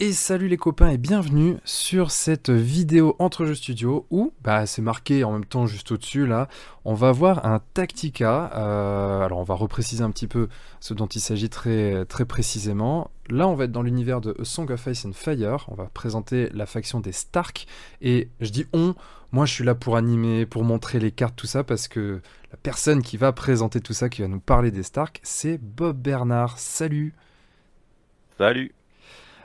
Et salut les copains et bienvenue sur cette vidéo entre jeux studio où, bah c'est marqué en même temps juste au-dessus là, on va voir un Tactica. Euh, alors on va repréciser un petit peu ce dont il s'agit très, très précisément. Là on va être dans l'univers de A Song of Ice and Fire, on va présenter la faction des Stark et je dis on, moi je suis là pour animer, pour montrer les cartes, tout ça parce que la personne qui va présenter tout ça, qui va nous parler des Stark, c'est Bob Bernard. Salut Salut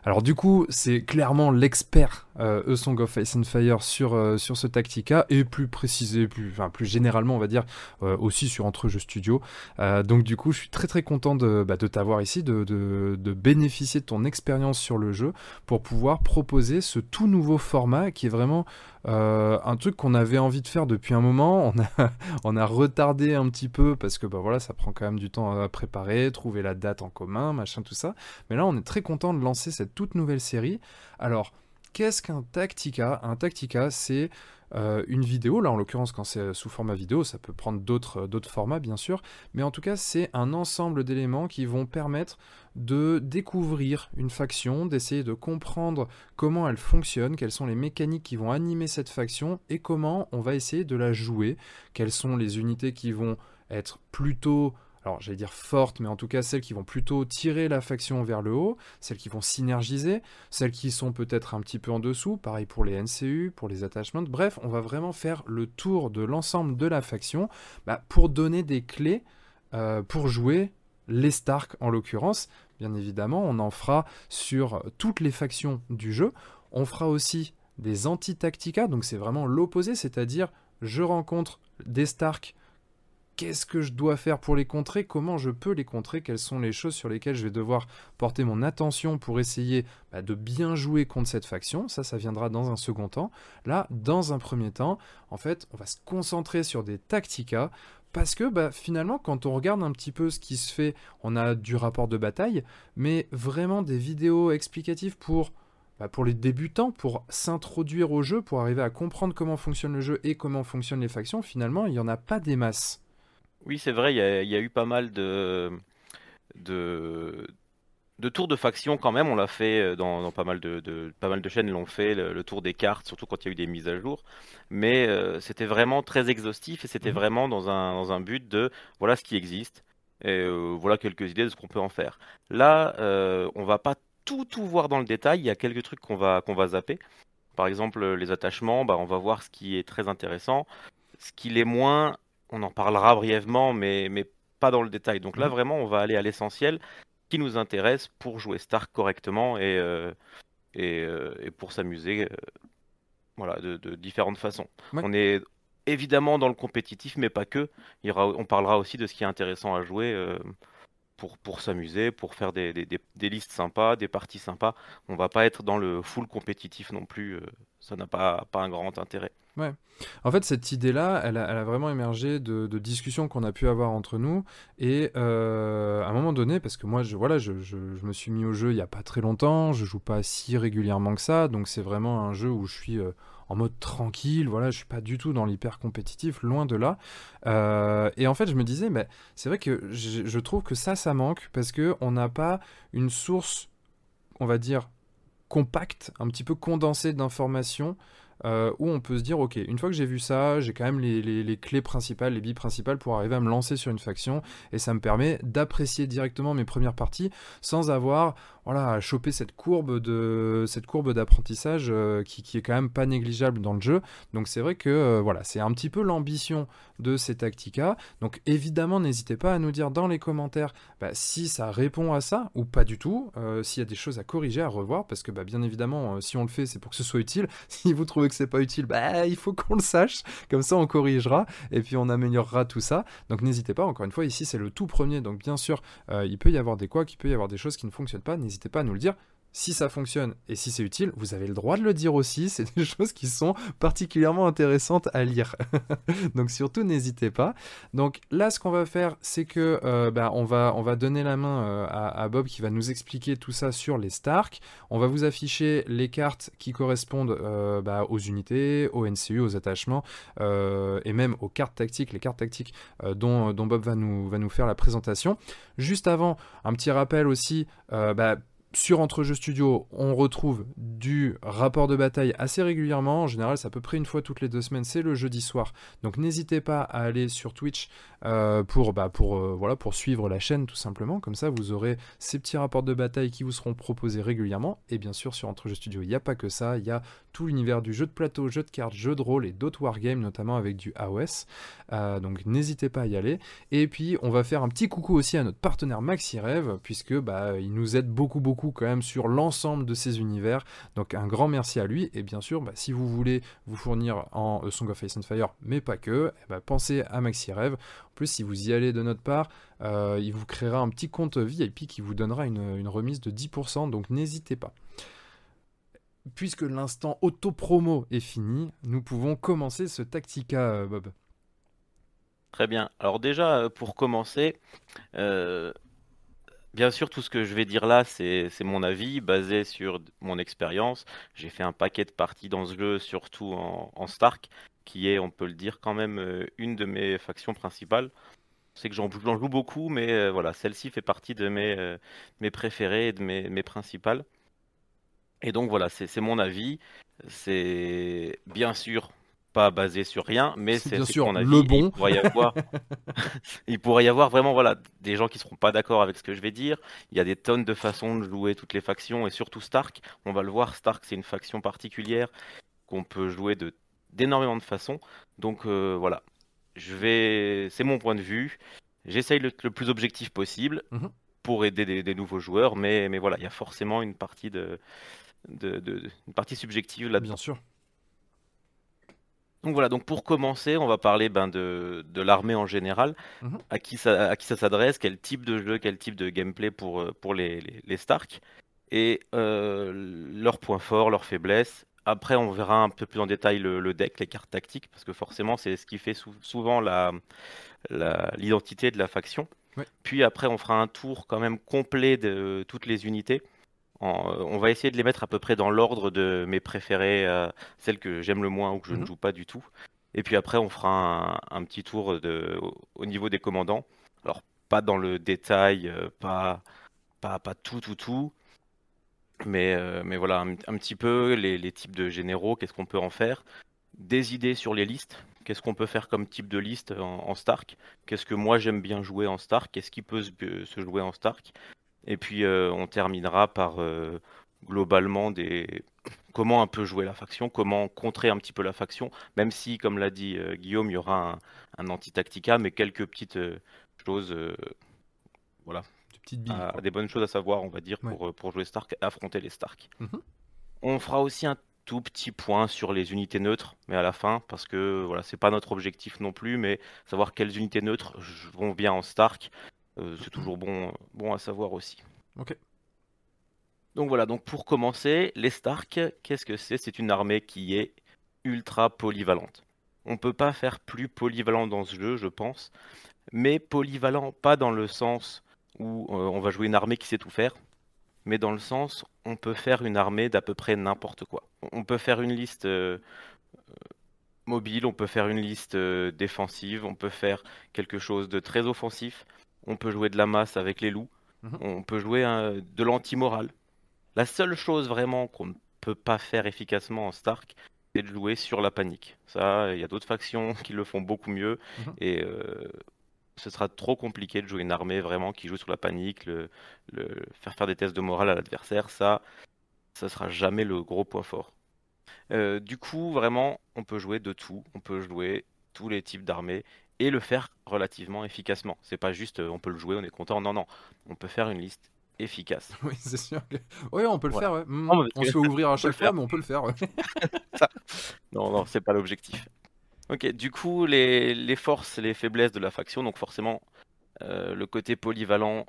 alors du coup, c'est clairement l'expert euh, A Song of Ice and Fire sur, euh, sur ce Tactica et plus précisé, plus, enfin, plus généralement, on va dire, euh, aussi sur Entre Jeux Studio. Euh, donc du coup, je suis très très content de, bah, de t'avoir ici, de, de, de, bénéficier de ton expérience sur le jeu pour pouvoir proposer ce tout nouveau format qui est vraiment un truc qu'on avait envie de faire depuis un moment. On a, on a retardé un petit peu parce que bah, voilà, ça prend quand même du temps à préparer, trouver la date en commun, machin, tout ça. Mais là, on est très content de lancer cette toute nouvelle série. Alors, qu'est-ce qu'un Tactica? Un Tactica, c'est euh, une vidéo, là en l'occurrence quand c'est sous format vidéo, ça peut prendre d'autres d'autres formats bien sûr, mais en tout cas c'est un ensemble d'éléments qui vont permettre de découvrir une faction, d'essayer de comprendre comment elle fonctionne, quelles sont les mécaniques qui vont animer cette faction et comment on va essayer de la jouer, quelles sont les unités qui vont être plutôt alors j'allais dire fortes, mais en tout cas celles qui vont plutôt tirer la faction vers le haut, celles qui vont synergiser, celles qui sont peut-être un petit peu en dessous, pareil pour les NCU, pour les attachments, bref, on va vraiment faire le tour de l'ensemble de la faction bah, pour donner des clés euh, pour jouer les Stark en l'occurrence. Bien évidemment, on en fera sur toutes les factions du jeu. On fera aussi des anti-tactica, donc c'est vraiment l'opposé, c'est-à-dire je rencontre des Stark qu'est-ce que je dois faire pour les contrer, comment je peux les contrer, quelles sont les choses sur lesquelles je vais devoir porter mon attention pour essayer bah, de bien jouer contre cette faction? Ça, ça viendra dans un second temps. Là, dans un premier temps, en fait, on va se concentrer sur des tacticas parce que bah, finalement, quand on regarde un petit peu ce qui se fait, on a du rapport de bataille, mais vraiment des vidéos explicatives pour bah, pour les débutants, pour s'introduire au jeu, pour arriver à comprendre comment fonctionne le jeu et comment fonctionnent les factions, finalement, il n'y en a pas des masses. Oui, c'est vrai, il y, a eu pas mal de, de, de tours de faction quand même. On l'a fait euh, dans, pas, mal de, pas mal de chaînes l'ont fait, le, tour des cartes, surtout quand il y a eu des mises à jour. Mais euh, c'était vraiment très exhaustif et c'était mmh. vraiment dans un, dans un but de voilà ce qui existe et euh, voilà quelques idées de ce qu'on peut en faire. Là, on va pas tout tout voir dans le détail. Il y a quelques trucs qu'on va qu'on va zapper. Par exemple, les attachements, bah, on va voir ce qui est très intéressant. Ce qui l'est moins, on en parlera brièvement, mais, mais pas dans le détail. Donc là, mhm. vraiment, on va aller à l'essentiel qui nous intéresse pour jouer Stark correctement et, euh, euh, et, pour s'amuser euh, voilà, de, différentes façons. On est évidemment dans le compétitif, mais pas que. Il y aura, on parlera aussi de ce qui est intéressant à jouer pour, pour s'amuser, pour faire des, des, des, listes sympas, des parties sympas. On va pas être dans le full compétitif non plus. ça n'a pas, pas un grand intérêt. Ouais. En fait, cette idée-là, elle, a, vraiment émergé de, discussions qu'on a pu avoir entre nous. Et euh, à un moment donné, parce que moi, je, voilà, je, me suis mis au jeu il n'y a pas très longtemps, je joue pas si régulièrement que ça, donc c'est vraiment un jeu où je suis euh, en mode tranquille, voilà, je suis pas du tout dans l'hyper compétitif, loin de là. Euh, et en fait, je me disais, mais c'est vrai que je, je trouve que ça, ça manque, parce qu'on n'a pas une source, on va dire, compacte, un petit peu condensée d'informations euh, où on peut se dire, ok, une fois que j'ai vu ça, j'ai quand même les, clés principales, les billes principales pour arriver à me lancer sur une faction, et ça me permet d'apprécier directement mes premières parties sans avoir, voilà, à choper cette courbe de cette courbe d'apprentissage euh, qui, qui, est quand même pas négligeable dans le jeu. Donc c'est vrai que euh, voilà, c'est un petit peu l'ambition de ces Tactica. Donc évidemment, n'hésitez pas à nous dire dans les commentaires bah, si ça répond à ça ou pas du tout, s'il y a des choses à corriger, à revoir, parce que bah, bien évidemment, si on le fait, c'est pour que ce soit utile. Si vous trouvez que c'est pas utile, bah il faut qu'on le sache. Comme ça, on corrigera et puis on améliorera tout ça. Donc n'hésitez pas. Encore une fois, ici c'est le tout premier. Donc bien sûr, euh, il peut y avoir des quoi, il peut y avoir des choses qui ne fonctionnent pas. N'hésitez pas à nous le dire si ça fonctionne et si c'est utile, vous avez le droit de le dire aussi. C'est des choses qui sont particulièrement intéressantes à lire. Donc surtout n'hésitez pas. Donc là, ce qu'on va faire, c'est que euh, bah, on, va, on va donner la main euh, à, Bob qui va nous expliquer tout ça sur les Stark. On va vous afficher les cartes qui correspondent euh, bah, aux unités, aux NCU, aux attachements et même aux cartes tactiques, les cartes tactiques dont, dont, Bob va nous, va nous faire la présentation. Juste avant, un petit rappel aussi. Bah, sur Entre Jeux Studio, on retrouve du rapport de bataille assez régulièrement. En général, c'est à peu près une fois toutes les deux semaines. C'est le jeudi soir. Donc n'hésitez pas à aller sur Twitch euh, pour, bah, euh, voilà, pour suivre la chaîne tout simplement. Comme ça, vous aurez ces petits rapports de bataille qui vous seront proposés régulièrement. Et bien sûr, sur Entre Jeux Studio, il n'y a pas que ça. Il y a tout l'univers du jeu de plateau, jeu de cartes, jeu de rôle et d'autres wargames, notamment avec du AOS. Euh, donc n'hésitez pas à y aller. Et puis, on va faire un petit coucou aussi à notre partenaire MaxiRev, puisque bah, il nous aide beaucoup, beaucoup quand même sur l'ensemble de ces univers. Donc un grand merci à lui. Et bien sûr, bah, si vous voulez vous fournir en euh, Song of Ice and Fire, mais pas que, eh bah, pensez à MaxiRev. En plus, si vous y allez de notre part, euh, il vous créera un petit compte VIP qui vous donnera une, remise de 10%. Donc n'hésitez pas. Puisque l'instant auto-promo est fini, nous pouvons commencer ce Tactica, euh, Bob. Très bien. Alors déjà, pour commencer, Bien sûr, tout ce que je vais dire là, c'est mon avis basé sur mon expérience. J'ai fait un paquet de parties dans ce jeu, surtout en, Stark, qui est, on peut le dire, quand même euh, une de mes factions principales. C'est que j'en joue beaucoup, mais euh, voilà, celle-ci fait partie de mes, euh, préférées et de mes principales. Et donc voilà, c'est mon avis. C'est bien sûr pas basé sur rien, mais c'est sûr le bon. Il pourrait, y avoir, il pourrait y avoir vraiment voilà, des gens qui seront pas d'accord avec ce que je vais dire. Il y a des tonnes de façons de jouer toutes les factions et surtout Stark. On va le voir, Stark c'est une faction particulière qu'on peut jouer de d'énormément de façons. Donc euh, voilà, je vais, c'est mon point de vue. J'essaye le, le, plus objectif possible mhm. pour aider des, nouveaux joueurs, mais, mais voilà, il y a forcément une partie de, de, de une partie subjective là. Bien sûr. Donc voilà, donc pour commencer, on va parler ben, de, de l'armée en général, mhm. à qui ça, à qui ça s'adresse, quel type de jeu, quel type de gameplay pour, euh, pour les, les, Stark, et euh, leurs points forts, leurs faiblesses. Après, on verra un peu plus en détail le, deck, les cartes tactiques, parce que forcément, c'est ce qui fait souvent l'identité la, de la faction. Puis après, on fera un tour quand même complet de toutes les unités. Euh, on va essayer de les mettre à peu près dans l'ordre de mes préférées, euh, celles que j'aime le moins ou que je ne mhm. joue pas du tout. Et puis après, on fera un, petit tour de, au, niveau des commandants. Alors, pas dans le détail, euh, pas, pas, pas tout, tout, tout. Mais, mais voilà, un, petit peu les, types de généraux, qu'est-ce qu'on peut en faire? Des idées sur les listes. Qu'est-ce qu'on peut faire comme type de liste en, Stark? Qu'est-ce que moi j'aime bien jouer en Stark? Qu'est-ce qui peut se jouer en Stark? Et puis euh, on terminera par euh, globalement des comment un peu jouer la faction, comment contrer un petit peu la faction, même si, comme l'a dit euh, Guillaume, il y aura un, anti-tactica, mais quelques petites choses, voilà, des, des bonnes choses à savoir, on va dire, pour, pour jouer Stark, affronter les Stark. Mhm. On fera aussi un tout petit point sur les unités neutres, mais à la fin, parce que voilà, c'est pas notre objectif non plus, mais savoir quelles unités neutres vont bien en Stark, c'est toujours bon, bon à savoir aussi. Ok. Donc voilà, donc pour commencer, les Stark, qu'est-ce que c'est? C'est une armée qui est ultra polyvalente. On ne peut pas faire plus polyvalent dans ce jeu, je pense, mais polyvalent pas dans le sens où euh, on va jouer une armée qui sait tout faire, mais dans le sens on peut faire une armée d'à peu près n'importe quoi. On peut faire une liste euh, mobile, on peut faire une liste défensive, on peut faire quelque chose de très offensif, on peut jouer de la masse avec les loups, mhm. on peut jouer de l'anti-moral. La seule chose vraiment qu'on ne peut pas faire efficacement en Stark, c'est de jouer sur la panique. Ça, il y a d'autres factions qui le font beaucoup mieux, mhm. et euh, ce sera trop compliqué de jouer une armée vraiment qui joue sur la panique, le, faire faire des tests de morale à l'adversaire, ça, ça sera jamais le gros point fort. Euh, du coup, vraiment, on peut jouer de tout. On peut jouer tous les types d'armées et le faire relativement efficacement. C'est pas juste euh, on peut le jouer, on est content. Non, non, on peut faire une liste efficace. Oui, c'est sûr. Oui, on peut le faire. Mm. on se fait ouvrir à chaque fois, mais on peut le faire. Non, non, c'est pas l'objectif. Ok, du coup, les, les, forces les faiblesses de la faction, donc forcément, euh, le côté polyvalent,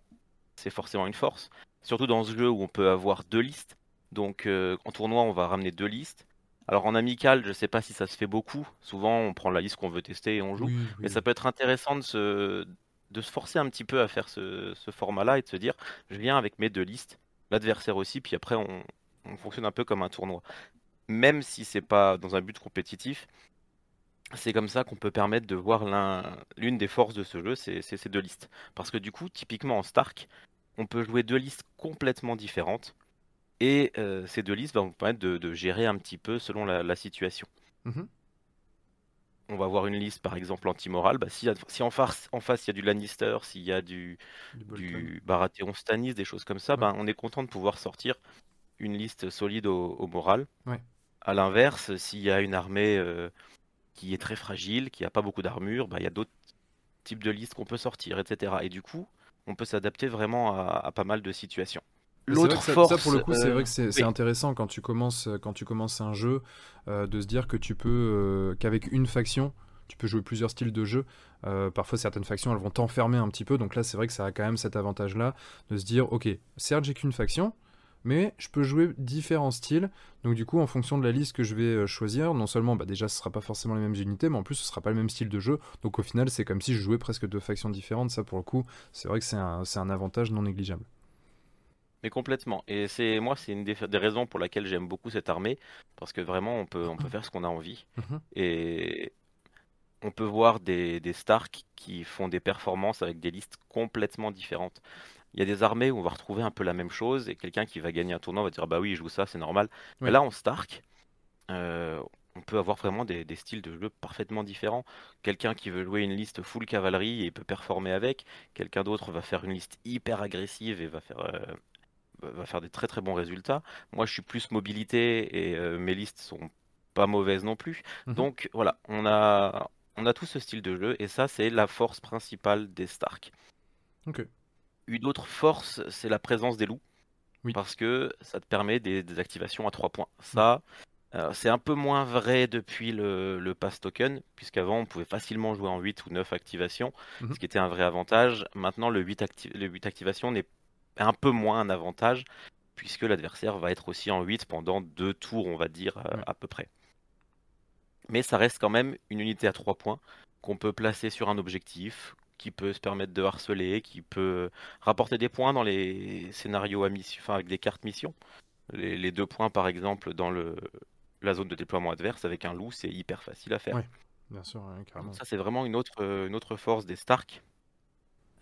c'est forcément une force. Surtout dans ce jeu où on peut avoir deux listes. Donc euh, en tournoi, on va ramener deux listes. Alors en amical, je ne sais pas si ça se fait beaucoup. Souvent, on prend la liste qu'on veut tester et on joue. Mais ça peut être intéressant de se, de se forcer un petit peu à faire ce, format-là et de se dire, je viens avec mes deux listes, l'adversaire aussi, puis après on, fonctionne un peu comme un tournoi. Même si c'est pas dans un but compétitif, c'est comme ça qu'on peut permettre de voir l'une des forces de ce jeu, c'est ces deux listes. Parce que du coup, typiquement en Stark, on peut jouer deux listes complètement différentes Et euh, ces deux listes vont vous permettre de, gérer un petit peu selon la, situation. Mhm. On va avoir une liste par exemple anti-morale. Bah, si, en, face, en face il y a du Lannister, s'il y a du, du, Baratheon Stannis, des choses comme ça, ben, on est content de pouvoir sortir une liste solide au, moral. À l'inverse, s'il y a une armée euh, qui est très fragile, qui n'a pas beaucoup d'armure, bah, il y a d'autres types de listes qu'on peut sortir, etc. Et du coup, on peut s'adapter vraiment à, pas mal de situations. L'autre force, ça, pour le coup, c'est vrai que c'est intéressant quand tu commences quand tu commences un jeu euh, de se dire que tu peux euh, qu'avec une faction tu peux jouer plusieurs styles de jeu. Euh, parfois, certaines factions, elles vont t'enfermer un petit peu. Donc là, c'est vrai que ça a quand même cet avantage-là de se dire, ok, certes, j'ai qu'une faction, mais je peux jouer différents styles. Donc du coup, en fonction de la liste que je vais euh, choisir, non seulement bah, déjà ce sera pas forcément les mêmes unités, mais en plus ce sera pas le même style de jeu. Donc au final, c'est comme si je jouais presque deux factions différentes. Ça pour le coup, c'est vrai que c'est un, avantage non négligeable. Mais complètement. Et c'est moi, c'est une des, raisons pour laquelle j'aime beaucoup cette armée, parce que vraiment, on peut, on peut faire ce qu'on a envie. Mhm. Et on peut voir des, des Stark qui font des performances avec des listes complètement différentes il y a des armées où on va retrouver un peu la même chose et quelqu'un qui va gagner un tournoi va dire bah oui, je joue ça, c'est normal. Mais là, en Stark, euh, on peut avoir vraiment des, styles de jeu parfaitement différents. Quelqu'un qui veut jouer une liste full cavalerie et peut performer avec. Quelqu'un d'autre va faire une liste hyper agressive et va faire, euh, va faire des très très bons résultats. Moi, je suis plus mobilité et euh, mes listes sont pas mauvaises non plus. Mhm. Donc voilà, on a, on a tout ce style de jeu et ça, c'est la force principale des Stark. Une autre force, c'est la présence des loups. Oui. Parce que ça te permet des, activations à 3 points. Ça, euh, c'est un peu moins vrai depuis le, le pass token, puisqu'avant on pouvait facilement jouer en 8 ou 9 activations, mhm. ce qui était un vrai avantage. Maintenant, le 8, le 8 activations n'est un peu moins un avantage, puisque l'adversaire va être aussi en 8 pendant 2 tours, on va dire, euh, à peu près. Mais ça reste quand même une unité à 3 points qu'on peut placer sur un objectif, qui peut se permettre de harceler, qui peut rapporter des points dans les scénarios à mission, enfin avec des cartes mission. Les, deux points, par exemple, dans le, la zone de déploiement adverse avec un loup, c'est hyper facile à faire. Oui, bien sûr, carrément. Ça, c'est vraiment une autre, une autre force des Stark.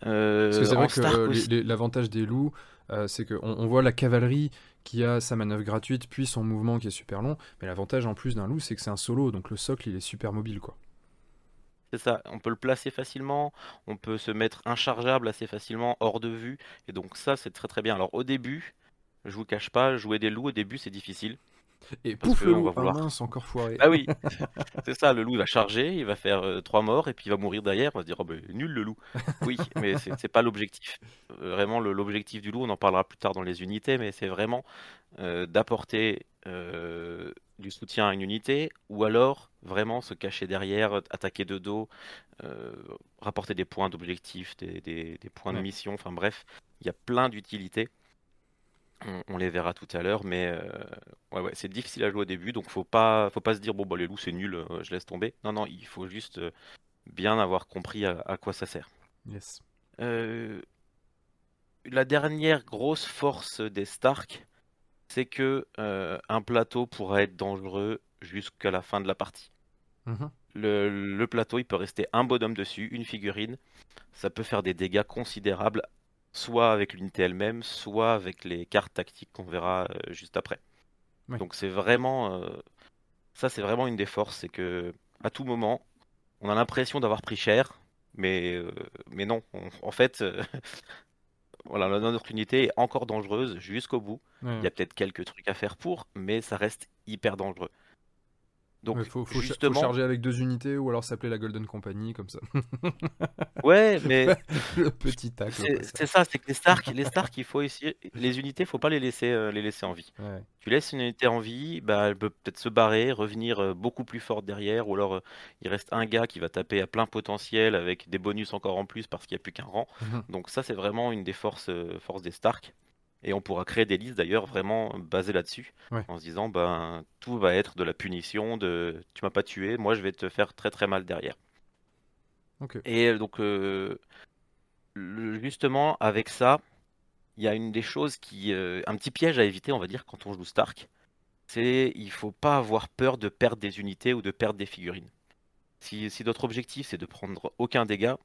Euh, Parce que c'est vrai que euh, l'avantage des loups, euh, c'est qu'on on voit la cavalerie qui a sa manœuvre gratuite, puis son mouvement qui est super long. Mais l'avantage en plus d'un loup, c'est que c'est un solo, donc le socle, il est super mobile, quoi. C'est ça, on peut le placer facilement, on peut se mettre inchargeable assez facilement hors de vue, et donc ça c'est très très bien. Alors au début, je vous cache pas, jouer des loups au début c'est difficile. Et pouf, le loup, va vouloir... mince, encore foiré. Ah oui, c'est ça, le loup va charger, il va faire euh, trois morts, et puis il va mourir derrière, on va se dire, oh, ben, nul le loup. Oui, mais c'est pas l'objectif. Vraiment, l'objectif du loup, on en parlera plus tard dans les unités, mais c'est vraiment euh, d'apporter euh, du soutien à une unité, ou alors vraiment se cacher derrière, attaquer de dos, euh, rapporter des points d'objectif, des, points de mission, enfin bref, il y a plein d'utilités. On, les verra tout à l'heure, mais euh, ouais, ouais, c'est difficile à jouer au début, donc faut pas, faut pas se dire bon bah les loups c'est nul, euh, je laisse tomber. Non non, il faut juste bien avoir compris à, à, quoi ça sert. Yes. la dernière grosse force des Stark, c'est que euh, un plateau pourrait être dangereux jusqu'à la fin de la partie. Mhm. Le, plateau, il peut rester un bonhomme dessus, une figurine. Ça peut faire des dégâts considérables, soit avec l'unité elle-même, soit avec les cartes tactiques qu'on verra euh, juste après. Donc c'est vraiment, euh, ça c'est vraiment une des forces, c'est que à tout moment, on a l'impression d'avoir pris cher, mais mais non, en fait, voilà, notre unité est encore dangereuse jusqu'au bout. Il y a peut-être quelques trucs à faire pour, mais ça reste hyper dangereux. Donc, il faut, justement... charger avec deux unités ou alors s'appeler la Golden Company comme ça. ouais, mais le petit tac. C'est ça, c'est que les Stark, les Stark, il faut essayer. Les unités, faut pas les laisser, euh, les laisser en vie. Tu laisses une unité en vie, bah, elle peut peut-être se barrer, revenir euh, beaucoup plus forte derrière, ou alors euh, il reste un gars qui va taper à plein potentiel avec des bonus encore en plus parce qu'il n'y a plus qu'un rang. Mhm. Donc ça, c'est vraiment une des forces, forces des Stark. Et on pourra créer des listes d'ailleurs vraiment basées là-dessus, en se disant ben tout va être de la punition, de tu m'as pas tué, moi je vais te faire très très mal derrière. Et donc euh, justement avec ça, il y a une des choses qui euh, un petit piège à éviter, on va dire, quand on joue Stark, c'est il faut pas avoir peur de perdre des unités ou de perdre des figurines. Si, si notre objectif c'est de prendre aucun dégât,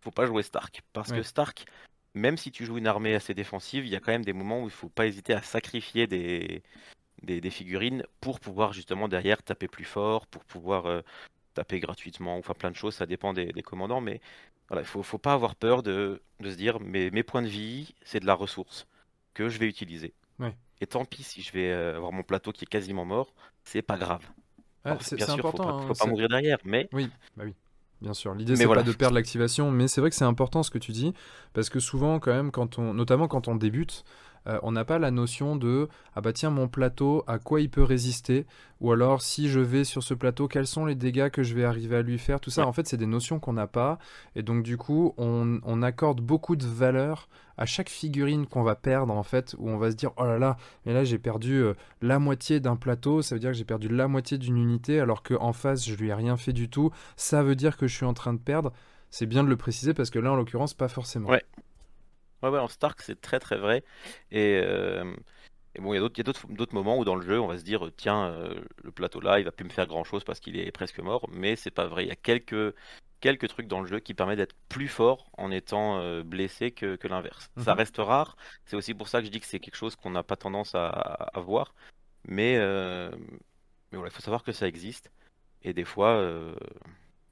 faut pas jouer Stark parce que Stark même si tu joues une armée assez défensive, il y a quand même des moments où il faut pas hésiter à sacrifier des, des, figurines pour pouvoir justement derrière taper plus fort, pour pouvoir euh, taper gratuitement, enfin plein de choses, ça dépend des, commandants, mais voilà, il faut, faut pas avoir peur de, se dire mes, mes points de vie, c'est de la ressource que je vais utiliser. Et tant pis si je vais euh, avoir mon plateau qui est quasiment mort, c'est pas grave. c'est bien sûr, important, faut pas, faut pas mourir derrière, mais oui, bah oui. Bien sûr, l'idée c'est pas de perdre l'activation, mais c'est vrai que c'est important ce que tu dis, parce que souvent quand même, quand on, notamment quand on débute, euh, on n'a pas la notion de ah bah tiens mon plateau à quoi il peut résister? Ou alors si je vais sur ce plateau quels sont les dégâts que je vais arriver à lui faire? Tout ça en fait c'est des notions qu'on n'a pas. Et donc du coup on, on, accorde beaucoup de valeur à chaque figurine qu'on va perdre en fait où on va se dire oh là là mais là j'ai perdu euh, la moitié d'un plateau. Ça veut dire que j'ai perdu la moitié d'une unité alors qu'en face je lui ai rien fait du tout. Ça veut dire que je suis en train de perdre. C'est bien de le préciser parce que là en l'occurrence pas forcément. Ouais Ouais, ouais, en Stark, c'est très très vrai. Et, euh, bon, il y a d'autres, moments où dans le jeu, on va se dire, tiens, euh, le plateau là, il va plus me faire grand chose parce qu'il est presque mort. Mais c'est pas vrai. Il y a quelques, quelques trucs dans le jeu qui permettent d'être plus fort en étant euh, blessé que, que l'inverse. Ça mhm. reste rare. C'est aussi pour ça que je dis que c'est quelque chose qu'on n'a pas tendance à, à voir. Mais, mais voilà, il faut savoir que ça existe. Et des fois,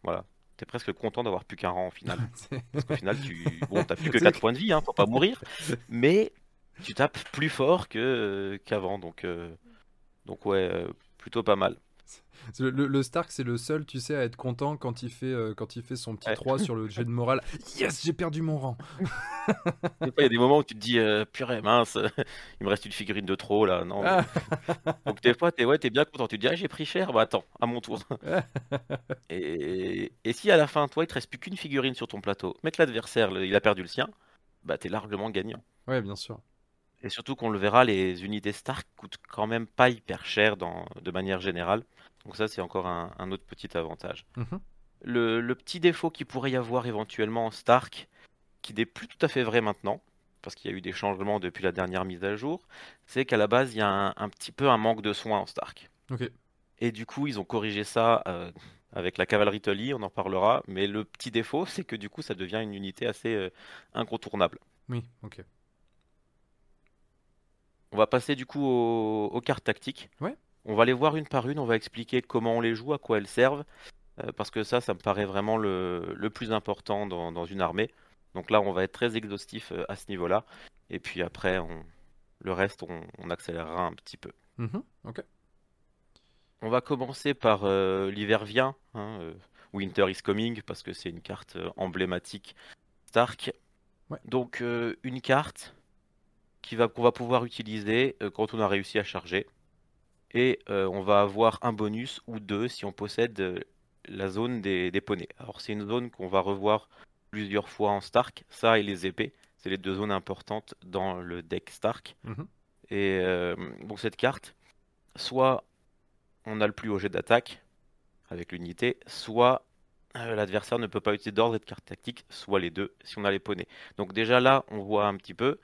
voilà, t'es presque content d'avoir plus qu'un rang en finale. Parce qu'au final, tu bon, t'as plus que 4 points de vie, hein, faut pas mourir, mais tu tapes plus fort que euh, qu'avant, donc euh, donc ouais, euh, plutôt pas mal. Le, Stark, c'est le seul, tu sais, à être content quand il fait, euh, quand il fait son petit 3 sur le jet de morale. Yes, j'ai perdu mon rang. Il y a des moments où tu te dis, euh, purée, mince, il me reste une figurine de trop là. Non. Donc des fois, t'es ouais, es bien content. Tu te dis, ah, j'ai pris cher, bah attends, à mon tour. et, et si à la fin, toi, il te reste plus qu'une figurine sur ton plateau, mais que l'adversaire, il a perdu le sien, bah t'es largement gagnant. Ouais, bien sûr. Et surtout qu'on le verra, les unités Stark coûtent quand même pas hyper cher dans, de manière générale. Donc ça, c'est encore un, autre petit avantage. Mhm. Le, petit défaut qu'il pourrait y avoir éventuellement en Stark, qui n'est plus tout à fait vrai maintenant, parce qu'il y a eu des changements depuis la dernière mise à jour, c'est qu'à la base, il y a un, petit peu un manque de soins en Stark. Et du coup, ils ont corrigé ça euh, avec la cavalerie Tully, on en parlera. Mais le petit défaut, c'est que du coup, ça devient une unité assez euh, incontournable. Oui, ok. On va passer du coup aux, cartes tactiques. Ouais. On va les voir une par une, on va expliquer comment on les joue, à quoi elles servent, euh, parce que ça, ça me paraît vraiment le, plus important dans, une armée. Donc là, on va être très exhaustif euh, à ce niveau-là. Et puis après, on, le reste, on, accélérera un petit peu. Mhm, on va commencer par euh, l'hiver vient, hein, Winter is coming, parce que c'est une carte emblématique Stark. Donc une carte qu'on va pouvoir utiliser quand on a réussi à charger. Et euh, on va avoir un bonus ou deux si on possède euh, la zone des, des poneys. Alors c'est une zone qu'on va revoir plusieurs fois en Stark, ça et les épées. C'est les deux zones importantes dans le deck Stark. Mhm. Et donc cette carte, soit on a le plus haut jet d'attaque avec l'unité, soit l'adversaire ne peut pas utiliser d'ordre et de carte tactique, soit les deux si on a les poneys. Donc déjà là, on voit un petit peu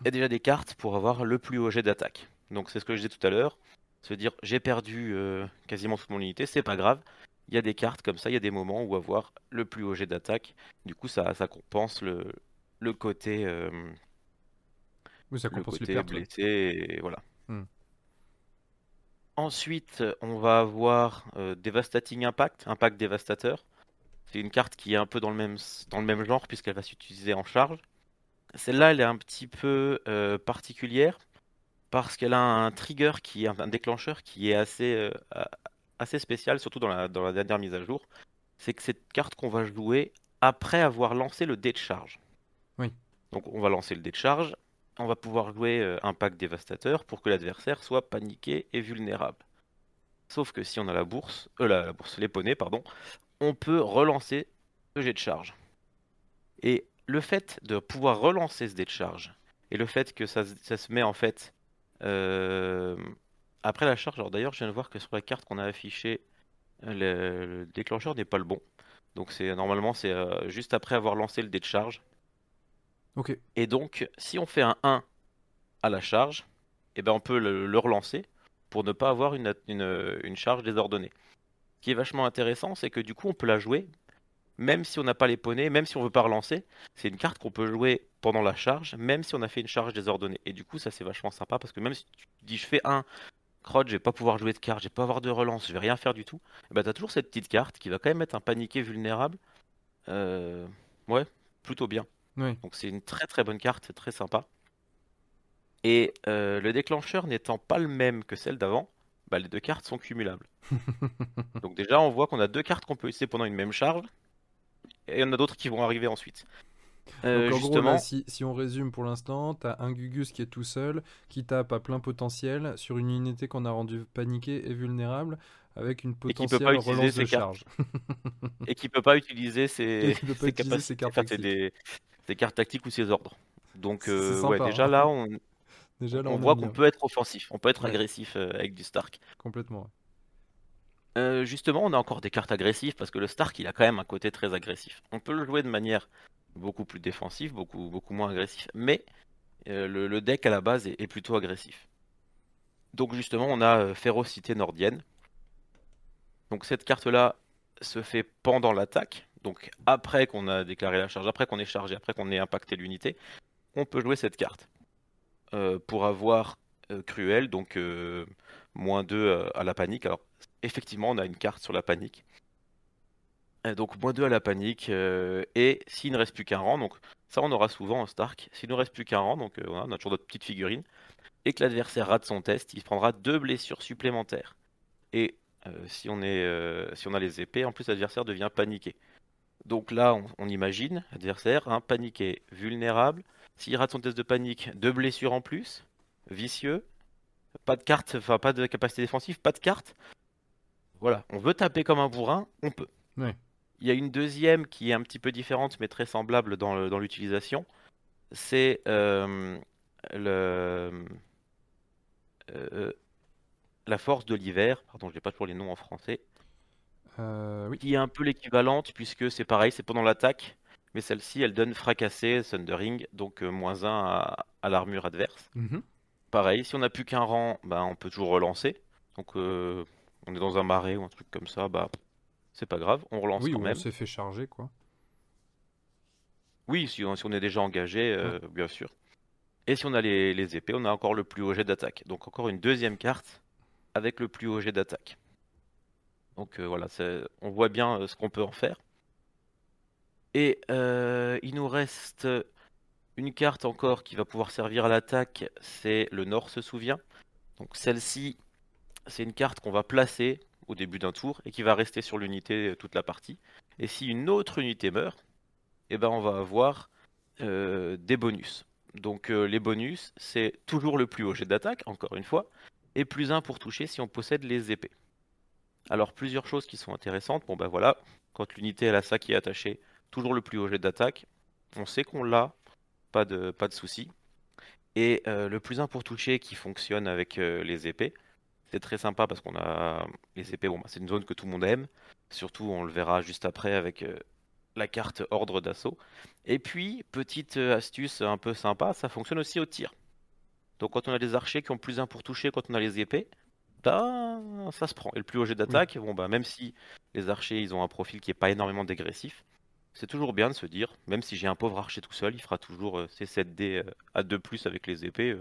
il y a déjà des cartes pour avoir le plus haut jet d'attaque. Donc c'est ce que je disais tout à l'heure. Se dire j'ai perdu euh, quasiment toute mon unité, c'est pas grave. Il y a des cartes comme ça, il y a des moments où avoir le plus haut jet d'attaque. Du coup ça, ça compense le, le côté, euh, oui, ça compense le côté blessé. Et voilà. Hmm. Ensuite, on va avoir euh, Devastating Impact, Impact dévastateur. C'est une carte qui est un peu dans le même, dans le même genre puisqu'elle va s'utiliser en charge. Celle-là, elle est un petit peu euh, particulière parce qu'elle a un trigger qui est un déclencheur qui est assez, euh, assez spécial, surtout dans la, dans la dernière mise à jour. C'est que cette carte qu'on va jouer après avoir lancé le dé de charge. Oui. Donc on va lancer le dé de charge, on va pouvoir jouer euh, un pack dévastateur pour que l'adversaire soit paniqué et vulnérable. Sauf que si on a la bourse, euh, la, la bourse, les poneys, pardon, on peut relancer le jet de charge. Et le fait de pouvoir relancer ce dé de charge et le fait que ça, se met en fait euh, après la charge. Alors d'ailleurs, je viens de voir que sur la carte qu'on a affichée, le, déclencheur n'est pas le bon. Donc c'est normalement c'est euh, juste après avoir lancé le dé de charge. Ok. Et donc si on fait un 1 à la charge, et eh ben on peut le, relancer pour ne pas avoir une, une, une charge désordonnée. Ce qui est vachement intéressant, c'est que du coup on peut la jouer même si on n'a pas les poneys, même si on veut pas relancer, c'est une carte qu'on peut jouer pendant la charge, même si on a fait une charge désordonnée. Et du coup, ça c'est vachement sympa parce que même si tu dis je fais un crotte, je vais pas pouvoir jouer de carte, je vais pas avoir de relance, je vais rien faire du tout, et bah t'as toujours cette petite carte qui va quand même mettre un paniqué vulnérable. Euh, ouais, plutôt bien. Donc c'est une très très bonne carte, c'est très sympa. Et euh, le déclencheur n'étant pas le même que celle d'avant, bah, les deux cartes sont cumulables. Donc déjà on voit qu'on a deux cartes qu'on peut utiliser pendant une même charge, et il y en a d'autres qui vont arriver ensuite. Euh, justement... si, on résume pour l'instant, tu as un Gugus qui est tout seul, qui tape à plein potentiel sur une unité qu'on a rendue paniquée et vulnérable, avec une potentielle relance de charge. et qui peut pas utiliser ses, cartes, ses, cartes tactiques ou ses ordres. Donc euh, ouais, déjà, hein. là, on... déjà là, on, voit qu'on peut être offensif, on peut être agressif euh, avec du Stark. Complètement. Justement, on a encore des cartes agressives parce que le Stark, il a quand même un côté très agressif. On peut le jouer de manière beaucoup plus défensif, beaucoup, moins agressif. Mais euh, le, deck à la base est, plutôt agressif. Donc justement, on a euh, Férocité Nordienne. Donc cette carte-là se fait pendant l'attaque. Donc après qu'on a déclaré la charge, après qu'on ait chargé, après qu'on ait impacté l'unité, on peut jouer cette carte. Euh, pour avoir Cruel, donc moins 2 à la panique. Alors effectivement, on a une carte sur la panique. Euh, donc moins 2 à la panique. Euh, et s'il ne reste plus qu'un rang, donc ça on aura souvent en Stark. S'il ne reste plus qu'un rang, donc euh, on a toujours notre petite figurine, et que l'adversaire rate son test, il prendra deux blessures supplémentaires. Et si, on est, si on a les épées, en plus l'adversaire devient paniqué. Donc là, on, imagine, adversaire, un paniqué, vulnérable. S'il rate son test de panique, deux blessures en plus, vicieux, pas de carte, enfin pas de capacité défensive, pas de carte. Voilà, on veut taper comme un bourrin, on peut. Ouais. Il y a une deuxième qui est un petit peu différente mais très semblable dans l'utilisation. C'est euh, le, euh, la force de l'hiver. Pardon, je n'ai pas toujours les noms en français. Euh, oui. Qui est un peu l'équivalente puisque c'est pareil, c'est pendant l'attaque. Mais celle-ci, elle donne fracassé, Thundering, donc moins 1 à, l'armure adverse. Mhm. Pareil, si on n'a plus qu'un rang, bah, on peut toujours relancer. Donc on est dans un marais ou un truc comme ça, bah, c'est pas grave, on relance oui, quand même. on s'est fait charger, quoi. Oui, si on, est déjà engagé, euh, bien sûr. Et si on a les, épées, on a encore le plus haut jet d'attaque. Donc encore une deuxième carte avec le plus haut jet d'attaque. Donc euh, voilà, on voit bien euh, ce qu'on peut en faire. Et il nous reste une carte encore qui va pouvoir servir à l'attaque, c'est le Nord se souvient. Donc celle-ci, c'est une carte qu'on va placer au début d'un tour et qui va rester sur l'unité euh, toute la partie. Et si une autre unité meurt, eh ben on va avoir euh, des bonus. Donc euh, les bonus, c'est toujours le plus haut jet d'attaque, encore une fois, et plus 1 pour toucher si on possède les épées. Alors plusieurs choses qui sont intéressantes. Bon ben voilà, quand l'unité elle a ça qui est attaché, toujours le plus haut jet d'attaque. On sait qu'on l'a, pas de, pas de souci. Et le plus 1 pour toucher qui fonctionne avec les épées, c'est très sympa parce qu'on a les épées, bon, bah, c'est une zone que tout le monde aime. Surtout, on le verra juste après avec euh, la carte ordre d'assaut. Et puis, petite euh, astuce un peu sympa, ça fonctionne aussi au tir. Donc quand on a des archers qui ont plus 1 pour toucher, quand on a les épées, bah, ça se prend. Et le plus haut jet d'attaque, bon, bah, même si les archers ils ont un profil qui n'est pas énormément dégressif, c'est toujours bien de se dire, même si j'ai un pauvre archer tout seul, il fera toujours euh, ses 7D à 2 plus avec les épées.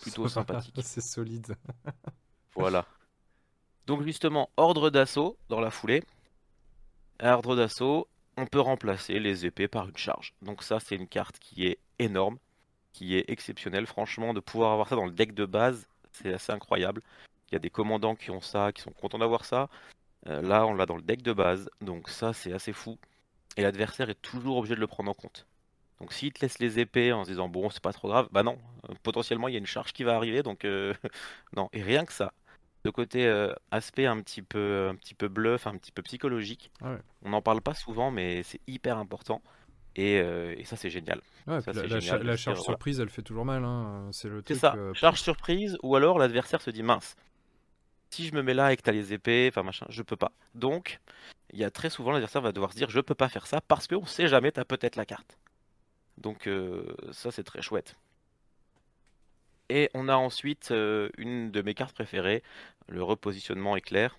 plutôt sympathique. c'est solide. Voilà. Donc justement, ordre d'assaut dans la foulée. Ordre d'assaut, on peut remplacer les épées par une charge. Donc ça, c'est une carte qui est énorme, qui est exceptionnelle. Franchement, de pouvoir avoir ça dans le deck de base, c'est assez incroyable. Il y a des commandants qui ont ça, qui sont contents d'avoir ça. Euh, là, on l'a dans le deck de base, donc ça, c'est assez fou. Et l'adversaire est toujours obligé de le prendre en compte. Donc s'il te laisse les épées en se disant bon c'est pas trop grave, bah non, euh, potentiellement il y a une charge qui va arriver, donc euh, non. Et rien que ça, de côté euh, aspect un petit peu un petit peu bluff, un petit peu psychologique. On n'en parle pas souvent, mais c'est hyper important. Et, euh, ça c'est génial. la, charge surprise, elle fait toujours mal. Hein. C'est le truc. ça. Charge surprise, ou alors l'adversaire se dit mince. Si je me mets là et que t'as les épées, enfin machin, je peux pas. Donc, il y a très souvent l'adversaire va devoir se dire je peux pas faire ça parce qu'on sait jamais t'as peut-être la carte. Donc ça c'est très chouette. Et on a ensuite une de mes cartes préférées, le repositionnement éclair.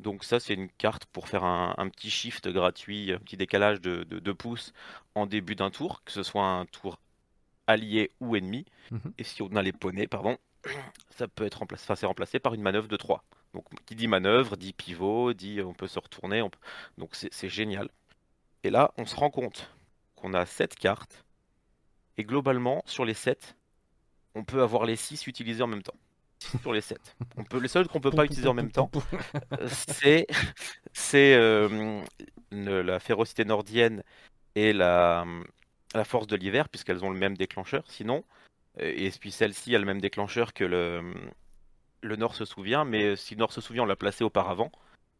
Donc ça, c'est une carte pour faire un, petit shift gratuit, un petit décalage de 2 pouces en début d'un tour, que ce soit un tour allié ou ennemi. Mhm. Et si on a les poneys, pardon, ça peut être remplacé, enfin, remplacé par une manœuvre de 3. Donc qui dit manœuvre, dit pivot, dit on peut se retourner. Donc c'est génial. Et là, on se rend compte qu'on a 7 cartes. Et globalement, sur les 7, on peut avoir les 6 utilisés en même temps. Sur les 7. On peut, les seuls qu'on peut pas utiliser en même temps, c'est euh, la férocité nordienne et la, la force de l'hiver, puisqu'elles ont le même déclencheur. Sinon, et puis celle-ci a le même déclencheur que le, le Nord se souvient, mais si le Nord se souvient, on l'a placé auparavant,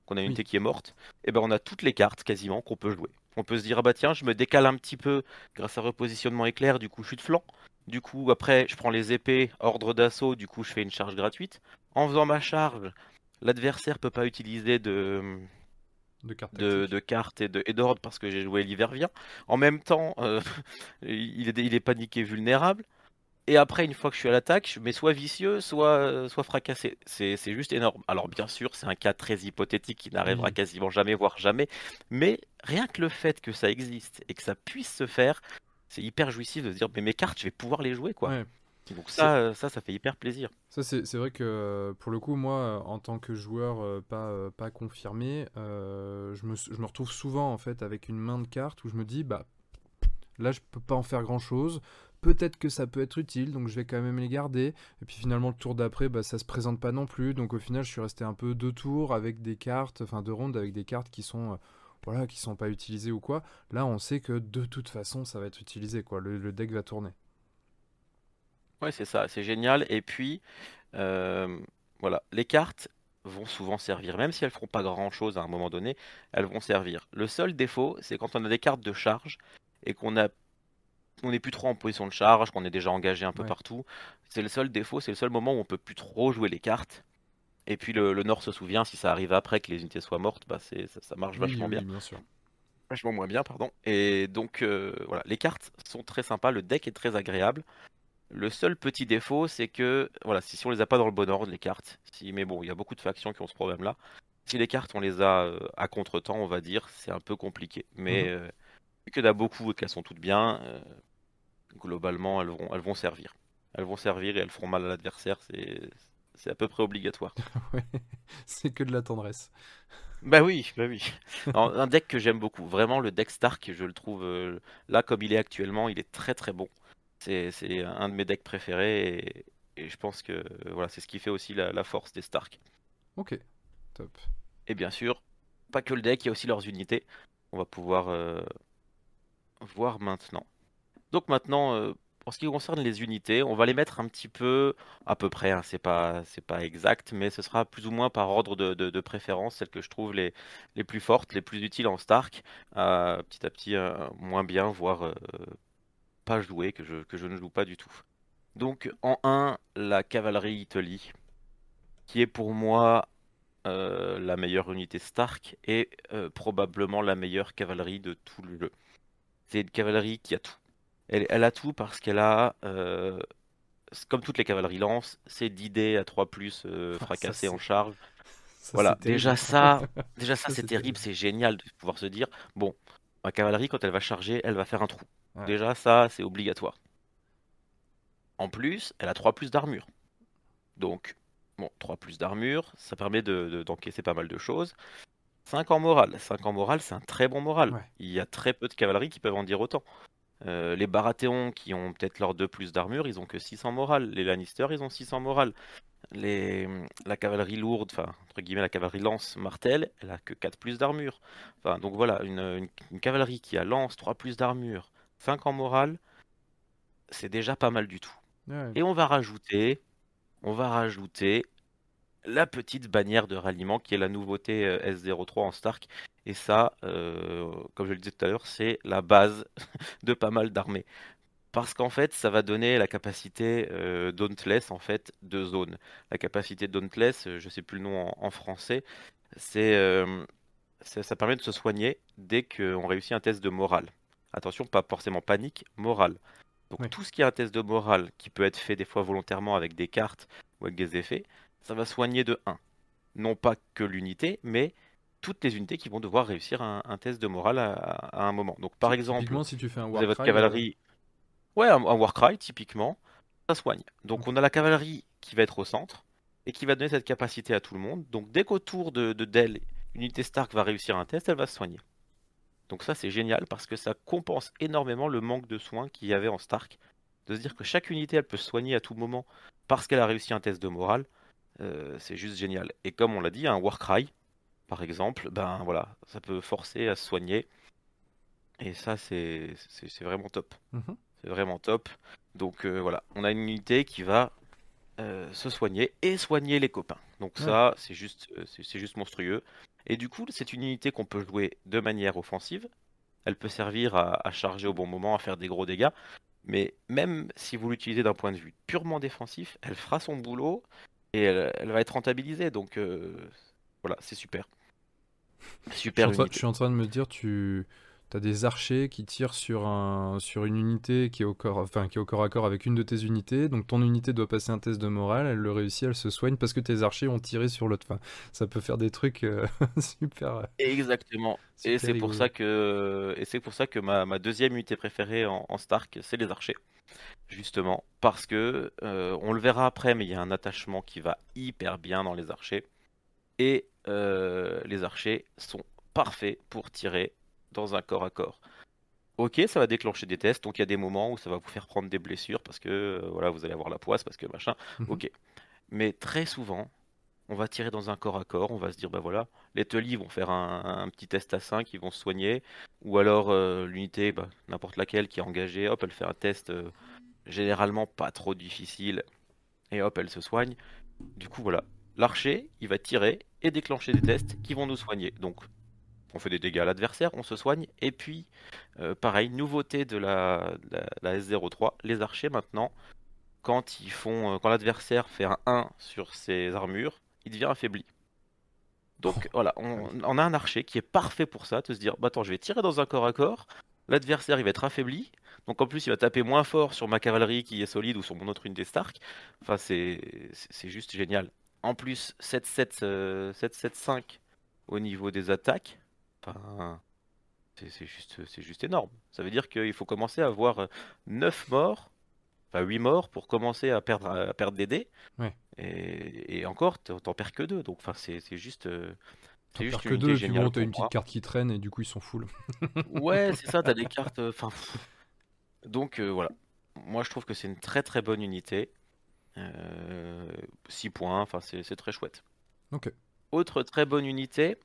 qu'on a une unité qui est morte, et eh ben on a toutes les cartes quasiment qu'on peut jouer. On peut se dire, ah bah tiens, je me décale un petit peu grâce à repositionnement éclair, du coup je suis de flanc. Du coup, après, je prends les épées, ordre d'assaut, du coup je fais une charge gratuite. En faisant ma charge, l'adversaire peut pas utiliser de, de cartes, de, cartes et d'ordre parce que j'ai joué l'hiver En même temps, euh, il, est, il, est, paniqué vulnérable. Et après, une fois que je suis à l'attaque, je mets soit vicieux, soit, soit fracassé. C'est juste énorme. Alors, bien sûr, c'est un cas très hypothétique qui n'arrivera quasiment jamais, voire jamais. Mais rien que le fait que ça existe et que ça puisse se faire, c'est hyper jouissif de se dire, mais mes cartes, je vais pouvoir les jouer, quoi. Donc ça, euh, ça, ça fait hyper plaisir. Ça, c'est vrai que euh, pour le coup, moi, euh, en tant que joueur pas, pas confirmé, je me, je, me, retrouve souvent en fait avec une main de cartes où je me dis, bah là, je peux pas en faire grand chose peut-être que ça peut être utile, donc je vais quand même les garder. Et puis finalement, le tour d'après, bah, ça se présente pas non plus. Donc au final, je suis resté un peu deux tours avec des cartes, enfin deux rondes avec des cartes qui sont, euh, voilà, qui sont pas utilisées ou quoi. Là, on sait que de toute façon, ça va être utilisé, quoi. Le, deck va tourner. Ouais, c'est ça, c'est génial. Et puis, euh, voilà, les cartes vont souvent servir, même si elles feront pas grand chose à un moment donné, elles vont servir. Le seul défaut, c'est quand on a des cartes de charge et qu'on a on n'est plus trop en position de charge, qu'on est déjà engagé un peu partout. C'est le seul défaut, c'est le seul moment où on peut plus trop jouer les cartes. Et puis le, Nord se souvient, si ça arrive après que les unités soient mortes, bah c'est, ça, marche vachement bien. bien sûr. Vachement moins bien, pardon. Et donc euh, voilà, les cartes sont très sympas, le deck est très agréable. Le seul petit défaut, c'est que voilà, si, si on les a pas dans le bon ordre, les cartes, si, mais bon, il y a beaucoup de factions qui ont ce problème-là. Si les cartes on les a euh, à contre-temps, on va dire, c'est un peu compliqué. Mais mhm. euh, vu qu'il y en a beaucoup et qu'elles sont toutes bien, globalement, elles vont, elles vont servir. Elles vont servir et elles feront mal à l'adversaire, c'est à peu près obligatoire. c'est que de la tendresse. Bah oui, bah oui. un deck que j'aime beaucoup, vraiment le deck Stark, je le trouve euh, là comme il est actuellement, il est très très bon. C'est un de mes decks préférés et, je pense que voilà, c'est ce qui fait aussi la, force des Stark. Ok, top. Et bien sûr, pas que le deck, il y a aussi leurs unités. On va pouvoir euh, voir maintenant. Donc maintenant, euh, pour ce qui concerne les unités, on va les mettre un petit peu, à peu près, hein, c'est pas, pas exact, mais ce sera plus ou moins par ordre de, préférence, celles que je trouve les, plus fortes, les plus utiles en Stark, euh, petit à petit euh, moins bien, voire pas jouer, que je, ne joue pas du tout. Donc en 1, la cavalerie Italie, qui est pour moi la meilleure unité Stark et probablement la meilleure cavalerie de tout le. C'est une cavalerie qui a tout elle, a tout parce qu'elle a, euh, comme toutes les cavaleries lance, c'est d'idées à 3 plus euh, ah, fracassées en charge. voilà, déjà ça, déjà ça, c'est terrible, c'est génial de pouvoir se dire bon, ma cavalerie quand elle va charger, elle va faire un trou. Déjà ça, c'est obligatoire. En plus, elle a 3 plus d'armure. Donc, bon, 3 plus d'armure, ça permet d'encaisser de, pas mal de choses. 5 en morale. 5 en morale, c'est un très bon moral. Il y a très peu de cavaleries qui peuvent en dire autant. Euh, les Baratheons qui ont peut-être leur 2 plus d'armure, ils ont que 600 morale. Les Lannister, ils ont 600 morale. Les... La cavalerie lourde, enfin, entre guillemets, la cavalerie lance martel, elle a que 4 plus d'armure. Enfin, donc voilà, une, cavalerie qui a lance, 3 plus d'armure, 5 en morale, c'est déjà pas mal du tout. Et on va rajouter, on va rajouter la petite bannière de ralliement qui est la nouveauté euh, S03 en Stark. Et ça, euh, comme je le disais tout à l'heure, c'est la base de pas mal d'armées. Parce qu'en fait, ça va donner la capacité euh, Dauntless en fait, de zone. La capacité Dauntless, je ne sais plus le nom en, français, c'est ça permet de se soigner dès qu'on réussit un test de morale. Attention, pas forcément panique, morale. Donc tout ce qui est un test de morale, qui peut être fait des fois volontairement avec des cartes ou avec des effets, ça va soigner de 1. non pas que l'unité, mais toutes les unités qui vont devoir réussir un, test de morale à, un moment. Donc par exemple, si tu fais un vous avez votre cavalerie, ouais, un, Warcry typiquement, ça soigne. Donc on a la cavalerie qui va être au centre et qui va donner cette capacité à tout le monde. Donc dès qu'autour de, de Dell, une unité Stark va réussir un test, elle va se soigner. Donc ça c'est génial parce que ça compense énormément le manque de soins qu'il y avait en Stark. De se dire que chaque unité elle peut se soigner à tout moment parce qu'elle a réussi un test de morale, euh, c'est juste génial. Et comme on l'a dit, un Warcry, par exemple, ben voilà, ça peut forcer à se soigner. Et ça, c'est vraiment top. Mhm. C'est vraiment top. Donc euh, voilà, on a une unité qui va euh, se soigner et soigner les copains. Donc ça, c'est juste, c'est juste monstrueux. Et du coup, c'est une unité qu'on peut jouer de manière offensive. Elle peut servir à, charger au bon moment, à faire des gros dégâts. Mais même si vous l'utilisez d'un point de vue purement défensif, elle fera son boulot et elle, va être rentabilisée. Donc voilà, c'est super. Super. Je suis, en train de me dire, tu as des archers qui tirent sur, un, sur une unité qui est, au corps, enfin, qui est au corps à corps avec une de tes unités. Donc ton unité doit passer un test de morale, elle le réussit, elle se soigne parce que tes archers ont tiré sur l'autre. Enfin, ça peut faire des trucs euh, super. Exactement. et c'est pour ça que et c'est pour ça que ma, ma deuxième unité préférée en, Stark, c'est les archers justement parce que euh, on le verra après, mais il y a un attachement qui va hyper bien dans les archers et euh, les archers sont parfaits pour tirer dans un corps à corps. Ok, ça va déclencher des tests, donc il y a des moments où ça va vous faire prendre des blessures parce que euh, voilà, vous allez avoir la poisse, parce que machin. Mhm. Ok. Mais très souvent, on va tirer dans un corps à corps, on va se dire bah voilà, les Tully vont faire un, petit test à 5, ils vont se soigner, ou alors euh, l'unité, bah, n'importe laquelle qui est engagée, hop, elle fait un test généralement pas trop difficile, et hop, elle se soigne. Du coup voilà, l'archer, il va tirer et déclencher des tests qui vont nous soigner. Donc, on fait des dégâts à l'adversaire, on se soigne. Et puis, euh, pareil, nouveauté de la, S03, les archers maintenant, quand ils font, euh, quand l'adversaire fait un 1 sur ses armures, il devient affaibli. Donc oh. voilà, on, a un archer qui est parfait pour ça, de se dire, bah attends, je vais tirer dans un corps à corps, l'adversaire il va être affaibli, donc en plus il va taper moins fort sur ma cavalerie qui est solide ou sur mon autre unité Stark. Enfin c'est juste génial. En plus, 7-7-5 euh, au niveau des attaques. C'est juste, juste énorme. Ça veut dire qu'il faut commencer à avoir 9 morts, enfin 8 morts pour commencer à perdre, à perdre des dés. Et, encore, t'en perds que 2. Donc c'est juste. Euh, t'en perds que 2 et puis bon, t'as une petite carte qui traîne et du coup ils sont full. ouais, c'est ça, t'as des cartes. Euh, enfin. Donc voilà. Moi je trouve que c'est une très très bonne unité. 6 euh, points, enfin c'est très chouette. Ok. Autre très bonne unité,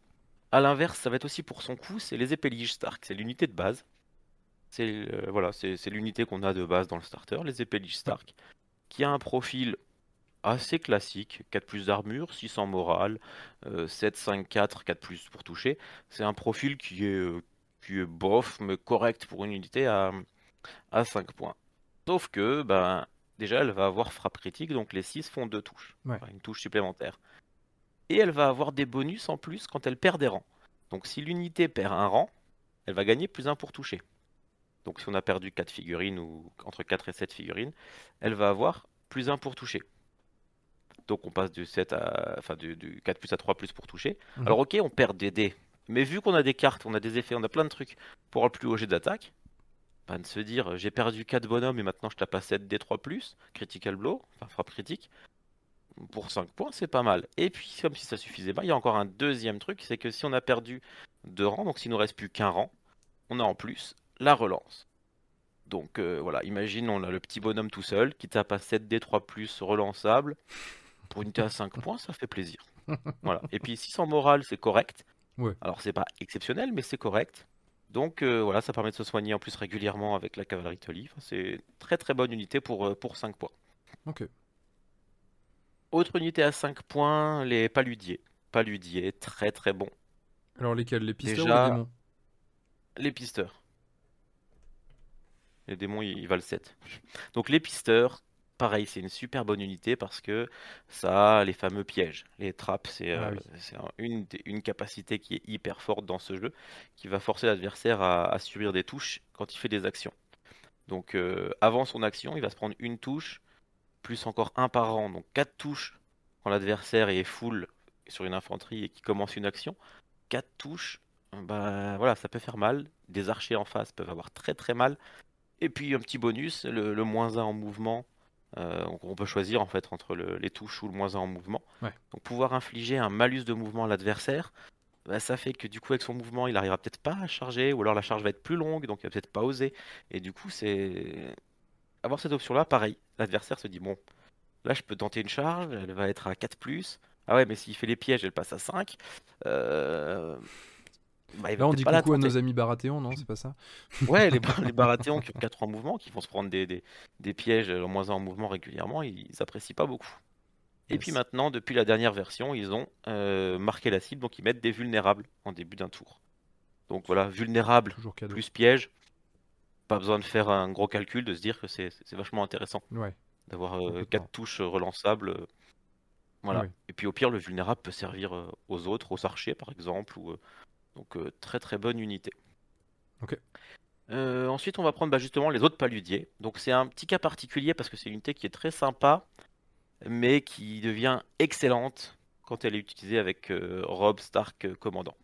à l'inverse, ça va être aussi pour son coup, c'est les épéliges Stark, c'est l'unité de base. C'est euh, voilà, c'est l'unité qu'on a de base dans le starter, les épéliges Stark, qui a un profil assez classique, 4 plus d'armure, 600 morale, 7, 5, 4, 4 plus pour toucher. C'est un profil qui est, euh, qui est bof, mais correct pour une unité à, à 5 points. Sauf que, ben, déjà elle va avoir frappe critique, donc les 6 font 2 touches, une touche supplémentaire. Et elle va avoir des bonus en plus quand elle perd des rangs. Donc si l'unité perd un rang, elle va gagner plus 1 pour toucher. Donc si on a perdu 4 figurines ou entre 4 et 7 figurines, elle va avoir plus 1 pour toucher. Donc on passe du 7 à enfin du, 4 plus à 3 plus pour toucher. Mhm. Alors ok, on perd des dés. Mais vu qu'on a des cartes, on a des effets, on a plein de trucs pour avoir le plus haut jet d'attaque, de se dire j'ai perdu 4 bonhommes et maintenant je tape à 7 D3+, critical blow, enfin frappe critique. Pour 5 points, c'est pas mal. Et puis, comme si ça suffisait pas, il y a encore un deuxième truc, c'est que si on a perdu 2 rangs, donc s'il nous reste plus qu'un rang, on a en plus la relance. Donc euh, voilà, imagine on a le petit bonhomme tout seul qui tape à 7D3+, relançable. Pour une T à 5 points, ça fait plaisir. Voilà. Et puis 600 morale, c'est correct. Alors c'est pas exceptionnel, mais c'est correct. Donc euh, voilà, ça permet de se soigner en plus régulièrement avec la cavalerie Tully. c'est très très bonne unité pour, euh, pour 5 points. Ok. Autre unité à 5 points, les paludiers. Paludiers, très très bon. Alors lesquels? Les pisteurs ou les démons? Les pisteurs. Les démons, ils, ils valent 7. Donc les pisteurs, pareil, c'est une super bonne unité parce que ça a les fameux pièges. Les trappes, c'est ah euh, une, une, capacité qui est hyper forte dans ce jeu, qui va forcer l'adversaire à, subir des touches quand il fait des actions. Donc euh, avant son action, il va se prendre une touche, plus encore un par rang, donc quatre touches quand l'adversaire est full sur une infanterie et qui commence une action, 4 touches, bah voilà, ça peut faire mal. Des archers en face peuvent avoir très très mal. Et puis un petit bonus, le, moins 1 en mouvement. Euh, on peut choisir en fait entre les touches ou le moins 1 en mouvement. Donc pouvoir infliger un malus de mouvement à l'adversaire, bah, ça fait que du coup avec son mouvement il arrivera peut-être pas à charger, ou alors la charge va être plus longue, donc il va peut-être pas oser. Et du coup c'est... Avoir cette option là, pareil, l'adversaire se dit bon, là je peux tenter une charge, elle va être à 4 +, ah ouais mais s'il fait les pièges elle passe à 5. Euh... Bah, Là, on dit coucou à nos amis Baratheon, non C'est pas ça? Ouais, les, les Baratheon qui ont 4 en mouvement, qui vont se prendre des, des, des pièges en moins 1 en mouvement régulièrement, ils, apprécient pas beaucoup. Et puis maintenant, depuis la dernière version, ils ont euh, marqué la cible, donc ils mettent des vulnérables en début d'un tour. Donc voilà, vulnérable plus piège. Pas besoin de faire un gros calcul, de se dire que c'est vachement intéressant. Ouais. D'avoir 4 euh, touches relançables. Euh, voilà. Et puis au pire, le vulnérable peut servir aux autres, aux archers par exemple, ou donc euh, très très bonne unité. Euh, ensuite, on va prendre bah, justement les autres paludiers. Donc c'est un petit cas particulier parce que c'est une unité qui est très sympa, mais qui devient excellente quand elle est utilisée avec euh, Rob Stark commandant.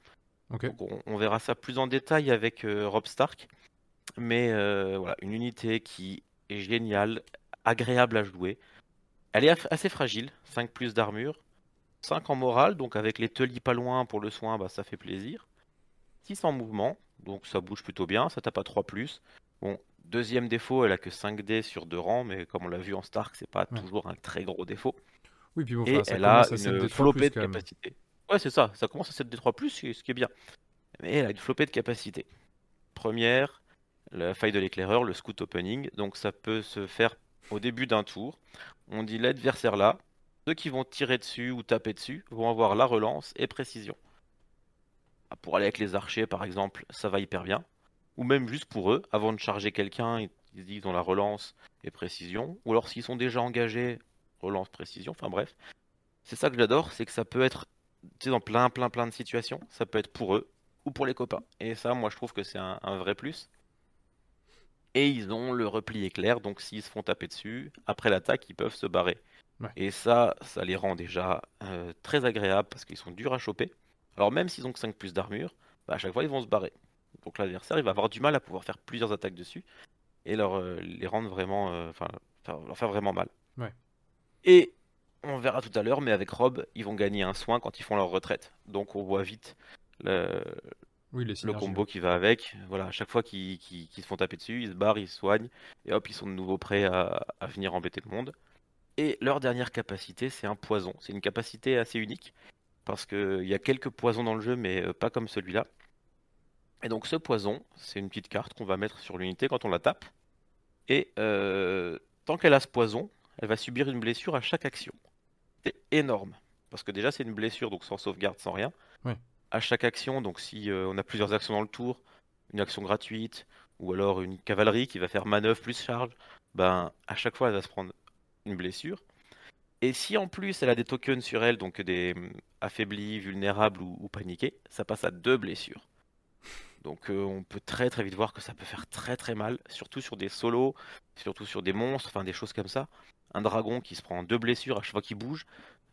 on, verra ça plus en détail avec Rob Stark. Mais voilà, une unité qui est géniale, agréable à jouer. Elle est assez fragile, 5 plus d'armure, 5 en morale, donc avec les telis pas loin pour le soin, bah, ça fait plaisir. 6 en mouvement, donc ça bouge plutôt bien, ça tape à 3 plus. Bon, deuxième défaut, elle a que 5 dés sur 2 rangs, mais comme on l'a vu en Stark, c'est pas toujours un très gros défaut. Oui, puis bon, Et elle a une flopée de capacité. Ouais, c'est ça, ça commence à 7 d 3 plus, ce qui est bien. Mais elle a une flopée de capacité. Première, la faille de l'éclaireur, le scout opening, donc ça peut se faire au début d'un tour. On dit l'adversaire là, ceux qui vont tirer dessus ou taper dessus vont avoir la relance et précision. Ah, pour aller avec les archers, par exemple, ça va hyper bien. Ou même juste pour eux, avant de charger quelqu'un, ils disent qu'ils ont la relance et précision. Ou alors s'ils sont déjà engagés, relance, précision. Enfin bref. C'est ça que j'adore, c'est que ça peut être dans plein, plein, plein de situations. Ça peut être pour eux ou pour les copains. Et ça, moi, je trouve que c'est un, vrai plus. Et ils ont le repli éclair, donc s'ils se font taper dessus, après l'attaque, ils peuvent se barrer. Et ça, ça les rend déjà euh, très agréables parce qu'ils sont durs à choper. Alors même s'ils ont que 5 plus d'armure, bah, à chaque fois ils vont se barrer. Donc l'adversaire il va avoir du mal à pouvoir faire plusieurs attaques dessus et leur, euh, les rendre vraiment, euh, leur faire vraiment mal. Et on verra tout à l'heure, mais avec Rob, ils vont gagner un soin quand ils font leur retraite. Donc on voit vite le, le combo qui va avec. Voilà, à chaque fois qu'ils se font taper dessus, ils se barrent, ils se soignent, et hop, ils sont de nouveau prêts à, à venir embêter le monde. Et leur dernière capacité, c'est un poison. C'est une capacité assez unique parce qu'il y a quelques poisons dans le jeu, mais euh, pas comme celui-là. Et donc ce poison, c'est une petite carte qu'on va mettre sur l'unité quand on la tape. Et euh, tant qu'elle a ce poison, elle va subir une blessure à chaque action. C'est énorme. Parce que déjà c'est une blessure, donc sans sauvegarde, sans rien. À chaque action, donc si euh, on a plusieurs actions dans le tour, une action gratuite, ou alors une cavalerie qui va faire manœuvre plus charge, ben à chaque fois elle va se prendre une blessure. Et si en plus elle a des tokens sur elle, donc des hum, affaiblis, vulnérables ou, paniqués, ça passe à deux blessures. Donc euh, on peut très très vite voir que ça peut faire très très mal, surtout sur des solos, surtout sur des monstres, enfin des choses comme ça. Un dragon qui se prend deux blessures à chaque fois qu'il bouge,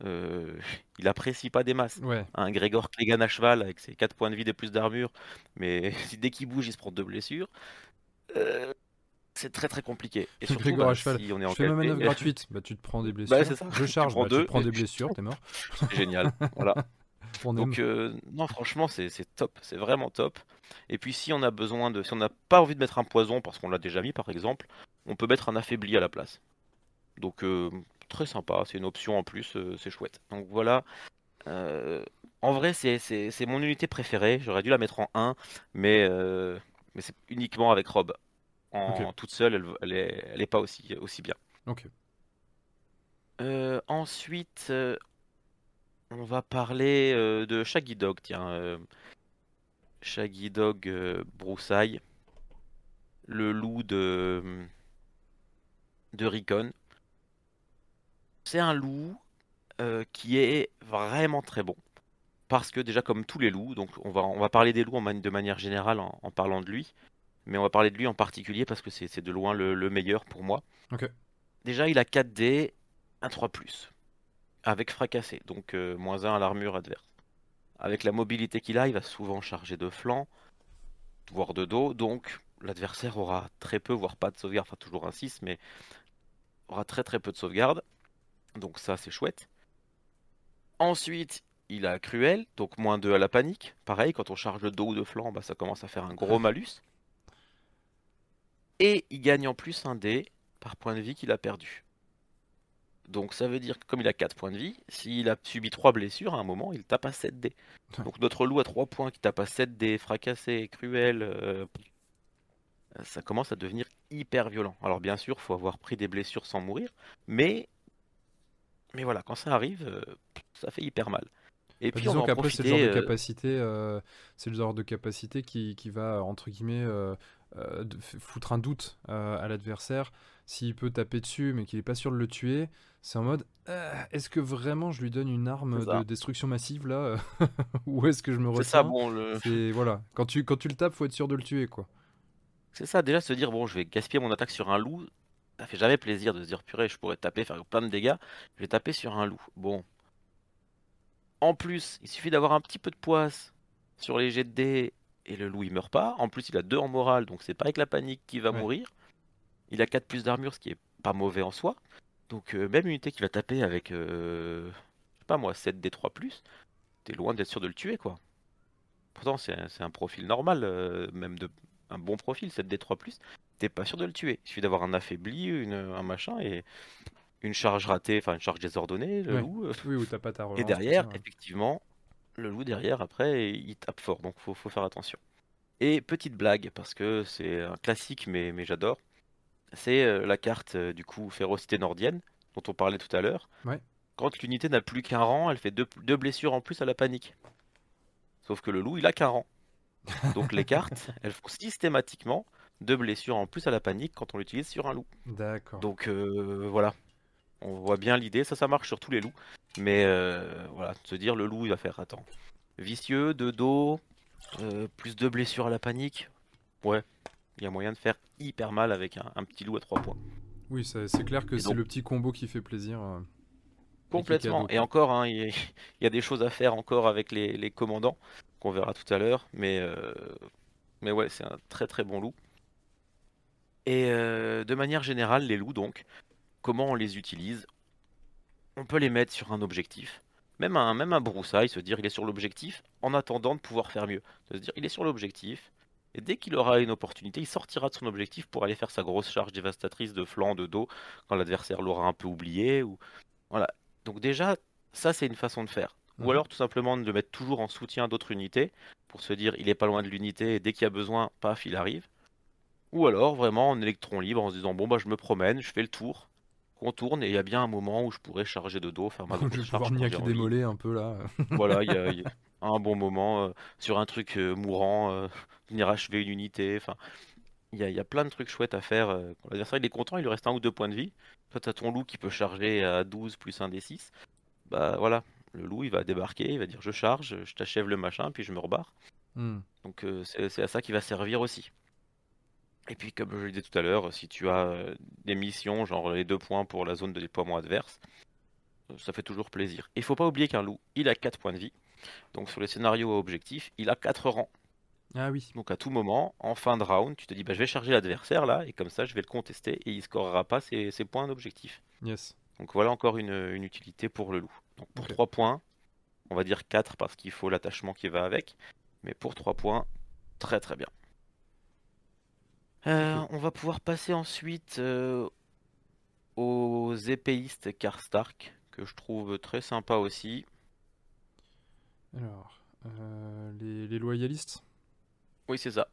euh, il apprécie pas des masses. Un Grégor Clegane à cheval avec ses 4 points de vie et plus d'armure, mais dès qu'il bouge il se prend deux blessures. Euh, c'est très très compliqué. Et surtout, bah, si on est en je fais ma manœuvre gratuite, bah, tu te prends des blessures. Bah, ça. Je charge, tu, prends, bah, tu prends des blessures, t'es mort. C'est génial. voilà. Donc euh, non, franchement, c'est top, c'est vraiment top. Et puis si on a besoin de, si on n'a pas envie de mettre un poison parce qu'on l'a déjà mis par exemple, on peut mettre un affaibli à la place. Donc euh, très sympa, c'est une option en plus, euh, c'est chouette. Donc voilà. en vrai, c'est mon unité préférée. J'aurais dû la mettre en 1, mais mais c'est uniquement avec Rob en toute seule, elle, elle, est, elle est pas aussi, aussi bien. Ok. Euh, ensuite, euh, on va parler euh, de Shaggy Dog. Tiens, Shaggy Dog Broussaille, le loup de de Recon. C'est un loup qui est vraiment très bon. Parce que déjà comme tous les loups, donc on va, on va parler des loups de manière générale en parlant de lui mais on va parler de lui en particulier parce que c'est de loin le, meilleur pour moi. Déjà, il a 4D, un 3. avec fracassé, donc euh, moins 1 à l'armure adverse. Avec la mobilité qu'il a, il va souvent charger de flanc, voire de dos, donc l'adversaire aura très peu, voire pas de sauvegarde, enfin toujours un 6, mais aura très très peu de sauvegarde. Donc ça c'est chouette. Ensuite, il a Cruel, donc moins 2 à la panique. Pareil, quand on charge de dos ou de flanc, bah, ça commence à faire un gros malus. Et il gagne en plus un dé par point de vie qu'il a perdu. Donc ça veut dire que comme il a 4 points de vie, s'il a subi 3 blessures, à un moment, il tape à 7 dés. Donc notre loup à 3 points qui tape à 7 dés, fracassé, cruel, euh, ça commence à devenir hyper violent. Alors bien sûr, il faut avoir pris des blessures sans mourir, mais mais voilà, quand ça arrive, euh, ça fait hyper mal. Et bah, puis disons qu'après c'est le genre de euh, capacité, euh, c'est le genre de capacité qui, qui va entre guillemets foutre un doute à l'adversaire. S'il peut taper dessus, mais qu'il est pas sûr de le tuer, c'est en mode est-ce que vraiment je lui donne une arme de destruction massive là, ou est-ce que je me retiens C'est ça, bon le. voilà, quand tu quand tu le tapes, faut être sûr de le tuer quoi. C'est ça, déjà se dire, bon, je vais gaspiller mon attaque sur un loup, ça fait jamais plaisir de se dire, purée, je pourrais taper, faire plein de dégâts, je vais taper sur un loup. Bon. En plus, il suffit d'avoir un petit peu de poisse sur les jets de dés et le loup il meurt pas. En plus, il a 2 en morale, donc c'est pas avec la panique qu'il va mourir. Il a 4 plus d'armure, ce qui est pas mauvais en soi. Donc, euh, même unité qui va taper avec, euh, je sais pas moi, 7 d 3 plus, t'es loin d'être sûr de le tuer quoi. Pourtant, c'est un, profil normal, euh, même de un bon profil, 7D3+, t'es pas sûr de le tuer. Il suffit d'avoir un affaibli, une, un machin, et une charge ratée, enfin une charge désordonnée, le loup. Euh, oui, ou t'as pas ta relance, Et derrière, effectivement, le loup derrière, après, il tape fort, donc faut, faut faire attention. Et petite blague, parce que c'est un classique, mais, mais j'adore, c'est euh, la carte euh, du coup Férocité Nordienne, dont on parlait tout à l'heure. Quand l'unité n'a plus qu'un rang, elle fait deux, deux blessures en plus à la panique. Sauf que le loup, il a qu'un rang. Donc les cartes, elles font systématiquement deux blessures en plus à la panique quand on l'utilise sur un loup. D'accord. Donc euh, voilà, on voit bien l'idée, ça ça marche sur tous les loups. Mais euh, voilà, se dire le loup il va faire, attends, vicieux, de dos, euh, plus deux blessures à la panique. Ouais, il y a moyen de faire hyper mal avec un, petit loup à 3 points. Oui, c'est clair que c'est le petit combo qui fait plaisir. Complètement. Et, encore, hein, il y, a des choses à faire encore avec les commandants qu'on verra tout à l'heure. Mais, euh, mais ouais, c'est un très très bon loup. Et euh, de manière générale, les loups, donc, comment on les utilise? On peut les mettre sur un objectif. Même un, même un broussaille, se dire il est sur l'objectif, en attendant de pouvoir faire mieux. De se dire il est sur l'objectif, et dès qu'il aura une opportunité, il sortira de son objectif pour aller faire sa grosse charge dévastatrice de flanc, de dos, quand l'adversaire l'aura un peu oublié. Ou... Voilà. Donc déjà, ça c'est une façon de faire. Ou mhm. alors tout simplement de le mettre toujours en soutien d'autres unités pour se dire il est pas loin de l'unité et dès qu'il y a besoin, paf, il arrive. Ou alors vraiment en électron libre en se disant bon bah je me promène, je fais le tour, tourne et il y a bien un moment où je pourrais charger de dos, faire ma grosse je charge. Je vais démoler un peu là. voilà, il y, a un bon moment euh, sur un truc euh, mourant, euh, venir achever une unité, enfin. Il y, a, plein de trucs chouettes à faire. Quand l'adversaire il est content, il lui reste un ou deux points de vie. Toi, tu as ton loup qui peut charger à 12 plus un des 6. Bah voilà, le loup, il va débarquer, il va dire je charge, je t'achève le machin, puis je me rebarre. Hmm. Donc c'est à ça qu'il va servir aussi. Et puis comme je le disais tout à l'heure, si tu as euh, des missions, genre les deux points pour la zone de déploiement adverse, euh, ça fait toujours plaisir. Il faut pas oublier qu'un loup, il a 4 points de vie. Donc sur les scénarios objectifs, il a 4 rangs. Ah oui. Donc à tout moment, en fin de round, tu te dis bah, je vais charger l'adversaire là, et comme ça je vais le contester et il scorera pas ses, points d'objectif. Yes. Donc voilà encore une, une utilité pour le loup. Donc pour 3 points, on va dire 4 parce qu'il faut l'attachement qui va avec. Mais pour 3 points, très très bien. Euh, on va pouvoir passer ensuite euh, aux épéistes Karstark, que je trouve très sympa aussi. Alors, euh, les, loyalistes? Oui, c'est ça.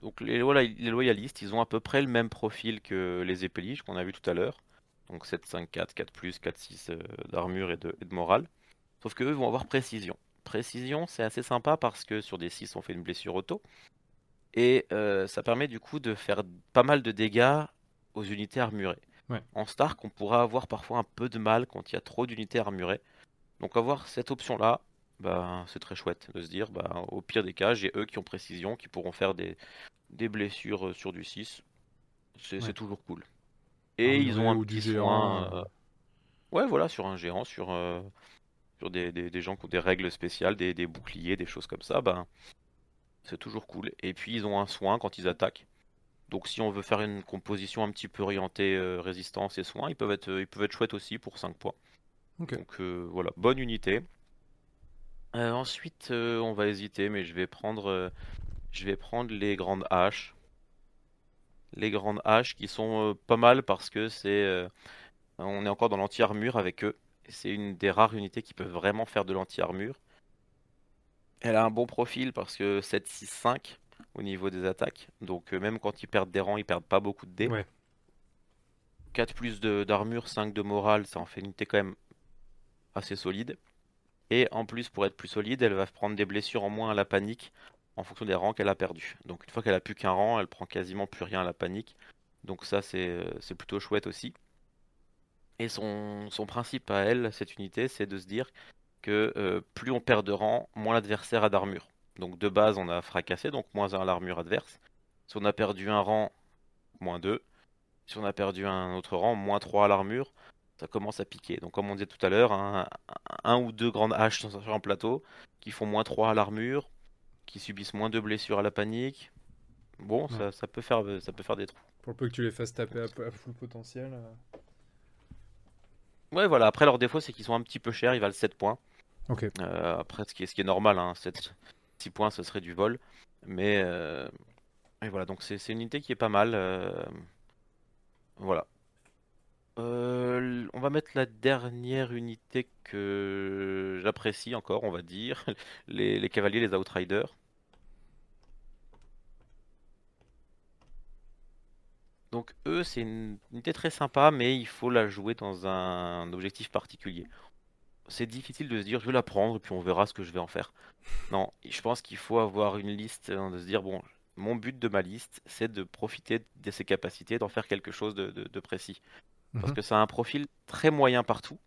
Donc les, les, loyalistes, ils ont à peu près le même profil que les épéliges qu'on a vu tout à l'heure. Donc 7, 5, 4, 4 plus, 4, 6 d'armure et de, morale. Sauf qu'eux vont avoir précision. Précision, c'est assez sympa parce que sur des 6, on fait une blessure auto. Et euh, ça permet du coup de faire pas mal de dégâts aux unités armurées. En Stark, on pourra avoir parfois un peu de mal quand il y a trop d'unités armurées. Donc avoir cette option-là, bah, c'est très chouette de se dire, bah, au pire des cas, j'ai eux qui ont précision, qui pourront faire des, des blessures euh, sur du 6. C'est toujours cool. Et ils ont un petit soin. Euh, Ouais, voilà, sur un géant, sur, euh, sur des, des- des gens qui ont des règles spéciales, des, des boucliers, des choses comme ça, ben, c'est toujours cool. Et puis ils ont un soin quand ils attaquent. Donc si on veut faire une composition un petit peu orientée euh, résistance et soin, ils peuvent être, ils peuvent être chouettes aussi pour 5 points. Donc euh, voilà, bonne unité. Euh, ensuite, on va hésiter, mais je vais prendre, je vais prendre les grandes haches. Les grandes haches qui sont pas mal parce que c'est, on est encore dans l'anti-armure avec eux. C'est une des rares unités qui peuvent vraiment faire de l'anti-armure. Elle a un bon profil parce que 7, 6, 5 au niveau des attaques. Donc euh, même quand ils perdent des rangs, ils perdent pas beaucoup de dés. Ouais. 4 plus de- d'armure, 5 de morale, ça en fait une unité quand même assez solide. Et en plus, pour être plus solide, elle va prendre des blessures en moins à la panique en fonction des rangs qu'elle a perdus. Donc une fois qu'elle a plus qu'un rang, elle prend quasiment plus rien à la panique. Donc ça, c'est euh, c'est plutôt chouette aussi. Et son, son principe à elle, cette unité, c'est de se dire que euh, plus on perd de rang, moins l'adversaire a d'armure. Donc de base, on a fracassé, donc moins 1 à l'armure adverse. Si on a perdu un rang, moins 2. Si on a perdu un autre rang, moins 3 à l'armure. Ça commence à piquer. Donc comme on disait tout à l'heure, un, un ou deux grandes haches sur un plateau qui font moins 3 à l'armure, qui subissent moins de blessures à la panique. Bon, Ouais. ça, ça peut faire, ça peut faire des trous. Pour le peu que tu les fasses taper à, à full potentiel. euh. Ouais, voilà. Après, leur défaut, c'est qu'ils sont un petit peu chers. Ils valent 7 points. Ok. Euh, après, ce qui est, normal, hein, 7, 6 points, ce serait du vol. Mais euh, voilà, donc c'est une unité qui est pas mal. euh, Voilà. On va mettre la dernière unité que j'apprécie encore, on va dire. Les cavaliers, les outriders. Donc eux, c'est une unité très sympa, mais il faut la jouer dans un objectif particulier. C'est difficile de se dire je vais la prendre et puis on verra ce que je vais en faire. Non, je pense qu'il faut avoir une liste, hein, de se dire bon, mon but de ma liste, c'est de profiter de ses capacités, d'en faire quelque chose de, de- de précis. Parce Mhm. que ça a un profil très moyen partout.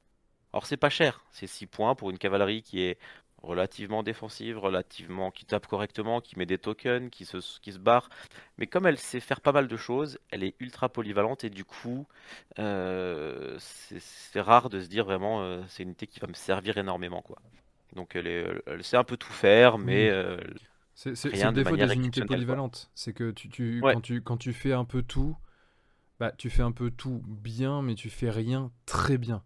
Alors c'est pas cher, c'est 6 points pour une cavalerie qui est relativement défensive, relativement qui tape correctement, qui met des tokens, qui se, qui se barre. Mais comme elle sait faire pas mal de choses, elle est ultra polyvalente et du coup, euh, c'est rare de se dire vraiment euh, c'est une unité qui va me servir énormément quoi. Donc elle, est, elle sait un peu tout faire, mais Oui. euh, C'est le de défaut manière des unités polyvalentes. C'est que tu, tu- Ouais. quand, tu, quand tu fais un peu tout, bah, tu fais un peu tout bien, mais tu fais rien très bien.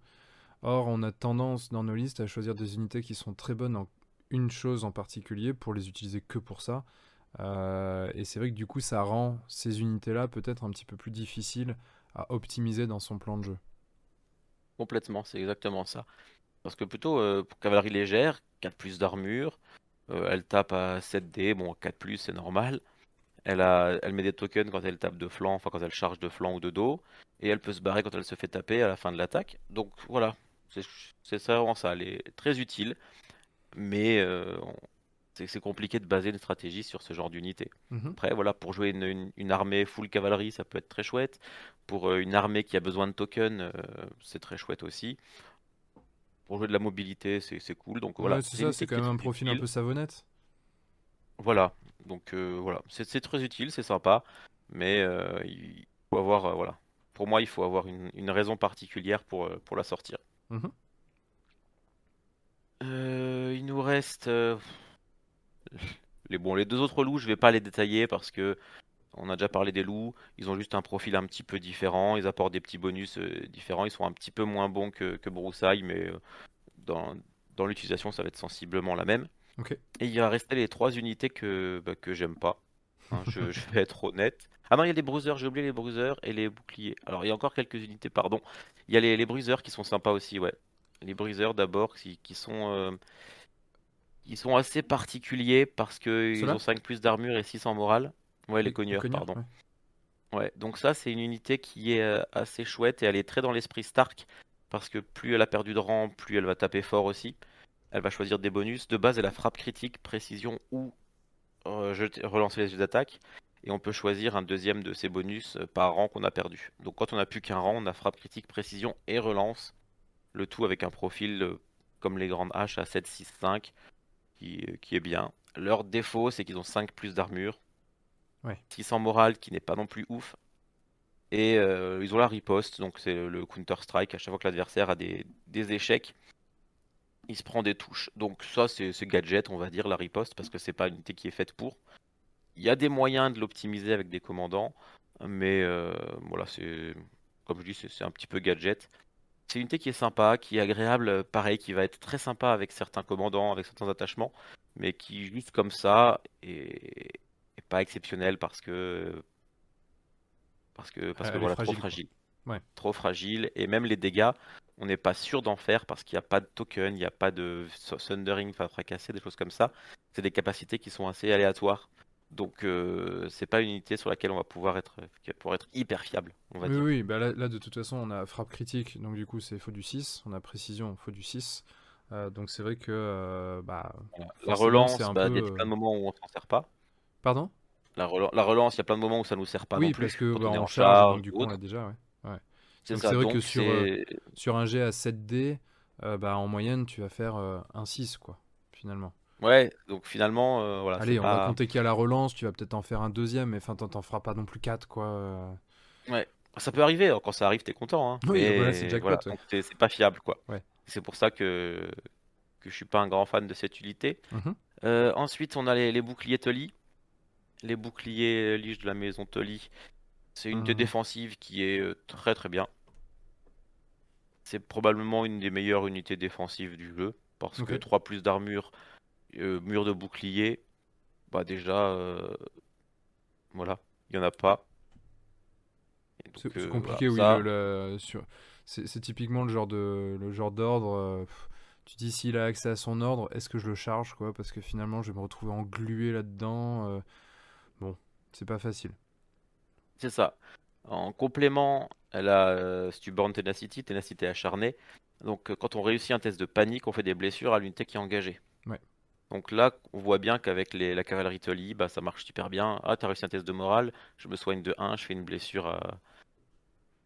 Or, on a tendance dans nos listes à choisir des unités qui sont très bonnes en une chose en particulier pour les utiliser que pour ça. Euh, et c'est vrai que du coup, ça rend ces unités-là peut-être un petit peu plus difficiles à optimiser dans son plan de jeu. Complètement, c'est exactement ça. Parce que plutôt, euh, pour cavalerie légère, 4 plus d'armure, euh, elle tape à 7D, bon 4 plus c'est normal. Elle a, elle met des tokens quand elle tape de flanc, enfin quand elle charge de flanc ou de dos, et elle peut se barrer quand elle se fait taper à la fin de l'attaque. Donc voilà, c'est vraiment ça, elle est très utile, mais euh, c'est compliqué de baser une stratégie sur ce genre d'unité. Mhm. Après, voilà, pour jouer une, une- une armée full cavalerie, ça peut être très chouette. Pour euh, une armée qui a besoin de tokens, euh, c'est très chouette aussi. Pour jouer de la mobilité, c'est cool. Donc voilà, Ouais, c'est ça, quand même un profil un peu savonnette. Voilà, donc euh, voilà, c'est très utile, c'est sympa, mais il faut avoir, voilà, pour moi, il faut avoir une, une raison particulière pour, pour la sortir. Mhm. Euh, il nous reste euh, les bon, les deux autres loups, je vais pas les détailler parce que on a déjà parlé des loups. Ils ont juste un profil un petit peu différent. Ils apportent des petits bonus euh, différents. Ils sont un petit peu moins bons que, que Broussailles, mais dans, dans l'utilisation, ça va être sensiblement la même. Et il va rester les trois unités que, bah, que j'aime pas. Hein, je, je vais être honnête. Ah non, il y a les bruiseurs, j'ai oublié les bruiseurs et les boucliers. Alors, il y a encore quelques unités, pardon. Il y a les, les bruiseurs qui sont sympas aussi, ouais. Les bruiseurs d'abord, qui, qui sont, euh, qui sont assez particuliers parce qu'ils ont 5 plus d'armure et 6 en morale. Ouais, les Les- cogneurs, cogneurs, pardon. ouais. Ouais, donc ça, c'est une unité qui est euh, assez chouette et elle est très dans l'esprit Stark parce que plus elle a perdu de rang, plus elle va taper fort aussi. Elle va choisir des bonus. De base, elle a frappe critique, précision ou euh, relancer les yeux d'attaque. Et on peut choisir un deuxième de ces bonus euh, par rang qu'on a perdu. Donc quand on n'a plus qu'un rang, on a frappe critique, précision et relance. Le tout avec un profil euh, comme les grandes haches à 7, 6, 5 qui, qui est bien. Leur défaut, c'est qu'ils ont 5 plus d'armure. Ouais. 600 morale qui n'est pas non plus ouf. Et euh, ils ont la riposte, donc c'est le Counter-Strike. À chaque fois que l'adversaire a des, des échecs, il se prend des touches. Donc ça, c'est gadget, on va dire, la riposte, parce que c'est pas une unité qui est faite pour. Il y a des moyens de l'optimiser avec des commandants, mais euh, voilà, c'est comme je dis, c'est un petit peu gadget. C'est une unité qui est sympa, qui est agréable, euh, pareil, qui va être très sympa avec certains commandants, avec certains attachements, mais qui juste comme ça est, est pas exceptionnel parce que parce que parce que Elle voilà, trop fragile, quoi. fragile. Ouais. Trop fragile. Et même les dégâts, on n'est pas sûr d'en faire parce qu'il n'y a pas de token, il n'y a pas de sundering, enfin fracasser, des choses comme ça. C'est des capacités qui sont assez aléatoires. Donc euh, c'est pas une unité sur laquelle on va pouvoir être, hyper fiable, on va Oui, dire. oui, bah là, là, de toute façon, on a frappe critique, donc du coup, c'est faut du 6. On a précision, faut du 6. Euh, donc c'est vrai que, euh, bah. La relance, un bah, peu. il y a plein de moments où on s'en sert pas. Pardon? La, relan- la relance, il y a plein de moments où ça nous sert pas non Oui, parce plus que quand bah, on est en charge, charge donc du ou coup, on l'a autre. déjà, ouais. C'est Donc vrai que sur, euh, sur un jet à 7D, euh, bah, en moyenne, tu vas faire euh, un 6, quoi, finalement. ouais. Donc finalement, euh, voilà, Allez, on va compter qu'il y a la relance, tu vas peut-être en faire un deuxième, mais enfin, t'en feras pas non plus 4, quoi. Ouais, ça peut arriver, hein, quand ça arrive, t'es content, hein. Oui, voilà, c'est jackpot, voilà, ouais. donc c'est pas fiable, quoi. Ouais. C'est pour ça que, que je suis pas un grand fan de cette unité. Mhm. Euh, ensuite, on a les, les boucliers Tully. Les boucliers Lige de la maison Tully. C'est une unité Mhm. défensive qui est euh, très très bien. C'est probablement une des meilleures unités défensives du jeu. Parce que Ok. 3 plus d'armure, euh, mur de bouclier, bah déjà, euh, voilà, il y en a pas. C'est euh, compliqué, voilà, oui. ça. le- le- sur... C'est typiquement le genre de le genre d'ordre. tu dis s'il a accès à son ordre, est-ce que je le charge, quoi? Parce que finalement, je vais me retrouver englué là-dedans. Bon, c'est pas facile. C'est ça. En complément, elle a euh, Stubborn Tenacity, Ténacité acharnée. Donc, euh, quand on réussit un test de panique, on fait des blessures à l'unité qui est engagée. Ouais. Donc là, on voit bien qu'avec les- la cavalerie Tully, bah, ça marche super bien. Ah, t'as réussi un test de morale, je me soigne de 1, je fais une blessure à-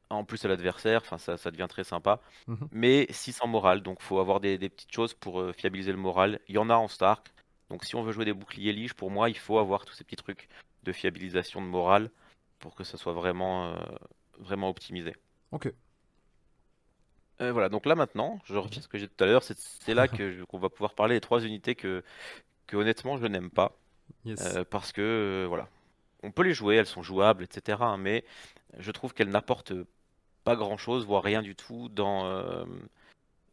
en plus à l'adversaire. Enfin, ça, ça devient très sympa. Mhm. Mais 600 morale, donc faut avoir des, des petites choses pour euh, fiabiliser le moral. Il y en a en Stark. Donc si on veut jouer des boucliers lige, pour moi, il faut avoir tous ces petits trucs de fiabilisation de morale pour que ça soit vraiment, euh, vraiment optimisé. Ok. Euh, voilà, donc là maintenant, je reviens à ce que j'ai dit tout à l'heure, c'est là que qu'on va pouvoir parler des trois unités que, que honnêtement je n'aime pas. Yes. Euh, parce que euh, voilà, on peut les jouer, elles sont jouables, etc. hein, mais je trouve qu'elles n'apportent pas grand-chose, voire rien du tout dans,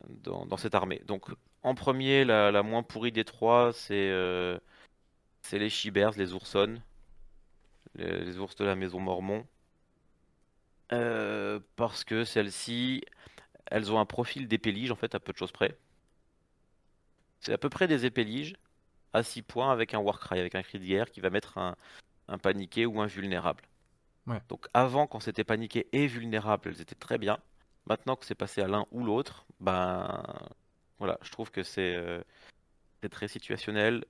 dans, dans cette armée. Donc en premier, la, la moins pourrie des trois, c'est c'est les Shibers, les Oursonnes, les, les ours de la maison Mormon. Euh, parce que celles-ci, elles ont un profil d'épélige en fait à peu de choses près. C'est à peu près des épéliges à 6 points avec un Warcry, avec un cri de guerre qui va mettre un, un paniqué ou un vulnérable. Ouais. Donc avant, quand c'était paniqué et vulnérable, elles étaient très bien. Maintenant que c'est passé à l'un ou l'autre, ben voilà, je trouve que c'est euh, c'est très situationnel.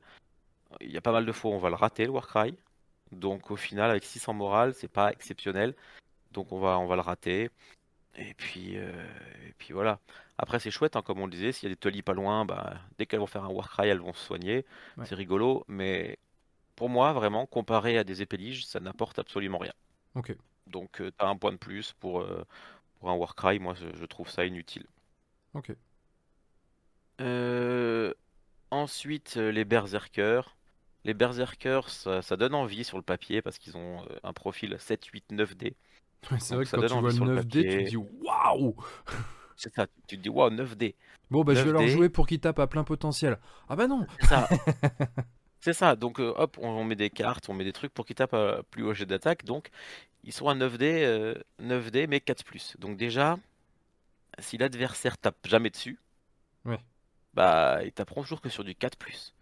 Il y a pas mal de fois où on va le rater le Warcry. Donc au final, avec 600 morale, c'est pas exceptionnel. Donc on va, on va le rater. Et puis, euh, et puis voilà. Après, c'est chouette, hein, comme on le disait, s'il y a des Tully pas loin, bah, dès qu'elles vont faire un Warcry, elles vont se soigner. Ouais. C'est rigolo, mais pour moi, vraiment, comparé à des épéliges, ça n'apporte absolument rien. Ok. Donc, tu as un point de plus pour, euh, pour un Warcry. Moi, je, je trouve ça inutile. Ok. Euh, ensuite, euh, les Berserkers. Les Berserkers, ça, ça donne envie sur le papier parce qu'ils ont euh, un profil 7, 8, 9D. Ouais, c'est vrai que ça quand donne tu vois envie sur le le 9D, tu te dis waouh! C'est ça, tu te dis, waouh, 9D. Bon, bah je vais leur 9D. jouer pour qu'ils tapent à plein potentiel. Ah bah non! C'est ça. C'est ça. Donc, euh, hop, on, on met des cartes, on met des trucs pour qu'ils tapent à plus haut jet d'attaque. Donc, ils sont à 9D, euh, 9D, mais 4+. Donc, déjà, si l'adversaire tape jamais dessus, Ouais. bah, ils taperont toujours que sur du 4+.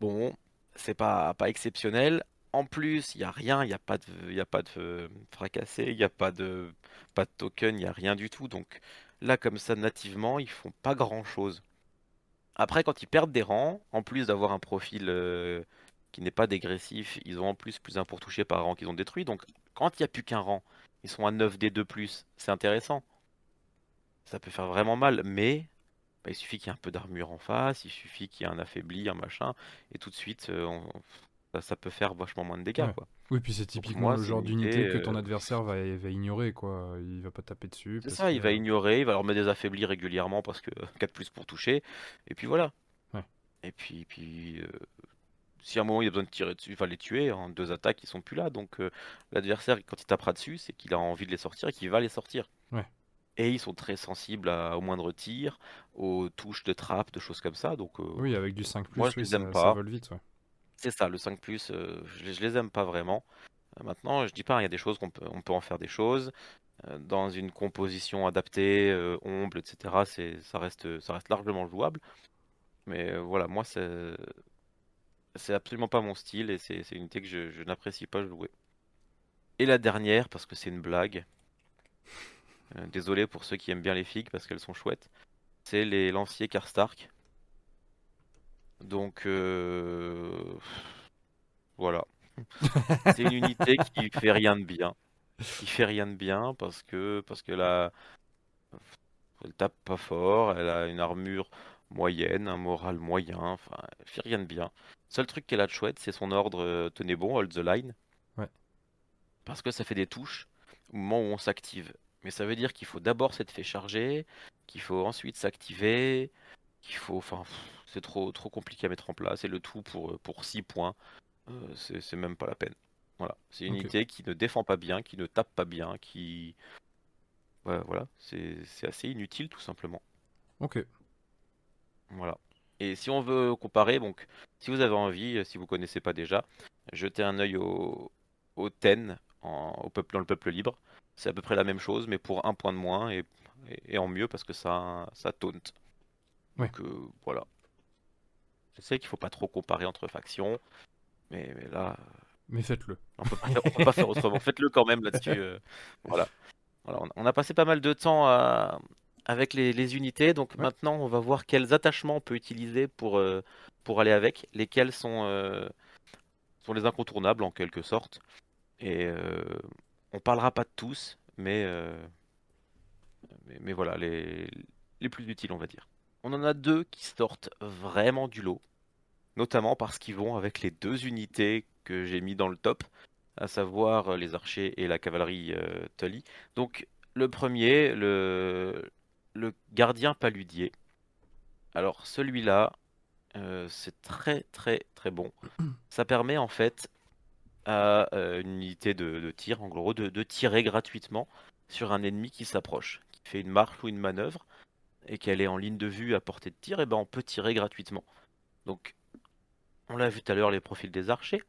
Bon, c'est pas, pas exceptionnel. En plus, il n'y a rien, il n'y a pas de, fracassé, il n'y a pas de, pas de token, il n'y a rien du tout. Donc là, comme ça, nativement, ils font pas grand-chose. Après, quand ils perdent des rangs, en plus d'avoir un profil euh, qui n'est pas dégressif, ils ont en plus plus un pour toucher par rang qu'ils ont détruit. Donc quand il n'y a plus qu'un rang, ils sont à 9D2+, c'est intéressant. Ça peut faire vraiment mal, mais bah, il suffit qu'il y ait un peu d'armure en face, il suffit qu'il y ait un affaibli, un machin, et tout de suite, euh, on- ça, peut faire vachement moins de dégâts. Quoi. Oui, puis c'est typiquement le genre d'unité que ton euh, adversaire va, va, ignorer. quoi. Il va pas taper dessus. C'est ça, il va ignorer, il va leur mettre des affaiblis régulièrement parce que 4 plus pour toucher. Et puis voilà. Et puis, puis euh, si à un moment il a besoin de tirer dessus, il va les tuer. En deux attaques, ils sont plus là. Donc euh, l'adversaire, quand il tapera dessus, c'est qu'il a envie de les sortir et qu'il va les sortir. Et ils sont très sensibles à, au moindre tir, aux touches de trappe, de choses comme ça. Donc, oui, avec du 5 moi, je les aime pas. vole vite. C'est ça, le 5 plus, euh, je, je, les aime pas vraiment. Euh, maintenant, je dis pas, il y a des choses qu'on peut, on peut en faire des choses. Euh, dans une composition adaptée, omble, etc., ça, reste, ça reste largement jouable. Mais voilà, moi, c'est, c'est absolument pas mon style et c'est, une unité que je, je n'apprécie pas jouer. Et la dernière, parce que c'est une blague. Désolé pour ceux qui aiment bien les figues parce qu'elles sont chouettes. C'est les lanciers Karstark. Donc euh, voilà. C'est une unité qui fait rien de bien. Qui fait rien de bien parce que parce que la elle tape pas fort, elle a une armure moyenne, un moral moyen, enfin, elle fait rien de bien. Seul truc qu'elle a de chouette, c'est son ordre euh, tenez bon, hold the line. Ouais. Parce que ça fait des touches au moment où on s'active. Mais ça veut dire qu'il faut d'abord s'être fait charger, qu'il faut ensuite s'activer, qu'il faut enfin c'est trop, trop compliqué à mettre en place. Et le tout pour, euh, pour 6 points, euh, c'est même pas la peine. Voilà, c'est une unité qui ne défend pas bien, qui ne tape pas bien, qui. voilà, c'est assez inutile tout simplement. Ok. Voilà. Et si on veut comparer, donc, si vous avez envie, euh, si vous connaissez pas déjà, jetez un œil au, au TEN, au peuple, dans le peuple libre. C'est à peu près la même chose, mais pour un point de moins et, et, en mieux parce que ça, ça taunte. Donc voilà. Je sais qu'il faut pas trop comparer entre factions, mais, là. Mais faites-le. On peut pas peut pas faire autrement. Faites-le quand même là-dessus. Euh, voilà. On a passé pas mal de temps avec les, unités, donc maintenant on va voir quels attachements on peut utiliser pour, euh, pour aller avec, lesquels sont, euh, sont les incontournables en quelque sorte. Et on parlera pas de tous, mais, mais, voilà, les, les plus utiles on va dire. On en a deux qui sortent vraiment du lot, notamment parce qu'ils vont avec les deux unités que j'ai mis dans le top, à savoir euh, les archers et la cavalerie euh, Tully. Donc le premier, le, gardien paludier. Alors celui-là, euh, c'est très très très bon. Ça permet en fait à une unité de, tir, en gros, de, de, tirer gratuitement sur un ennemi qui s'approche, qui fait une marche ou une manœuvre et qu'elle est en ligne de vue à portée de tir, et ben on peut tirer gratuitement. Donc, on l'a vu tout à l'heure les profils des archers,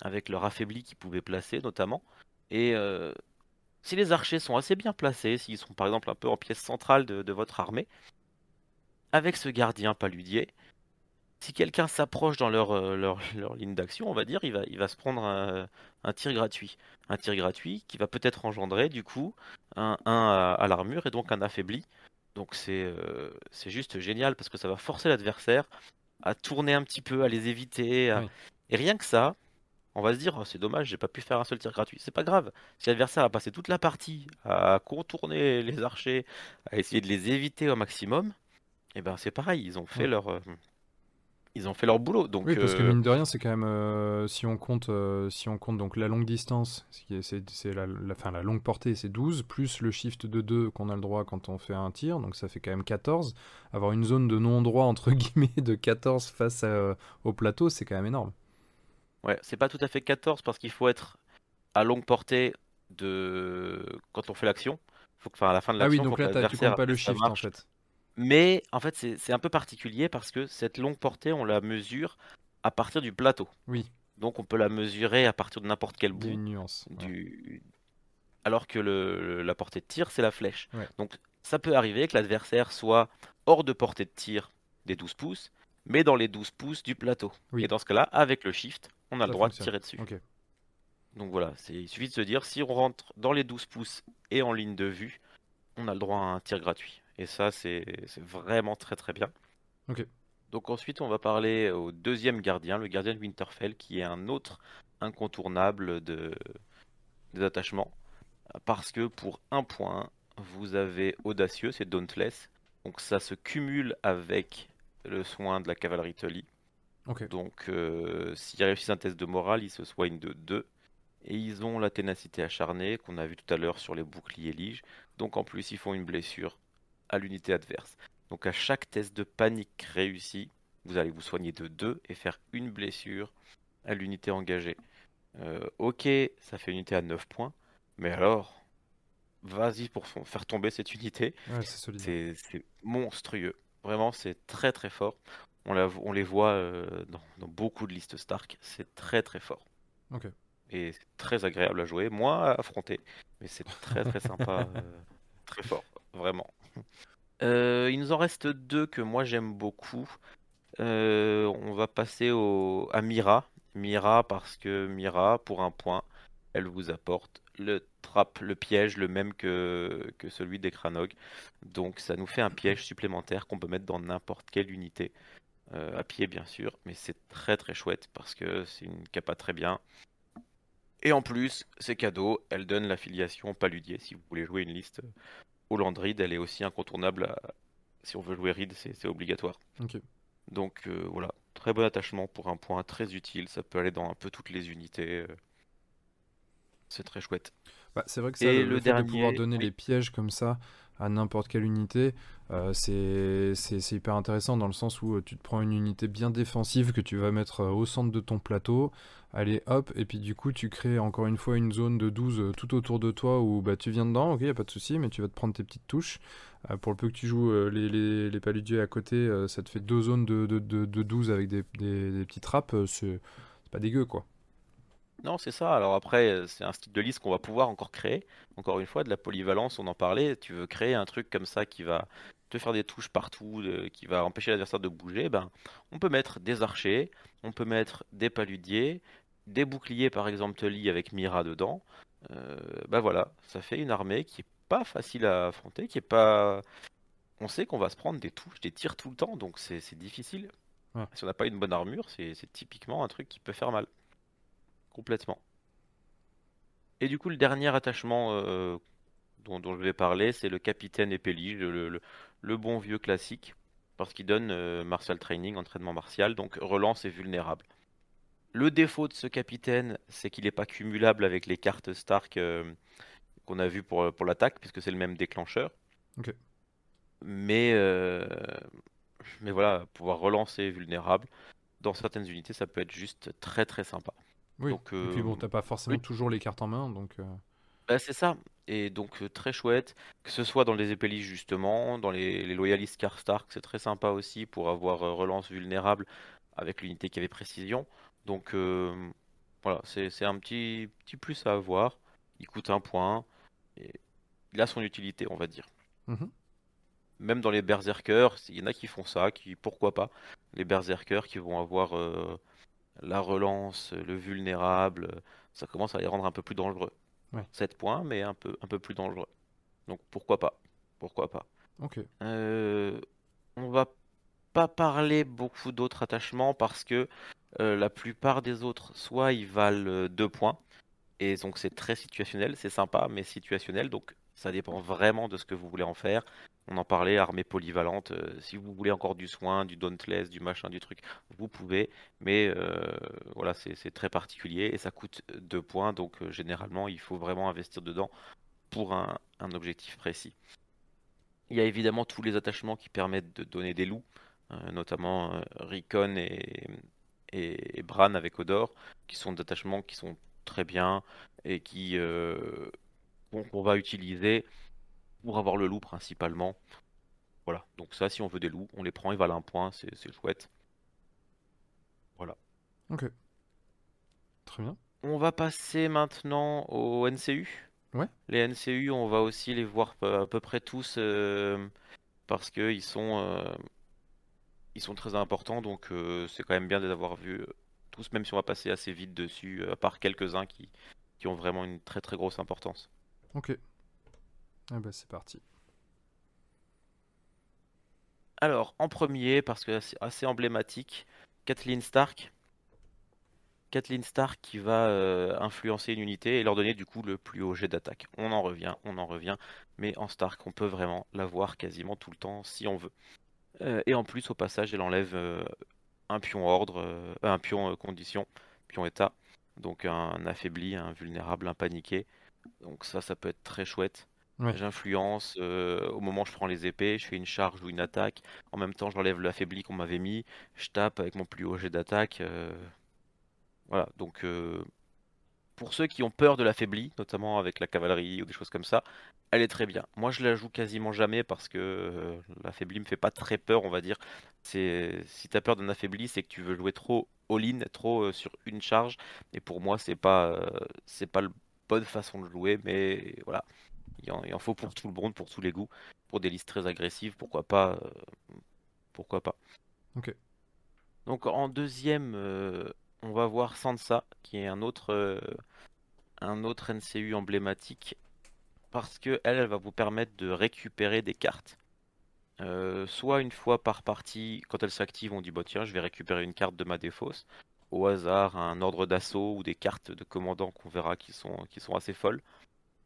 avec leur affaibli qu'ils pouvaient placer notamment. Et euh, si les archers sont assez bien placés, s'ils sont par exemple un peu en pièce centrale de, votre armée, avec ce gardien paludier, si quelqu'un s'approche dans leur, euh, leur, leur, ligne d'action, on va dire, il va, il va se prendre un, un tir gratuit. Un tir gratuit qui va peut-être engendrer du coup un 1 à, à l'armure et donc un affaibli donc euh, c'est juste génial parce que ça va forcer l'adversaire à tourner un petit peu, à les éviter. Et rien que ça, on va se dire, oh, c'est dommage, j'ai pas pu faire un seul tir gratuit. C'est pas grave. Si l'adversaire a passé toute la partie à contourner les archers, à essayer de les éviter au maximum, et eh ben c'est pareil, ils ont fait leur, euh, ils ont fait leur boulot. Donc, oui, parce que euh, mine de rien, c'est quand même euh, si on compte, euh, si on compte donc la longue distance, c'est la, la, fin, la longue portée, c'est 12 plus le shift de 2 qu'on a le droit quand on fait un tir, donc ça fait quand même 14. Avoir une zone de non-droit entre guillemets de 14 face au plateau, c'est quand même énorme. Ouais, c'est pas tout à fait 14 parce qu'il faut être à longue portée de quand on fait l'action. Faut que, enfin, à la fin de l'action, ah oui, donc là, tu comptes pas le shift en fait. Mais en fait, c'est un peu particulier parce que cette longue portée, on la mesure à partir du plateau. Oui. Donc on peut la mesurer à partir de n'importe quel bout. nuance. Du... Alors que le, la portée de tir, c'est la flèche. Donc ça peut arriver que l'adversaire soit hors de portée de tir des 12 pouces, mais dans les 12 pouces du plateau. Oui. Et dans ce cas-là, avec le shift, on a le droit de tirer dessus. Donc voilà, il suffit de se dire, si on rentre dans les 12 pouces et en ligne de vue, on a le droit à un tir gratuit. Et ça, c'est vraiment très très bien. Ok. Donc ensuite, on va parler au deuxième gardien, le gardien de Winterfell, qui est un autre incontournable de, des attachements. Parce que pour un point, vous avez Audacieux, c'est Dauntless. Donc ça se cumule avec le soin de la cavalerie Tully. Donc, euh, s'ils réussissent un test de morale, ils se soignent de 2. Et ils ont la ténacité acharnée qu'on a vu tout à l'heure sur les boucliers lige. Donc, en plus, ils font une blessure à l'unité adverse. Donc, à chaque test de panique réussi, vous allez vous soigner de 2 et faire une blessure à l'unité engagée. Euh, ok, ça fait une unité à 9 points. Mais alors, vas-y pour faire tomber cette unité. c'est monstrueux. Vraiment, c'est très très fort. On, les voit euh, dans, beaucoup de listes Stark. C'est très très fort. Et c'est très agréable à jouer. Moi, à affronter. Mais c'est très très sympa. Euh, très fort. Vraiment. Euh, il nous en reste deux que moi j'aime beaucoup. on va passer au, à Mira. Mira parce que Mira, pour un point, elle vous apporte le trap, le piège, le même que, que celui des Kranog. Donc ça nous fait un piège supplémentaire qu'on peut mettre dans n'importe quelle unité. Euh, à pied bien sûr, mais c'est très très chouette parce que c'est une capa très bien. Et en plus, c'est cadeau, elle donne l'affiliation Paludier. Si vous voulez jouer une liste Hollandride, elle est aussi incontournable. Si on veut jouer Reed, c'est obligatoire. Donc euh, voilà, très bon attachement pour un point très utile. Ça peut aller dans un peu toutes les unités. Euh. C'est très chouette. Bah, c'est vrai que ça, le, fait de pouvoir donner les pièges comme ça à n'importe quelle unité, euh, c'est hyper intéressant dans le sens où euh, tu te prends une unité bien défensive que tu vas mettre euh, au centre de ton plateau, allez hop, et puis du coup tu crées encore une fois une zone de 12 tout autour de toi où bah, tu viens dedans, ok, y a pas de souci, mais tu vas te prendre tes petites touches. pour le peu que tu joues les, les, les paludiers à côté, ça te fait deux zones de, de, de, 12 avec des, des, des petites trappes, c'est pas dégueu quoi. Non, c'est ça. Alors après, euh, c'est un style de liste qu'on va pouvoir encore créer. Encore une fois, de la polyvalence, on en parlait. Tu veux créer un truc comme ça qui va te faire des touches partout, qui va empêcher l'adversaire de bouger. Ben, on peut mettre des archers, on peut mettre des paludiers, des boucliers par exemple Tully avec Mira dedans. Euh, ben voilà, ça fait une armée qui est pas facile à affronter, qui est pas. On sait qu'on va se prendre des touches, des tirs tout le temps, donc c'est difficile. Si on n'a pas une bonne armure, c'est typiquement un truc qui peut faire mal. Complètement. Et du coup, le dernier attachement euh, dont, je vais parler, c'est le capitaine le, le, bon vieux classique, parce qu'il donne euh, martial training, entraînement martial, donc relance et vulnérable. Le défaut de ce capitaine, c'est qu'il n'est pas cumulable avec les cartes Stark euh, qu'on a vues pour, pour l'attaque, puisque c'est le même déclencheur. Mais, mais voilà, pouvoir relancer vulnérable, dans certaines unités, ça peut être juste très très sympa. Oui. Donc, et puis bon, euh, t'as pas forcément toujours les cartes en main, donc. Euh. Bah, c'est ça. Et donc euh, très chouette, que ce soit dans les épelistes justement, dans les, les loyalistes Car Stark, c'est très sympa aussi pour avoir relance vulnérable avec l'unité qui avait précision. Donc voilà, c'est un petit, petit plus à avoir. Il coûte un point. Et il a son utilité, on va dire. Mmh Même dans les berserkers, il y en a qui font ça, qui pourquoi pas. Les berserkers qui vont avoir la relance, le vulnérable, ça commence à les rendre un peu plus dangereux. 7 points, mais un peu, un peu plus dangereux. Donc pourquoi pas? Pourquoi pas? Ok. Euh, on va pas parler beaucoup d'autres attachements parce que euh, la plupart des autres, soit ils valent 2 points, et donc c'est très situationnel, c'est sympa, mais situationnel, donc ça dépend vraiment de ce que vous voulez en faire. On en parlait, armée polyvalente. Euh, si vous voulez encore du soin, du dauntless, du machin, du truc, vous pouvez. Mais euh, voilà, c'est très particulier et ça coûte 2 points. Donc euh, généralement, il faut vraiment investir dedans pour un, objectif précis. Il y a évidemment tous les attachements qui permettent de donner des loups, notamment Ricon et, Bran avec Odor, qui sont d'attachements qui sont très bien et qui qu'on va utiliser pour avoir le loup principalement. Voilà, donc ça, si on veut des loups, on les prend, ils valent un point, c'est chouette. Voilà. Ok. Très bien. On va passer maintenant au NCU. Ouais. Les NCU, on va aussi les voir à peu près tous euh, parce qu'ils sont, euh, ils sont très importants, donc euh, c'est quand même bien de les avoir vus tous, même si on va passer assez vite dessus, à part quelques-uns qui, qui ont vraiment une très très grosse importance. Ok. Ah bah c'est parti. Alors, en premier, parce que c'est assez emblématique, Kathleen Stark. Kathleen Stark qui va euh, influencer une unité et leur donner du coup le plus haut jet d'attaque. On en revient, on en revient, mais en Stark, on peut vraiment l'avoir quasiment tout le temps si on veut. Euh, et en plus, au passage, elle enlève euh, un pion ordre, un pion condition, pion état, donc un, affaibli, un vulnérable, un paniqué. Donc ça, ça peut être très chouette. J'influence, au moment où je prends les épées, je fais une charge ou une attaque. En même temps, j'enlève l'affaibli qu'on m'avait mis. Je tape avec mon plus haut jet d'attaque. Voilà, donc pour ceux qui ont peur de l'affaibli, notamment avec la cavalerie ou des choses comme ça, elle est très bien. Moi, je la joue quasiment jamais parce que euh, l'affaibli me fait pas très peur, on va dire. C'est si tu as peur d'un affaibli, c'est que tu veux jouer trop all-in, trop sur une charge. Et pour moi, c'est pas euh, c'est pas la bonne façon de jouer, mais voilà, il en, faut pour tout le monde, pour tous les goûts, pour des listes très agressives, pourquoi pas, pourquoi pas. Ok. Donc en deuxième on va voir Sansa, qui est un autre, euh, un autre NCU emblématique, parce que elle, va vous permettre de récupérer des cartes. Euh, soit une fois par partie, quand elle s'active, on dit bah tiens, je vais récupérer une carte de ma défausse. Au hasard, un ordre d'assaut ou des cartes de commandant qu'on verra qui sont, qui sont assez folles.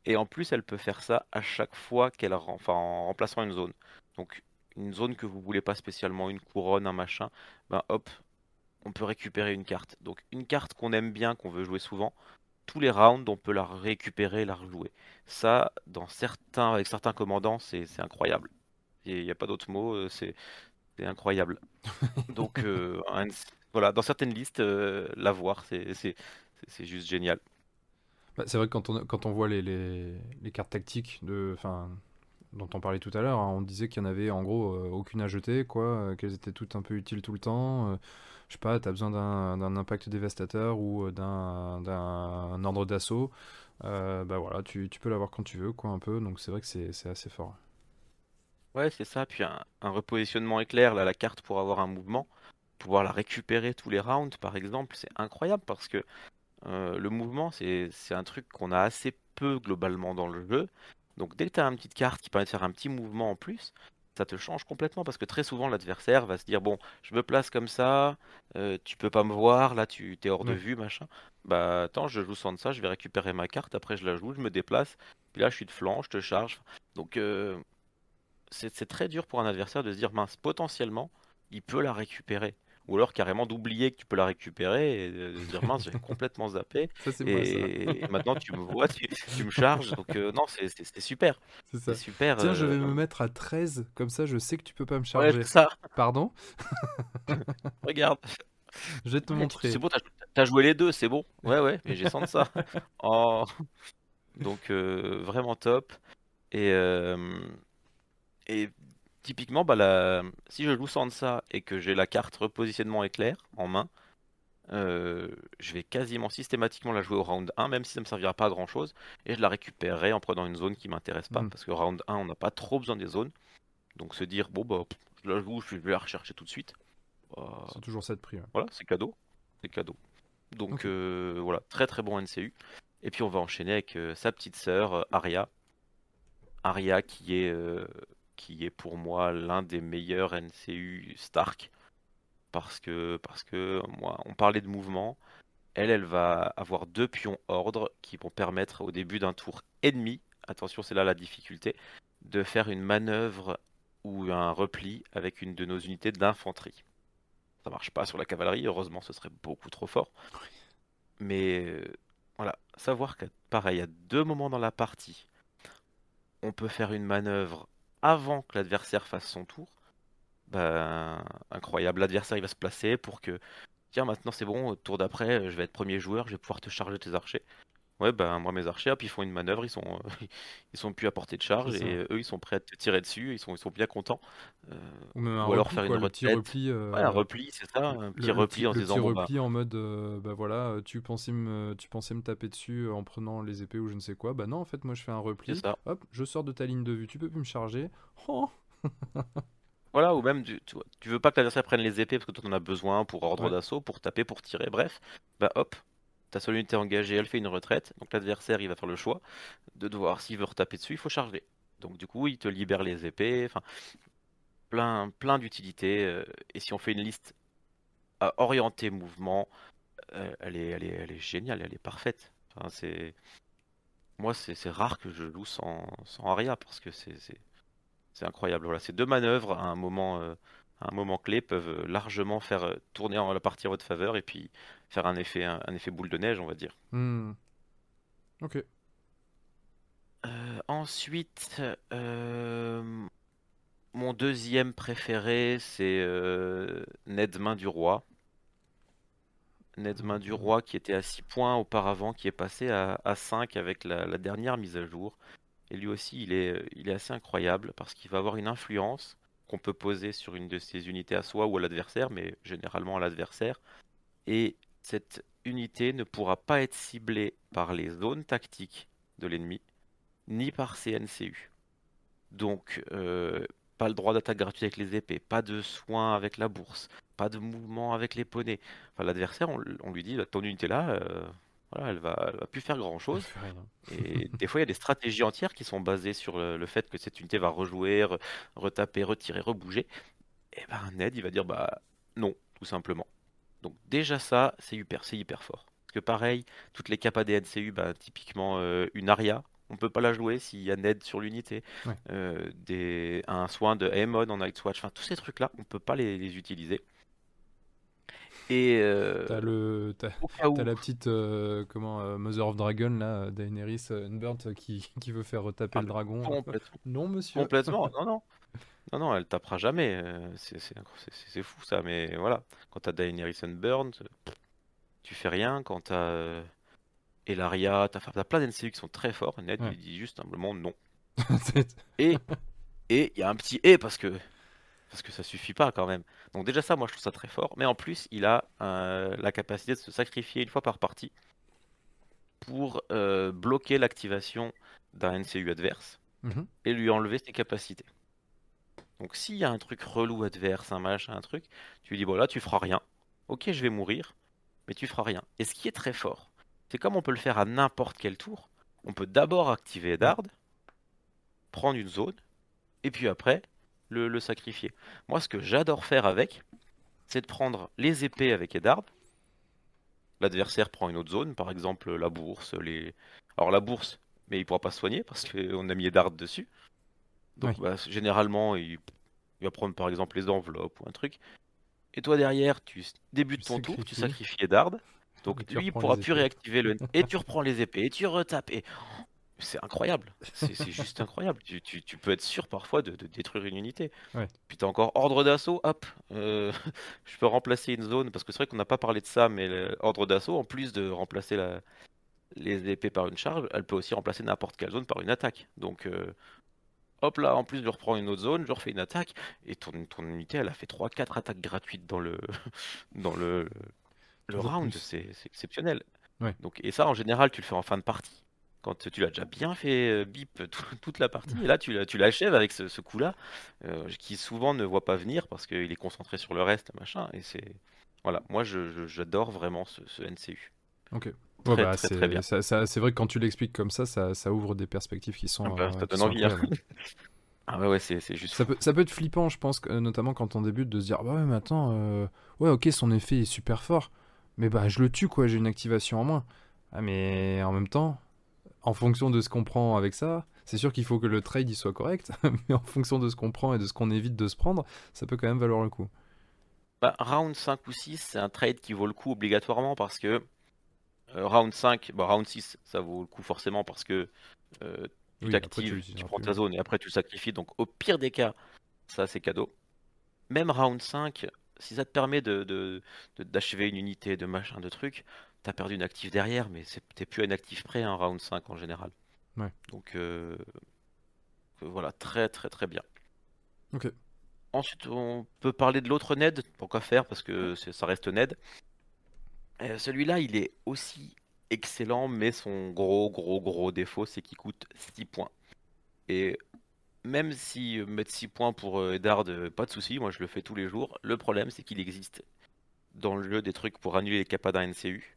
Et en plus, elle peut faire ça à chaque fois qu'elle enfin, en remplaçant une zone. Donc, une zone que vous voulez pas spécialement, une couronne, un machin, ben hop, on peut récupérer une carte. Donc une carte qu'on aime bien, qu'on veut jouer souvent, tous les rounds, on peut la récupérer, la rejouer. Ça, dans certains, avec certains commandants, c'est incroyable. Il n'y a pas d'autre mot, euh, c'est incroyable. Donc euh, voilà, dans certaines listes, euh, la voir, c'est juste génial. Bah, c'est vrai que quand on, voit les, cartes tactiques de, dont on parlait tout à l'heure, hein, on disait qu'il y en avait en gros aucune à jeter, quoi, qu'elles étaient toutes un peu utiles tout le temps je sais pas, tu as besoin d'un impact dévastateur ou euh, d'un ordre d'assaut, euh, bah voilà, tu, peux l'avoir quand tu veux, quoi, un peu, donc c'est vrai que c'est assez fort. Ouais, c'est ça, puis un, repositionnement éclair, là, la carte pour avoir un mouvement, pouvoir la récupérer tous les rounds, par exemple, c'est incroyable parce que euh, le mouvement, c'est un truc qu'on a assez peu globalement dans le jeu. Donc dès que tu as une petite carte qui permet de faire un petit mouvement en plus, ça te change complètement parce que très souvent l'adversaire va se dire bon je me place comme ça euh, tu peux pas me voir là tu es hors de vue machin. Bah attends je joue sans ça je vais récupérer ma carte après je la joue je me déplace. Puis là je suis de flanc je te charge. Donc euh, c'est très dur pour un adversaire de se dire mince potentiellement il peut la récupérer ou alors carrément d'oublier que tu peux la récupérer et de dire mince j'ai complètement zappé. Et... maintenant tu me vois tu, me charges. Donc euh, non c'est super. C'est super tiens je vais euh, me mettre à 13 comme ça je sais que tu peux pas me charger. ouais, ça. Pardon? Regarde. Je vais te montrer. c'est bon t'as as joué les deux c'est bon. Ouais ouais mais j'ai senti ça. Oh. donc euh, vraiment top. Et et typiquement, bah, si je joue ça et que j'ai la carte repositionnement éclair en main, euh, je vais quasiment systématiquement la jouer au round 1, même si ça ne me servira pas à grand chose, et je la récupérerai en prenant une zone qui m'intéresse pas, mm. parce que round 1, on n'a pas trop besoin des zones. Donc se dire, bon, bah, je la joue, je vais la rechercher tout de suite. Bah, c'est toujours ça de prix. Voilà, c'est cadeau. C'est cadeau. Donc euh, voilà, très très bon NCU. Et puis on va enchaîner avec euh, sa petite sœur, Aria. Aria qui est qui est pour moi l'un des meilleurs NCU Stark. Parce que, parce que moi, on parlait de mouvement. Elle, elle va avoir deux pions ordre qui vont permettre au début d'un tour ennemi, attention c'est là la difficulté, de faire une manœuvre ou un repli avec une de nos unités d'infanterie. Ça marche pas sur la cavalerie, heureusement ce serait beaucoup trop fort. Mais euh, voilà, savoir que pareil, à deux moments dans la partie, on peut faire une manœuvre avant que l'adversaire fasse son tour, ben, incroyable. L'adversaire il va se placer pour que, tiens, maintenant c'est bon, tour d'après, je vais être premier joueur, je vais pouvoir te charger tes archers. Ouais, ben moi mes archers, hop, ils font une manœuvre, ils sont, ils sont plus à portée de charge et eux ils sont prêts à te tirer dessus, ils sont, ils sont bien contents. Euh, ou, alors faire une repli. Euh, un repli, c'est ça, un petit repli en disant. Petit bah repli en mode, euh, bah voilà, tu pensais me, tu pensais me taper dessus en prenant les épées ou je ne sais quoi. Bah non, en fait, moi je fais un repli. Hop, je sors de ta ligne de vue, tu peux plus me charger. Oh Voilà, ou même tu, tu, veux pas que l'adversaire prenne les épées parce que toi en as besoin pour ordre d'assaut, pour taper, pour tirer, bref. Bah hop, ta seule unité engagée, elle fait une retraite. Donc l'adversaire, il va faire le choix de devoir, s'il veut retaper dessus, il faut charger. Donc du coup, il te libère les épées. Enfin, plein, plein d'utilités. Euh, et si on fait une liste à orienter mouvement, euh, elle, est, géniale, elle est parfaite. C'est... Moi, c'est rare que je joue sans, sans Aria parce que c'est incroyable. Voilà, c'est deux manœuvres à un moment, euh, un moment clé, peuvent largement faire tourner en- la partie en votre faveur et puis faire un effet, un, un effet boule de neige, on va dire. Hmm. Ok. Euh, ensuite, euh, mon deuxième préféré, c'est euh, Ned Main du Roi. Ned Main du Roi qui était à 6 points auparavant, qui est passé à, à 5 avec la, la dernière mise à jour. Et lui aussi, il est, il est assez incroyable parce qu'il va avoir une influence qu'on peut poser sur une de ses unités à soi ou à l'adversaire, mais généralement à l'adversaire. Et cette unité ne pourra pas être ciblée par les zones tactiques de l'ennemi, ni par CNCU. Donc, euh, pas le droit d'attaque gratuite avec les épées, pas de soins avec la bourse, pas de mouvement avec les poneys. Enfin, l'adversaire, on, lui dit, ton unité là, euh, voilà, elle va, elle va plus faire grand chose. Et des fois, il y a des stratégies entières qui sont basées sur le, le fait que cette unité va rejouer, re- retaper, retirer, rebouger. Et ben Ned, il va dire bah non, tout simplement. Donc déjà ça, c'est hyper, c'est hyper fort. Parce que pareil, toutes les capas des NCU, bah, typiquement euh, une Aria, on peut pas la jouer s'il y a Ned sur l'unité. Ouais. Euh, des, un soin de Aemon en Night Watch, enfin tous ces trucs-là, on peut pas les, les utiliser. Et euh, T'as le, t'as, au cas où, t'as la petite, euh, comment, euh, Mother of Dragon là, Daenerys Unburnt qui, qui veut faire retaper Ah, le dragon. Non, monsieur. Complètement, non, non. Non, non, elle tapera jamais. C'est c'est- c'est- c'est fou ça, mais voilà. Quand t'as Daenerys Unburned, euh, tu fais rien. Quand t'as Elaria, t'as plein d'NCU qui sont très forts. Ned, Ouais. il dit juste simplement non. Et et il y a un petit et parce que parce que ça suffit pas quand même. Donc déjà ça, moi je trouve ça très fort. Mais en plus, il a euh, la capacité de se sacrifier une fois par partie pour euh, bloquer l'activation d'un NCU adverse Mhm. et lui enlever ses capacités. Donc s'il y a un truc relou adverse, un machin, un truc, tu lui dis bon là tu feras rien. Ok je vais mourir, mais tu feras rien. Et ce qui est très fort, c'est comme on peut le faire à n'importe quel tour, on peut d'abord activer Dard, prendre une zone, et puis après le, le sacrifier. Moi ce que j'adore faire avec, c'est de prendre les épées avec Eddard. L'adversaire prend une autre zone, par exemple la bourse, les... Alors la bourse, mais il pourra pas se soigner parce qu'on a mis Eddard dessus. Donc Oui. bah, généralement, il... il va prendre par exemple les enveloppes ou un truc. Et toi derrière, tu débutes ton tour, tu sacrifies. Eddard. Donc Et lui, il pourra plus épées. réactiver le... Et tu reprends les épées, et tu retapes. Et... C'est incroyable. C'est juste incroyable. Tu, tu- tu peux être sûr parfois de, de détruire une unité. Ouais. Puis t'as encore ordre d'assaut, hop, euh, je peux remplacer une zone, parce que c'est vrai qu'on n'a pas parlé de ça, mais le- ordre d'assaut, en plus de remplacer la, les épées par une charge, elle peut aussi remplacer n'importe quelle zone par une attaque. Donc, euh, hop là, en plus je reprends une autre zone, je refais une attaque, et ton, ton unité, elle a fait 3-4 attaques gratuites dans le, dans le, le Toujours round, c'est c'est exceptionnel. Ouais. Donc, et ça, en général, tu le fais en fin de partie. Quand tu l'as déjà bien fait euh, bip tout- toute la partie, et là tu, l'achèves avec ce, ce coup-là, euh, qui souvent ne voit pas venir parce qu'il est concentré sur le reste, machin, et c'est... Voilà, moi j'adore vraiment ce, ce NCU. Ok. Ouais, bah, très, c'est très bien. ça- ça- c'est vrai que quand tu l'expliques comme ça, ça, ça ouvre des perspectives qui sont, Ah bah, euh, qui sont envie, hein. Ah ouais, ouais, c'est juste Ça peut, ça peut être flippant, je pense, notamment quand on débute, de se dire bah ouais, mais attends, euh, ouais, ok, son effet est super fort, mais bah je le tue quoi, j'ai une activation en moins. Ah, mais en même temps, en fonction de ce qu'on prend avec ça, c'est sûr qu'il faut que le trade il soit correct, mais en fonction de ce qu'on prend et de ce qu'on évite de se prendre, ça peut quand même valoir le coup. Bah, round 5 ou 6, c'est un trade qui vaut le coup obligatoirement parce que euh, round 5, bah, round 6, ça vaut le coup forcément parce que euh, tu Oui, après, tu t'actives, tu prends ta zone et après tu le sacrifies. Donc au pire des cas, ça c'est cadeau. Même round 5, si ça te permet de, d'achever une unité, de machin, de trucs, t'as perdu une active derrière, mais t'es plus à une active près, un round 5 en général. Ouais. Donc euh, voilà, très très très bien. Ok. Ensuite, on peut parler de l'autre Ned, pourquoi faire, parce que ça reste Ned. Euh, celui-là, il est aussi excellent, mais son gros, gros, gros défaut, c'est qu'il coûte 6 points. Et même si euh, mettre 6 points pour euh, Eddard, euh, pas de souci, moi je le fais tous les jours. Le problème, c'est qu'il existe dans le jeu des trucs pour annuler les capas d'un NCU.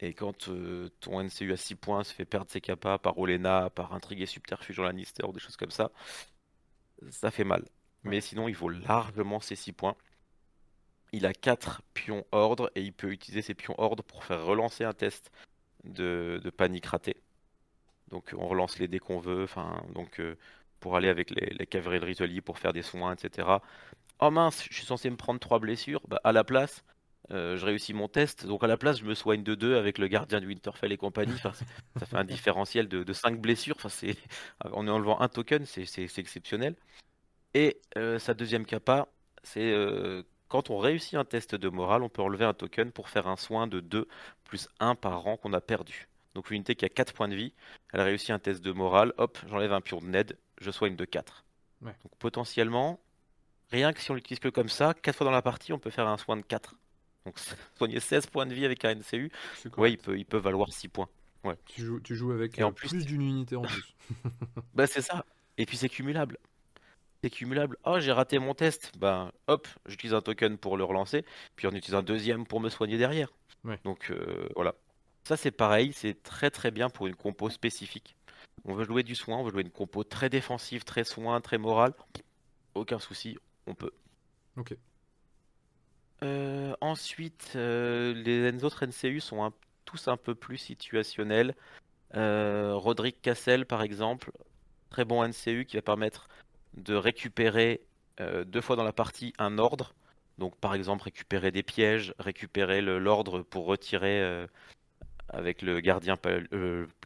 Et quand euh, ton NCU à 6 points se fait perdre ses capas par Olena, par Intrigue et Subterfuge en Lannister, ou des choses comme ça, ça fait mal. Mais sinon, il vaut largement ses 6 points. Il a 4 pions ordre et il peut utiliser ses pions ordre pour faire relancer un test de, de panique raté. Donc on relance les dés qu'on veut, enfin donc euh, pour aller avec les, les cavaleries de Ritoli pour faire des soins, etc. Oh mince, je suis censé me prendre 3 blessures. Bah, à la place, euh, je réussis mon test. Donc à la place, je me soigne de 2 avec le gardien de Winterfell et compagnie. Enfin, ça fait un différentiel de, de 5 blessures. Enfin, c'est... En enlevant un token, c'est, exceptionnel. Et euh, sa deuxième capa, c'est euh, quand on réussit un test de morale, on peut enlever un token pour faire un soin de 2 plus 1 par rang qu'on a perdu. Donc une unité qui a 4 points de vie, elle a réussi un test de morale, hop, j'enlève un pion de Ned, je soigne de 4. Donc potentiellement, rien que si on l'utilise que comme ça, 4 fois dans la partie, on peut faire un soin de 4. Donc soigner 16 points de vie avec un NCU, ouais, il peut, il peut valoir 6 points. Ouais. Tu, joues, tu joues avec en plus, d'une unité en plus. bah c'est ça. Et puis c'est cumulable. C'est cumulable. Oh, j'ai raté mon test. Ben hop, j'utilise un token pour le relancer, puis on utilise un deuxième pour me soigner derrière. Donc euh, voilà. Ça c'est pareil, c'est très très bien pour une compo spécifique. On veut jouer du soin, on veut jouer une compo très défensive, très soin, très morale. Aucun souci, on peut. Ok. Euh, ensuite, euh, les autres NCU sont tous un peu plus situationnels. Euh, Roderick Cassel, par exemple, très bon NCU qui va permettre de récupérer deux fois dans la partie un ordre. Donc, par exemple, récupérer des pièges, récupérer l'ordre pour retirer avec le gardien,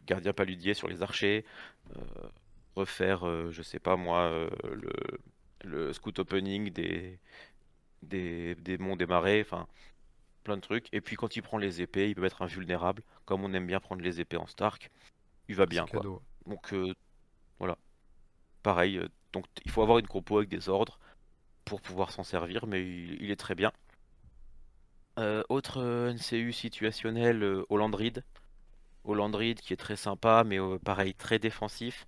gardien paludier sur les archers, refaire, je sais pas moi, le, le scout opening des, des, des monts, des marais, enfin plein de trucs. Et puis quand il prend les épées, il peut être invulnérable, comme on aime bien prendre les épées en Stark. Il va bien quoi. Donc euh, voilà. Pareil, euh, donc il faut avoir une compo avec des ordres pour pouvoir s'en servir, mais il, est très bien. Euh, autre NCU situationnel, Hollandrid. Hollandrid qui est très sympa, mais pareil, très défensif.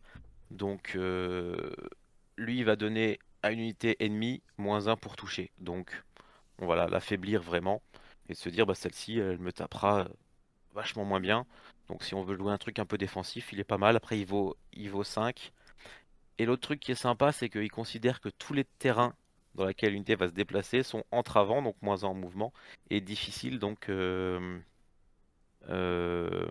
Donc lui, il va donner à une unité ennemie, moins 1 pour toucher. Donc, on va l'affaiblir vraiment et se dire, bah, celle-ci, elle me tapera euh, vachement moins bien. Donc, si on veut jouer un truc un peu défensif, il est pas mal. Après, il vaut, il vaut 5. Et l'autre truc qui est sympa, c'est qu'il considère que tous les terrains dans lesquels l'unité va se déplacer sont avant donc moins 1 en mouvement, et difficile, donc. Euh, euh,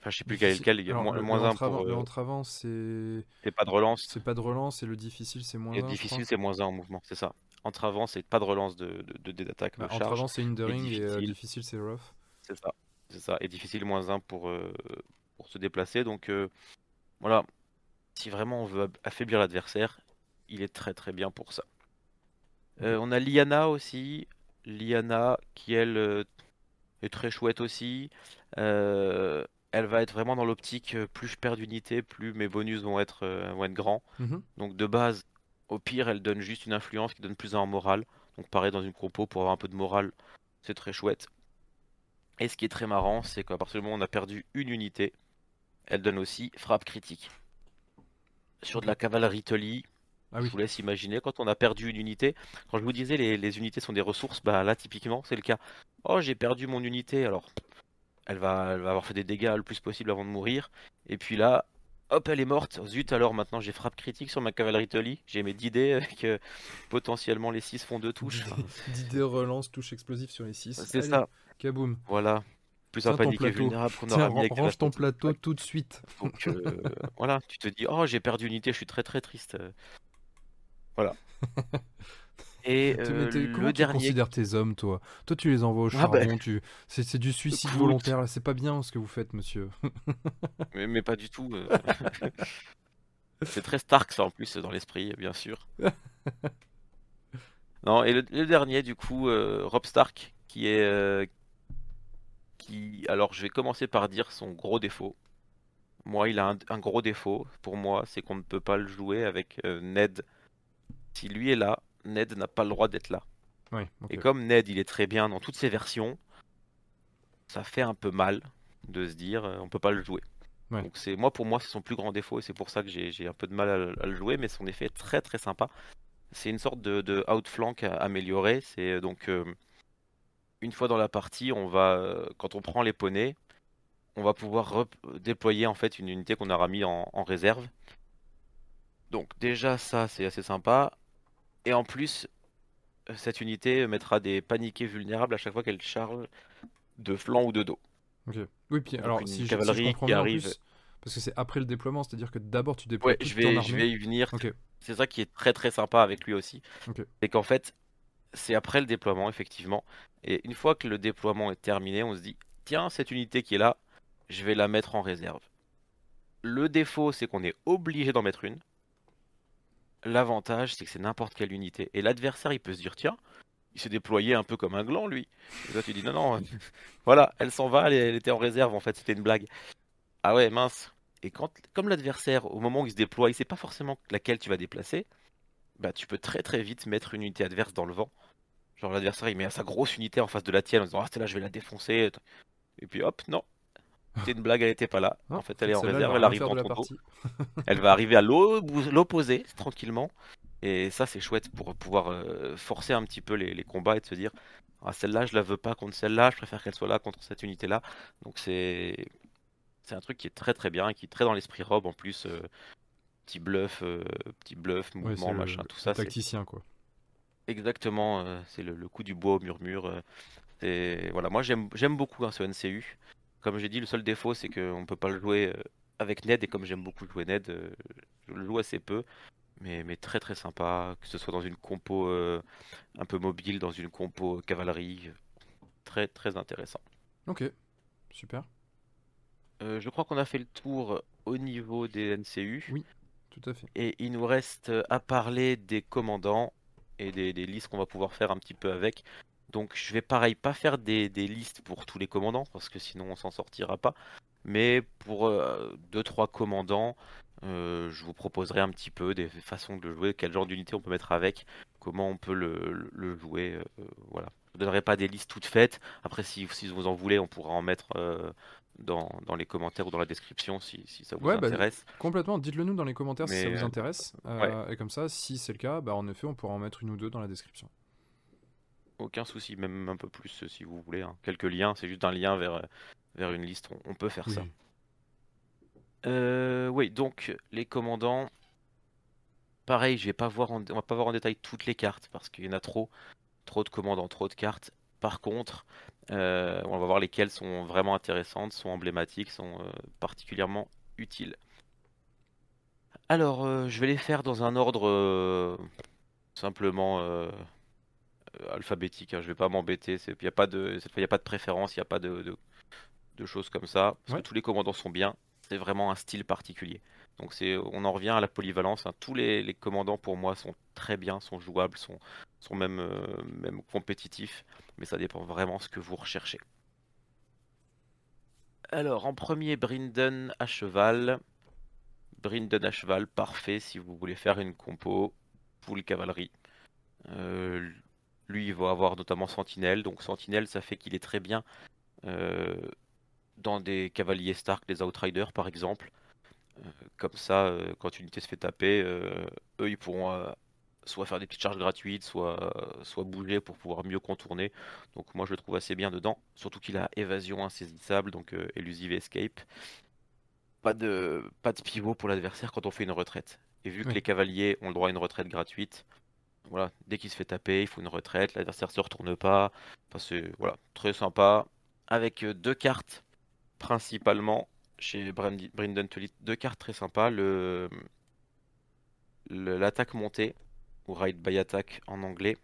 Enfin, je sais plus quel, lequel, il y a moins, le, moins 1 pour. Le entre avant, c'est. C'est pas de relance. C'est pas de relance, et le difficile, c'est moins 1. Et le difficile, c'est moins 1 en mouvement, c'est ça. Entre avant, c'est pas de relance de, de, de d'attaque. Bah, entre avant, c'est hindering, et, euh, difficile, c'est rough. C'est ça. C'est ça. Et difficile, moins 1 pour, euh, pour se déplacer. Donc, euh, voilà. Si vraiment on veut affaiblir l'adversaire, il est très très bien pour ça. On a Liana aussi. Liana, qui elle est très chouette aussi. Euh, elle va être vraiment dans l'optique euh, plus je perds d'unités, plus mes bonus vont être, euh, vont être grands. Mhm. Donc de base, au pire, elle donne juste une influence qui donne plus en morale. Donc pareil dans une compo pour avoir un peu de morale, c'est très chouette. Et ce qui est très marrant, c'est qu'à partir du moment où on a perdu une unité, elle donne aussi frappe critique. Sur de la cavalerie Tully, ah je vous laisse imaginer quand on a perdu une unité. Quand je vous disais les, les unités sont des ressources, bah là typiquement c'est le cas. Oh j'ai perdu mon unité, alors elle va, elle va avoir fait des dégâts le plus possible avant de mourir. Et puis là, hop, elle est morte. Zut, alors maintenant j'ai frappe critique sur ma cavalerie Tully. J'ai mes 10 dés que potentiellement les 6 font 2 touches. 10 dés relance, touche explosive sur les 6. C'est ça. Kaboom. Voilà. Plus un panique vulnérable qu'on aura mis avec Range ton plateau tout de suite. Donc euh, voilà, tu te dis, oh j'ai perdu une unité, je suis très très triste. Voilà. Et euh, comment le tu considères tes hommes, toi? Toi, tu les envoies au ah, bah, charbon, tu... c'est du suicide volontaire, c'est pas bien ce que vous faites, monsieur. mais, mais, pas du tout. Euh. c'est très Stark, ça, en plus, dans l'esprit, bien sûr. non, et le, dernier, du coup, euh, Rob Stark, qui est... qui... Alors, je vais commencer par dire son gros défaut. Moi, il a un, un gros défaut, pour moi, c'est qu'on ne peut pas le jouer avec Ned. Si lui est là, Ned n'a pas le droit d'être là. Et comme Ned, il est très bien dans toutes ses versions, ça fait un peu mal de se dire euh, on peut pas le jouer. Donc c'est moi pour moi c'est son plus grand défaut et c'est pour ça que j'ai un peu de mal à, le jouer, mais son effet est très très sympa. C'est une sorte de, outflank amélioré. C'est euh, donc euh, une fois dans la partie, on va quand on prend les poneys, on va pouvoir déployer en fait une unité qu'on aura mis en réserve. Donc déjà ça c'est assez sympa. Et en plus, cette unité mettra des paniqués vulnérables à chaque fois qu'elle charge de flanc ou de dos. Ok. Oui, puis alors si, je, comprends bien, arrive... Parce que c'est après le déploiement, c'est-à-dire que d'abord tu déploies Ouais, toute je ton vais, je vais y venir. C'est ça qui est très très sympa avec lui aussi. Ok. C'est qu'en fait, c'est après le déploiement, effectivement. Et une fois que le déploiement est terminé, on se dit, tiens, cette unité qui est là, je vais la mettre en réserve. Le défaut, c'est qu'on est obligé d'en mettre une. L'avantage, c'est que c'est n'importe quelle unité. Et l'adversaire, il peut se dire, tiens, il s'est déployé un peu comme un gland, lui. Et toi, tu dis, non, non, voilà, elle s'en va, elle, était en réserve, en fait, c'était une blague. Ah ouais, mince. Et quand, comme l'adversaire, au moment où il se déploie, il sait pas forcément laquelle tu vas déplacer, bah tu peux très très vite mettre une unité adverse dans le vent. Genre l'adversaire il met sa grosse unité en face de la tienne en disant ah celle-là je vais la défoncer. Et puis hop, non. C'était une blague, elle était pas là. Non, en fait elle est en réserve, elle arrive dans ton dos. Elle va arriver à l'opposé tranquillement. Et ça c'est chouette pour pouvoir euh, forcer un petit peu les, les combats et de se dire ah celle-là je la veux pas contre celle-là, je préfère qu'elle soit là contre cette unité-là. Donc c'est c'est un truc qui est très très bien qui est très dans l'esprit robe en plus. euh, petit bluff, euh, petit bluff, Ouais, mouvement, le, machin, tout le ça. C'est tacticien, quoi. exactement, c'est le, le coup du bois au murmure. voilà, moi j'aime j'aime beaucoup hein, ce NCU. Comme j'ai dit, le seul défaut c'est qu'on peut pas le jouer euh, avec Ned et comme j'aime beaucoup jouer Ned, euh, je le joue assez peu. Mais, mais très très sympa, que ce soit dans une compo euh, un peu mobile, dans une compo cavalerie, très très intéressant. Ok, super, Euh, je crois qu'on a fait le tour au niveau des NCU. Oui. tout à fait. Et il nous reste à parler des commandants et des, des listes qu'on va pouvoir faire un petit peu avec. Donc je vais pareil pas faire des, des listes pour tous les commandants parce que sinon on s'en sortira pas. Mais pour 2-3 commandants, euh, je vous proposerai un petit peu des façons de le jouer, quel genre d'unité on peut mettre avec, comment on peut le, le- le jouer. euh, voilà. Je ne donnerai pas des listes toutes faites. Après si, si vous en voulez, on pourra en mettre euh, dans, dans les commentaires ou dans la description si, si ça vous Ouais, bah, intéresse. Complètement, dites-le nous dans les commentaires si ça vous euh, intéresse. Euh, Et comme ça, si c'est le cas, bah, en effet, on pourra en mettre une ou deux dans la description. Aucun souci, même un peu plus euh, si vous voulez. hein. Quelques liens, c'est juste un lien vers, euh, vers une liste, on, on peut faire ça. Oui. Euh, oui, donc les commandants, pareil, je vais pas voir en- on va pas voir en détail toutes les cartes parce qu'il y en a trop, trop de commandants, trop de cartes. Par contre, euh, on va voir lesquelles sont vraiment intéressantes, sont emblématiques, sont euh, particulièrement utiles. Alors, je vais les faire dans un ordre simplement alphabétique. hein, Je vais pas m'embêter. Il y a pas de, cette fois, il n'y a pas de préférence, il n'y a pas de, de- de choses comme ça. Parce Ouais. que tous les commandants sont bien. C'est vraiment un style particulier. Donc c'est, on en revient à la polyvalence. hein. Tous les, les commandants pour moi sont très bien, sont jouables, sont, sont même, euh, même compétitifs. Mais ça dépend vraiment ce que vous recherchez. Alors en premier, Brinden à cheval. Brinden à cheval, parfait si vous voulez faire une compo full cavalerie. Euh, lui, il va avoir notamment Sentinelle. Donc Sentinelle, ça fait qu'il est très bien euh, dans des cavaliers Stark, des Outriders par exemple. Euh, comme ça, euh, quand une unité se fait taper, eux, ils pourront soit faire des petites charges gratuites, soit, soit bouger pour pouvoir mieux contourner. Donc moi, je le trouve assez bien dedans. Surtout qu'il a évasion insaisissable, donc elusive escape. Pas de, pas de pivot pour l'adversaire quand on fait une retraite. Et vu que les cavaliers ont le droit à une retraite gratuite, voilà, dès qu'il se fait taper, il faut une retraite, l'adversaire se retourne pas. C'est voilà, très sympa. Avec euh, deux cartes, principalement, chez Brendan Tully, deux cartes très sympas. Le- l'attaque montée, ou ride by attack en anglais.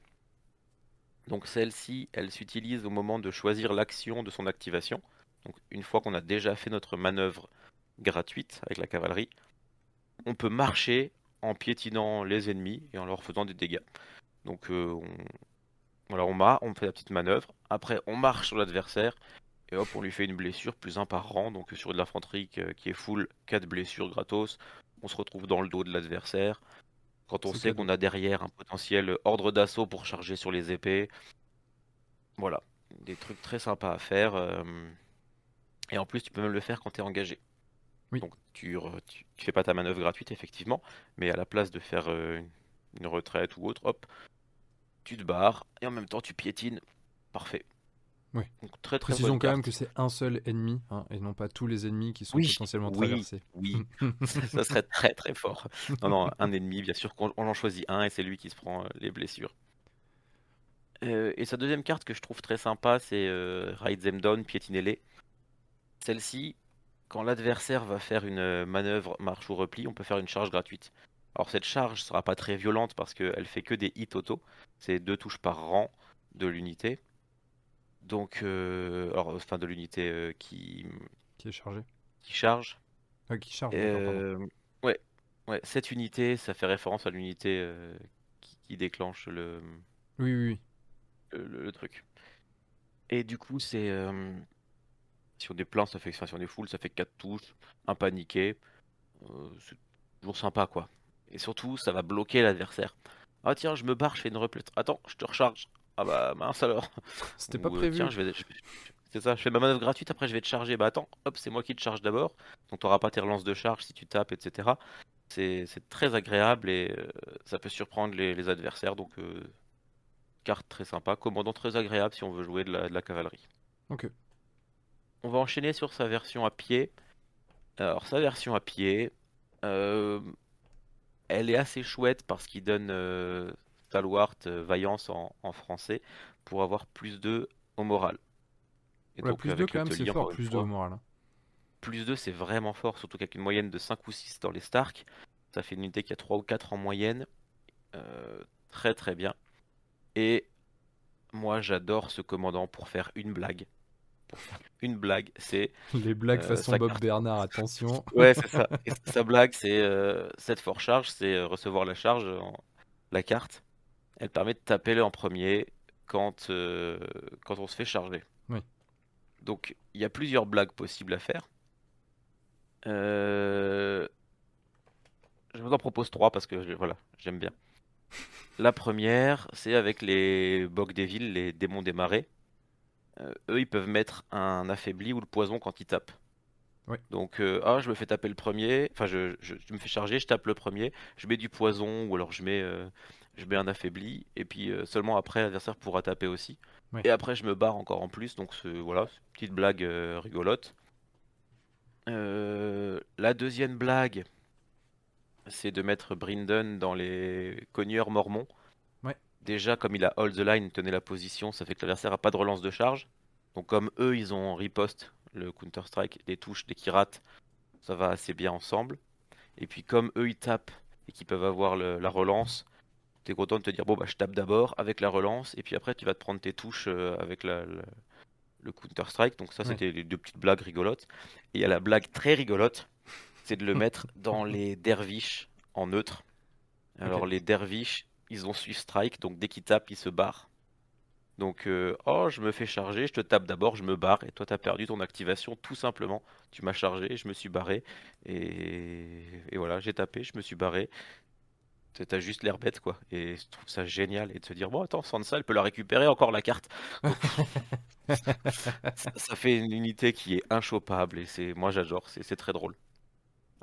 Donc celle-ci, elle s'utilise au moment de choisir l'action de son activation. Donc une fois qu'on a déjà fait notre manœuvre gratuite avec la cavalerie, on peut marcher en piétinant les ennemis et en leur faisant des dégâts. Donc euh, on, voilà, on, ma- on fait la petite manœuvre. Après, on marche sur l'adversaire et hop, on lui fait une blessure plus un par rang. Donc sur de l'infanterie qui qui est full, 4 blessures gratos. On se retrouve dans le dos de l'adversaire. Quand on sait qu'on a derrière un potentiel ordre d'assaut pour charger sur les épées. Voilà, des trucs très sympas à faire. euh, Et en plus, tu peux même le faire quand tu es engagé. Oui. Donc tu, tu, tu fais pas ta manœuvre gratuite, effectivement, mais à la place de faire euh, une retraite ou autre, hop, tu te barres et en même temps tu piétines. Parfait. Oui. Donc très très Précisons quand même que c'est un seul ennemi, hein, et non pas tous les ennemis qui sont Oui, potentiellement oui. traversés. Oui, ça serait très très fort. Non, non, un ennemi, bien sûr qu'on on en choisit un et c'est lui qui se prend euh, les blessures. Euh, et sa deuxième carte que je trouve très sympa, c'est Ride Them Down, piétinez-les. Celle-ci, quand l'adversaire va faire une manœuvre marche ou repli, on peut faire une charge gratuite. Alors cette charge sera pas très violente parce qu'elle fait que des hits auto. C'est deux touches par rang de l'unité. Donc, euh, alors, enfin de l'unité euh, qui Qui est chargé. qui charge. Ah, qui charge. Euh, ouais, ouais, cette unité, ça fait référence à l'unité euh, qui, qui déclenche le, Oui, oui, oui. le, le truc. Et du coup, c'est euh, si on est plein, ça fait, enfin, si on est full, ça fait 4 touches, un paniqué. Euh, c'est toujours sympa quoi. Et surtout, ça va bloquer l'adversaire. Ah tiens, je me barre, je fais une replète. Attends, je te recharge. Ah bah mince alors. C'était pas euh, prévu. tiens, je vais, je- c'est ça, je fais ma manœuvre gratuite, après je vais te charger. Bah attends, hop, c'est moi qui te charge d'abord. Donc t'auras pas tes relances de charge si tu tapes, etc. C'est c'est très agréable et euh, ça peut surprendre les, les adversaires. Donc euh, carte très sympa, commandant très agréable si on veut jouer de la, de la cavalerie. Ok. On va enchaîner sur sa version à pied. Alors sa version à pied, euh, elle est assez chouette parce qu'il donne euh, Stalwart euh, Vaillance en, en français pour avoir plus 2 au moral. Et Ouais, donc, plus 2 avec quand même, c'est fort, plus 2 fois, au moral. hein. plus 2 c'est vraiment fort, surtout qu'avec une moyenne de 5 ou 6 dans les Stark. Ça fait une unité qui a 3 ou 4 en moyenne. Euh, très très bien. Et moi j'adore ce commandant pour faire une blague. Une blague, c'est Les blagues Euh, façon Bob carte. Bernard, attention. Ouais, c'est ça. Et sa blague, c'est euh, cette fort charge, c'est euh, recevoir la charge, en... la carte. Elle permet de taper le en premier quand, euh, quand on se fait charger. Oui. Donc, il y a plusieurs blagues possibles à faire. Je vous en propose trois parce que voilà, j'aime bien. La première, c'est avec les Bog des villes, les démons des marais. Euh, eux, ils peuvent mettre un affaibli ou le poison quand ils tapent. Donc, euh, ah, je me fais taper le premier, enfin, je, je- je me fais charger, je tape le premier, je mets du poison ou alors je mets, euh, je mets un affaibli, et puis euh, seulement après, l'adversaire pourra taper aussi. Et après, je me barre encore en plus, donc ce- voilà, petite blague rigolote. La deuxième blague, c'est de mettre Brinden dans les cogneurs mormons. Déjà, comme il a hold the line, tenait la position, ça fait que l'adversaire n'a pas de relance de charge. Donc comme eux, ils ont riposte le Counter-Strike, les touches dès qu'ils ratent, ça va assez bien ensemble. Et puis comme eux, ils tapent et qu'ils peuvent avoir le- la relance, t'es content de te dire, bon, bah je tape d'abord avec la relance, et puis après, tu vas te prendre tes touches euh, avec la- la- le Counter-Strike. Donc ça, Ouais. c'était les deux petites blagues rigolotes. Et il y a la blague très rigolote, c'est de le mettre dans les derviches en neutre. Alors les derviches, ils ont suivi strike, donc dès qu'ils tapent, ils se barrent. Donc, euh, oh, je me fais charger, je te tape d'abord, je me barre, et toi, t'as perdu ton activation, tout simplement. Tu m'as chargé, je me suis barré, et, et voilà, j'ai tapé, je me suis barré. T'as- juste l'air bête, quoi. Et je trouve ça génial, et de se dire, bon, attends, Sansa, elle peut la récupérer encore la carte. Ça, ça fait une unité qui est inchopable, et c'est, moi, j'adore, c'est c'est très drôle.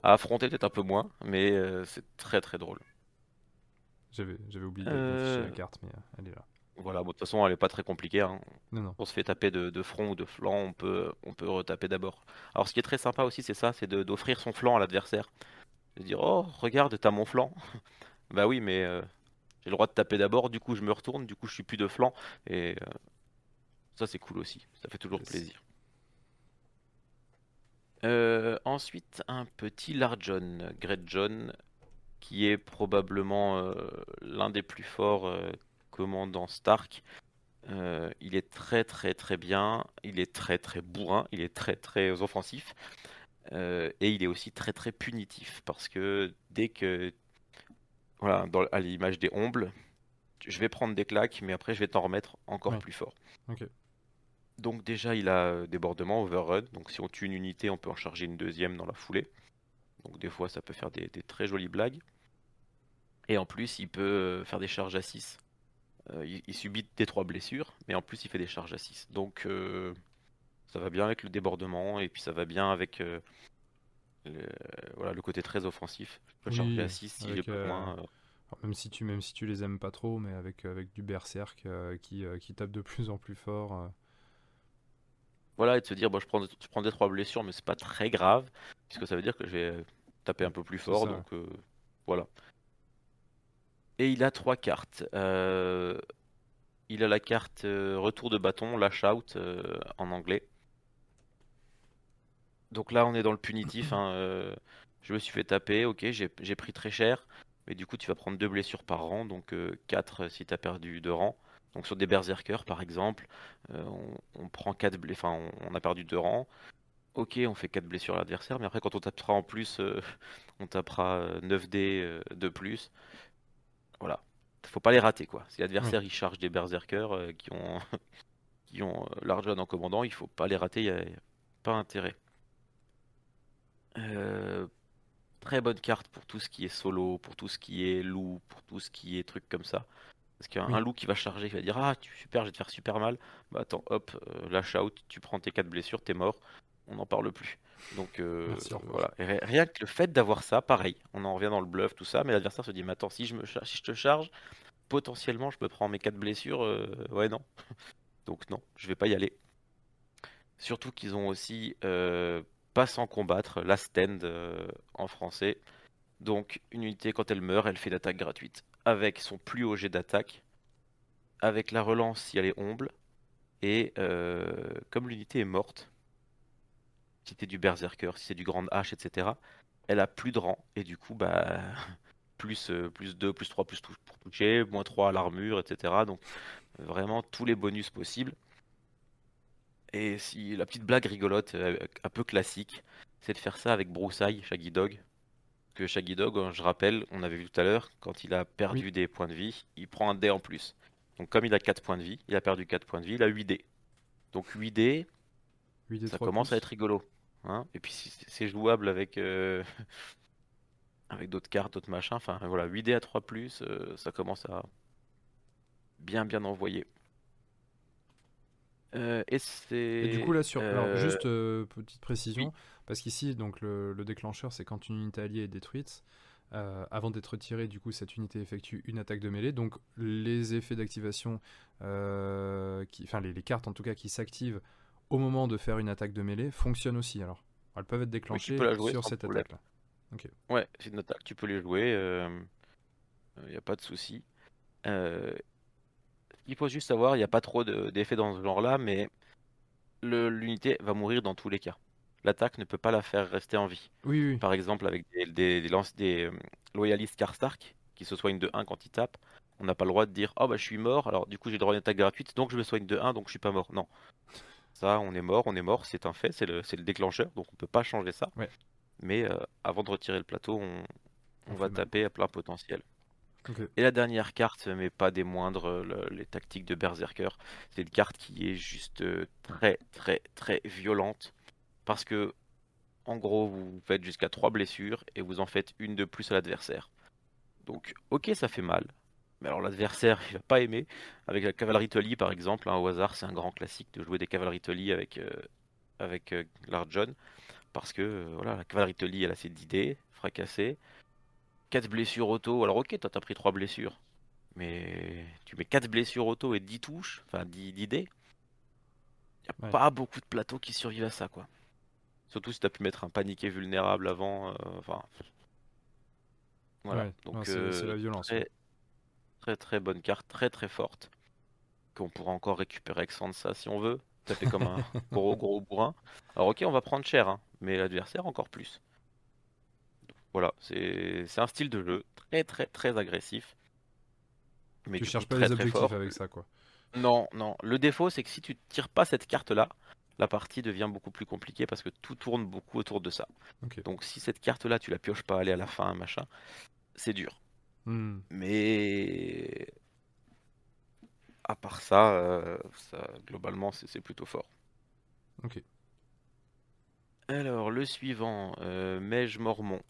À affronter, peut-être un peu moins, mais euh, c'est très très drôle. J'avais j'avais oublié de Euh, la carte, mais euh, elle est là. Voilà, bon, de toute façon, elle est pas très compliquée. hein. Non, non. On se fait taper de, de front ou de flanc, on peut, on peut retaper d'abord. Alors, ce qui est très sympa aussi, c'est ça, c'est de- d'offrir son flanc à l'adversaire. De dire, oh, regarde, t'as mon flanc. Bah oui, mais euh, j'ai le droit de taper d'abord, du coup, je me retourne, du coup, je suis plus de flanc. Et euh, ça, c'est cool aussi. Ça fait toujours Yes. plaisir. Euh, ensuite, un petit Larjon, Great John, qui est probablement euh, l'un des plus forts euh, commandants Stark. Euh, il est très très très bien, il est très très bourrin, il est très très offensif. Euh, et il est aussi très très punitif parce que dès que, voilà, dans- à l'image des ombles, je vais prendre des claques, mais après je vais t'en remettre encore Ouais. plus fort. Donc déjà il a débordement, overrun, donc si on tue une unité, on peut en charger une deuxième dans la foulée. Donc des fois ça peut faire des, des très jolies blagues. Et en plus il peut euh, faire des charges à 6. Euh, il, il subit des trois blessures, mais en plus il fait des charges à 6. Donc euh, ça va bien avec le débordement, et puis ça va bien avec euh, le, voilà, le côté très offensif. Je peux Oui, charger à 6 si j'ai avec, euh, besoin. euh, Alors, même si tu même si tu les aimes pas trop, mais avec avec du berserk qui qui tape de plus en plus fort. Voilà, et de se dire, bon, je prends, je prends des trois blessures, mais c'est pas très grave, puisque ça veut dire que je vais taper un peu plus fort, donc voilà. Et il a trois cartes. Euh, il a la carte euh, retour de bâton, lash out euh, en anglais. Donc là, on est dans le punitif. hein, je me suis fait taper, ok, j'ai pris très cher. Mais du coup, tu vas prendre deux blessures par rang, donc 4 si tu as perdu deux rangs. Donc sur des berserkers, par exemple, on, prend quatre enfin, on, a perdu deux rangs. Ok, on fait 4 blessures à l'adversaire, mais après, quand on tapera en plus, on tapera euh, 9 dés de plus. Voilà. Faut pas les rater, quoi. Si l'adversaire il charge des berserkers euh, qui ont, qui ont euh, l'argent en commandant, il faut pas les rater, il n'y a, a pas intérêt. Euh, très bonne carte pour tout ce qui est solo, pour tout ce qui est loup, pour tout ce qui est truc comme ça. Parce qu'un Oui. loup qui va charger, qui va dire Ah, tu, super, je vais te faire super mal. Bah attends, hop, euh, lâche out, tu prends tes 4 blessures, t'es mort, on n'en parle plus. Donc euh, Merci, voilà. Et rien que le fait d'avoir ça, pareil, on en revient dans le bluff, tout ça, mais l'adversaire se dit Mais attends, si je, me si je te charge, potentiellement je me prends mes 4 blessures. euh, ouais, non. Donc non, je vais pas y aller. Surtout qu'ils ont aussi euh, pas sans combattre la stand en français. Donc une unité quand elle meurt, elle fait une attaque gratuite avec son plus haut jet d'attaque, avec la relance si elle est omble, et comme l'unité est morte, si c'est du berserker, si c'est du grande hache, etc., elle a plus de rang et du coup bah plus euh, plus 2, plus 3, plus pour toucher, moins 3 à l'armure, etc. Donc vraiment tous les bonus possibles. Et si la petite blague rigolote, euh, un peu classique, c'est de faire ça avec Broussaille, Shaggy Dog. Que Shaggy Dog, euh, je rappelle, on avait vu tout à l'heure, quand il a perdu Oui. des points de vie, il prend un dé en plus. Donc comme il a 4 points de vie, il a perdu 4 points de vie, il a 8 dés. Donc 8 dés, 8 des ça 3 commence à être rigolo. Hein Et puis c'est jouable avec, euh, avec d'autres cartes, d'autres machins. Enfin voilà, 8 dés à 3 plus, euh, ça commence à bien bien envoyer. Euh, et c'est. Et du coup là sur alors euh, juste euh, petite oui, précision parce qu'ici donc le, le déclencheur c'est quand une unité alliée est détruite euh, avant d'être retirée du coup cette unité effectue une attaque de mêlée donc les effets d'activation euh, enfin les, les cartes en tout cas qui s'activent au moment de faire une attaque de mêlée fonctionnent aussi alors elles peuvent être déclenchées sur cette problème. attaque là. Ok. Ouais, c'est une attaque, tu peux les jouer, il n'y a pas de souci. Euh, il faut juste savoir, il n'y a pas trop de- d'effets dans ce genre-là, mais l'unité va mourir dans tous les cas. L'attaque ne peut pas la faire rester en vie. Oui oui. Par exemple, avec des, des, des, lance- des, euh, loyalistes Karstark qui se soignent de 1 quand ils tapent, on n'a pas le droit de dire Oh bah je suis mort, alors du coup j'ai le droit à une attaque gratuite, donc je me soigne de 1, donc je suis pas mort. Non. Ça, on est mort, on est mort, c'est un fait, c'est le, déclencheur, donc on peut pas changer ça. Ouais. Mais euh, avant de retirer le plateau, on, on On va mal. taper à plein potentiel. Et la dernière carte, mais pas des moindres, euh, le- les tactiques de Berserker, c'est une carte qui est juste euh, très très très violente. Parce que, en gros, vous faites jusqu'à 3 blessures et vous en faites une de plus à l'adversaire. Donc, ok, ça fait mal. Mais alors l'adversaire, il va pas aimer. Avec la cavalerie Tully, par exemple, hein, au hasard, c'est un grand classique de jouer des cavaleries Tully avec, euh, avec euh, Larjon. Parce que, euh, voilà, la cavalerie Tully, elle a ses 10 dés, fracassés. 4 blessures auto. Alors ok, toi t'as pris 3 blessures. Mais tu mets 4 blessures auto et 10 touches, enfin 10, 10 dés. Y a Ouais. pas beaucoup de plateaux qui survivent à ça, quoi. Surtout si t'as pu mettre un paniqué vulnérable avant. euh, Enfin. Voilà. Ouais. Donc c'est la violence. ouais. Très très bonne carte, très très forte. Qu'on pourra encore récupérer avec Sansa si on veut. Taper comme un gros gros bourrin. Alors ok, on va prendre cher, hein, mais l'adversaire encore plus. Voilà, c'est un style de jeu très très très agressif. Mais Tu cherches coup pas très les objectifs fort. avec ça quoi. Non, non. Le défaut, c'est que si tu tires pas cette carte-là, la partie devient beaucoup plus compliquée parce que tout tourne beaucoup autour de ça. Donc si cette carte-là, tu la pioches pas, aller à la fin, machin, c'est dur. Hmm. Mais à part ça, euh, ça globalement, c'est plutôt fort. Ok. Alors, le suivant, euh, Mège Mormon.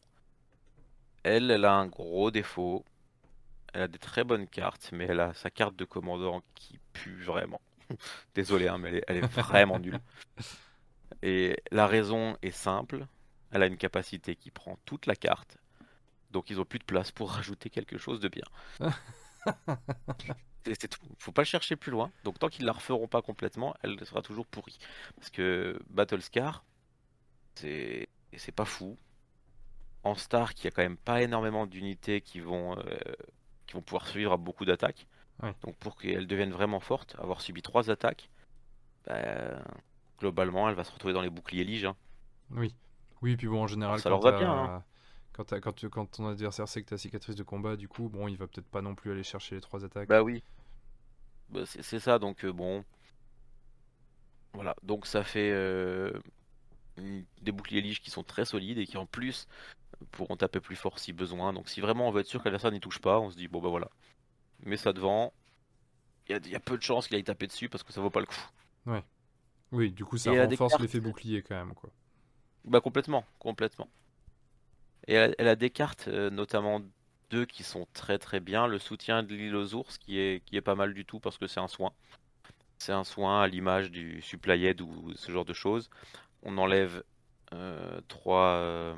Elle, elle a un gros défaut. Elle a des très bonnes cartes, mais elle a sa carte de commandant qui pue vraiment. Désolé, hein, mais elle est, elle est vraiment nulle. Et la raison est simple. Elle a une capacité qui prend toute la carte. Donc ils ont plus de place pour rajouter quelque chose de bien. C'est tout. Faut pas chercher plus loin. Donc tant qu'ils la referont pas complètement, elle sera toujours pourrie. Parce que Battlescar, c'est c'est pas fou. En Stark, il y a quand même pas énormément d'unités qui vont euh, qui vont pouvoir survivre à beaucoup d'attaques. Ouais. Donc pour qu'elle devienne vraiment forte, avoir subi trois attaques, bah, globalement, elle va se retrouver dans les boucliers lige. hein. Oui. Oui, puis bon, en général, ça leur va bien, hein. Quand, t'as- quand, tu- quand ton adversaire sait que t'as cicatrice de combat, du coup, bon, il va peut-être pas non plus aller chercher les trois attaques. Bah oui. Bah, c'est ça, donc euh, bon. Voilà, donc ça fait euh, des boucliers liges qui sont très solides et qui en plus pourront taper plus fort si besoin. Donc si vraiment on veut être sûr que l'adversaire n'y touche pas, on se dit bon bah voilà. Mais ça devant, il y a, il y a peu de chances qu'il aille taper dessus parce que ça vaut pas le coup. Oui, du coup, ça Et renforce l'effet bouclier quand même, quoi. Bah complètement, complètement. Et elle, elle a des cartes, euh, notamment deux qui sont très très bien. Le soutien de l'île aux ours qui est, qui est pas mal du tout parce que c'est un soin. C'est un soin à l'image du supplayed ou ce genre de choses. On enlève euh, trois, euh,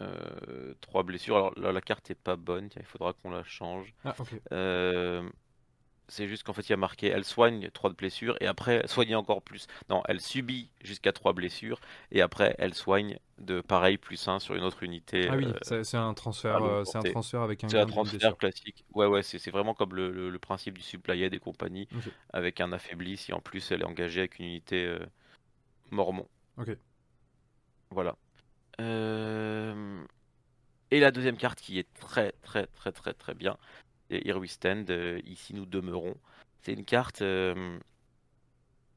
euh, trois blessures. Alors là, la carte est pas bonne, tiens, il faudra qu'on la change. Ah. C'est juste qu'en fait, il y a marqué elle soigne 3 de blessures et après elle soigne encore plus. Non, elle subit jusqu'à 3 blessures et après elle soigne de pareil plus 1 sur une autre unité. Ah oui, euh, c'est un transfert, euh, c'est un transfert avec un c'est un transfert classique. Ouais, ouais, c'est vraiment comme le, le- le principe du supplayed et compagnie, avec un affaibli si en plus elle est engagée avec une unité euh, mormon. Ok. Voilà. Euh, Et la deuxième carte qui est très très très très très bien, Here We Stand, euh, ici nous demeurons. C'est une carte, euh,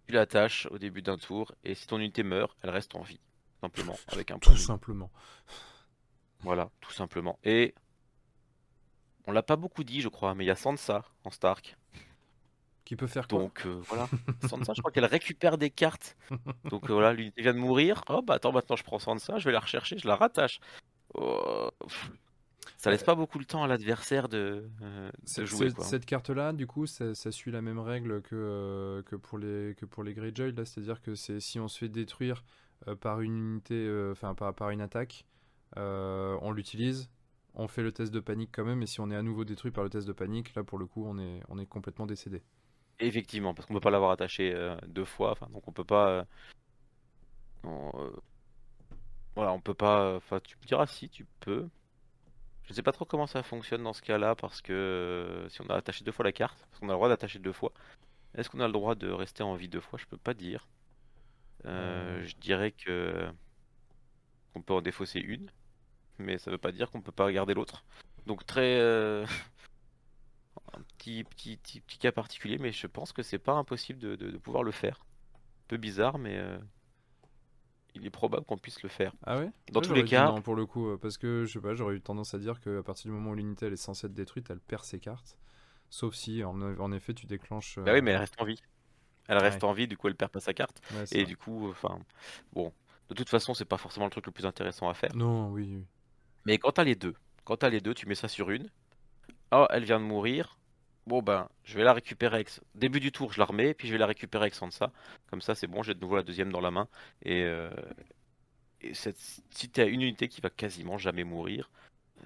tu l'attaches au début d'un tour et si ton unité meurt, elle reste en vie, simplement, avec un point Tout simplement. Voilà, tout simplement. Et on l'a pas beaucoup dit, je crois, mais il y a Sansa en Stark. Qui peut faire quoi? Donc euh, voilà, Sansa, je crois qu'elle récupère des cartes. Donc euh, voilà, l'unité vient de mourir. Oh bah attends, maintenant je prends Sansa, je vais la rechercher, je la rattache. Oh, pff. Ça laisse pas beaucoup le temps à l'adversaire de, euh, de jouer quoi. Cette carte-là, du coup, ça, ça suit la même règle que, euh, que pour les, que pour les Greyjoy, c'est-à-dire que si on se fait détruire euh, par une unité, euh, enfin par, par une attaque, on l'utilise, on fait le test de panique quand même, et si on est à nouveau détruit par le test de panique, là pour le coup, on est, on est complètement décédé. Effectivement, parce qu'on peut pas l'avoir attaché deux fois, donc on peut pas. on, voilà, on peut pas. Enfin, tu me diras si tu peux. Je sais pas trop comment ça fonctionne dans ce cas-là, parce que euh, si on a attaché deux fois la carte, parce qu'on a le droit d'attacher deux fois, est-ce qu'on a le droit de rester en vie deux fois? Je peux pas dire. Euh, Euh. je dirais que qu'on peut en défausser une, mais ça veut pas dire qu'on peut pas garder l'autre. Donc très euh, un petit, petit, petit, petit cas particulier, mais je pense que c'est pas impossible de, de- de pouvoir le faire. Un peu bizarre, mais euh, il est probable qu'on puisse le faire. Ah ouais? Dans Ouais, tous les cas, non pour le coup, euh, parce que je sais pas, j'aurais eu tendance à dire qu'à partir du moment où l'unité elle est censée être détruite, elle perd ses cartes. Sauf si, en, en effet, tu déclenches. bah oui, euh, mais elle reste en vie. Elle reste Ouais. en vie, du coup elle perd pas sa carte. ouais, Et vrai. du coup, enfin, bon, de toute façon, c'est pas forcément le truc le plus intéressant à faire. Non, oui, oui. Mais quand t'as les deux, quand t'as les deux, tu mets ça sur une. Oh, elle vient de mourir. Bon ben, je vais la récupérer avec... Début du tour, je la remets, puis je vais la récupérer avec Sansa. Comme ça, c'est bon, j'ai de nouveau la deuxième dans la main. Et, euh, et cette... si t'as une unité qui va quasiment jamais mourir,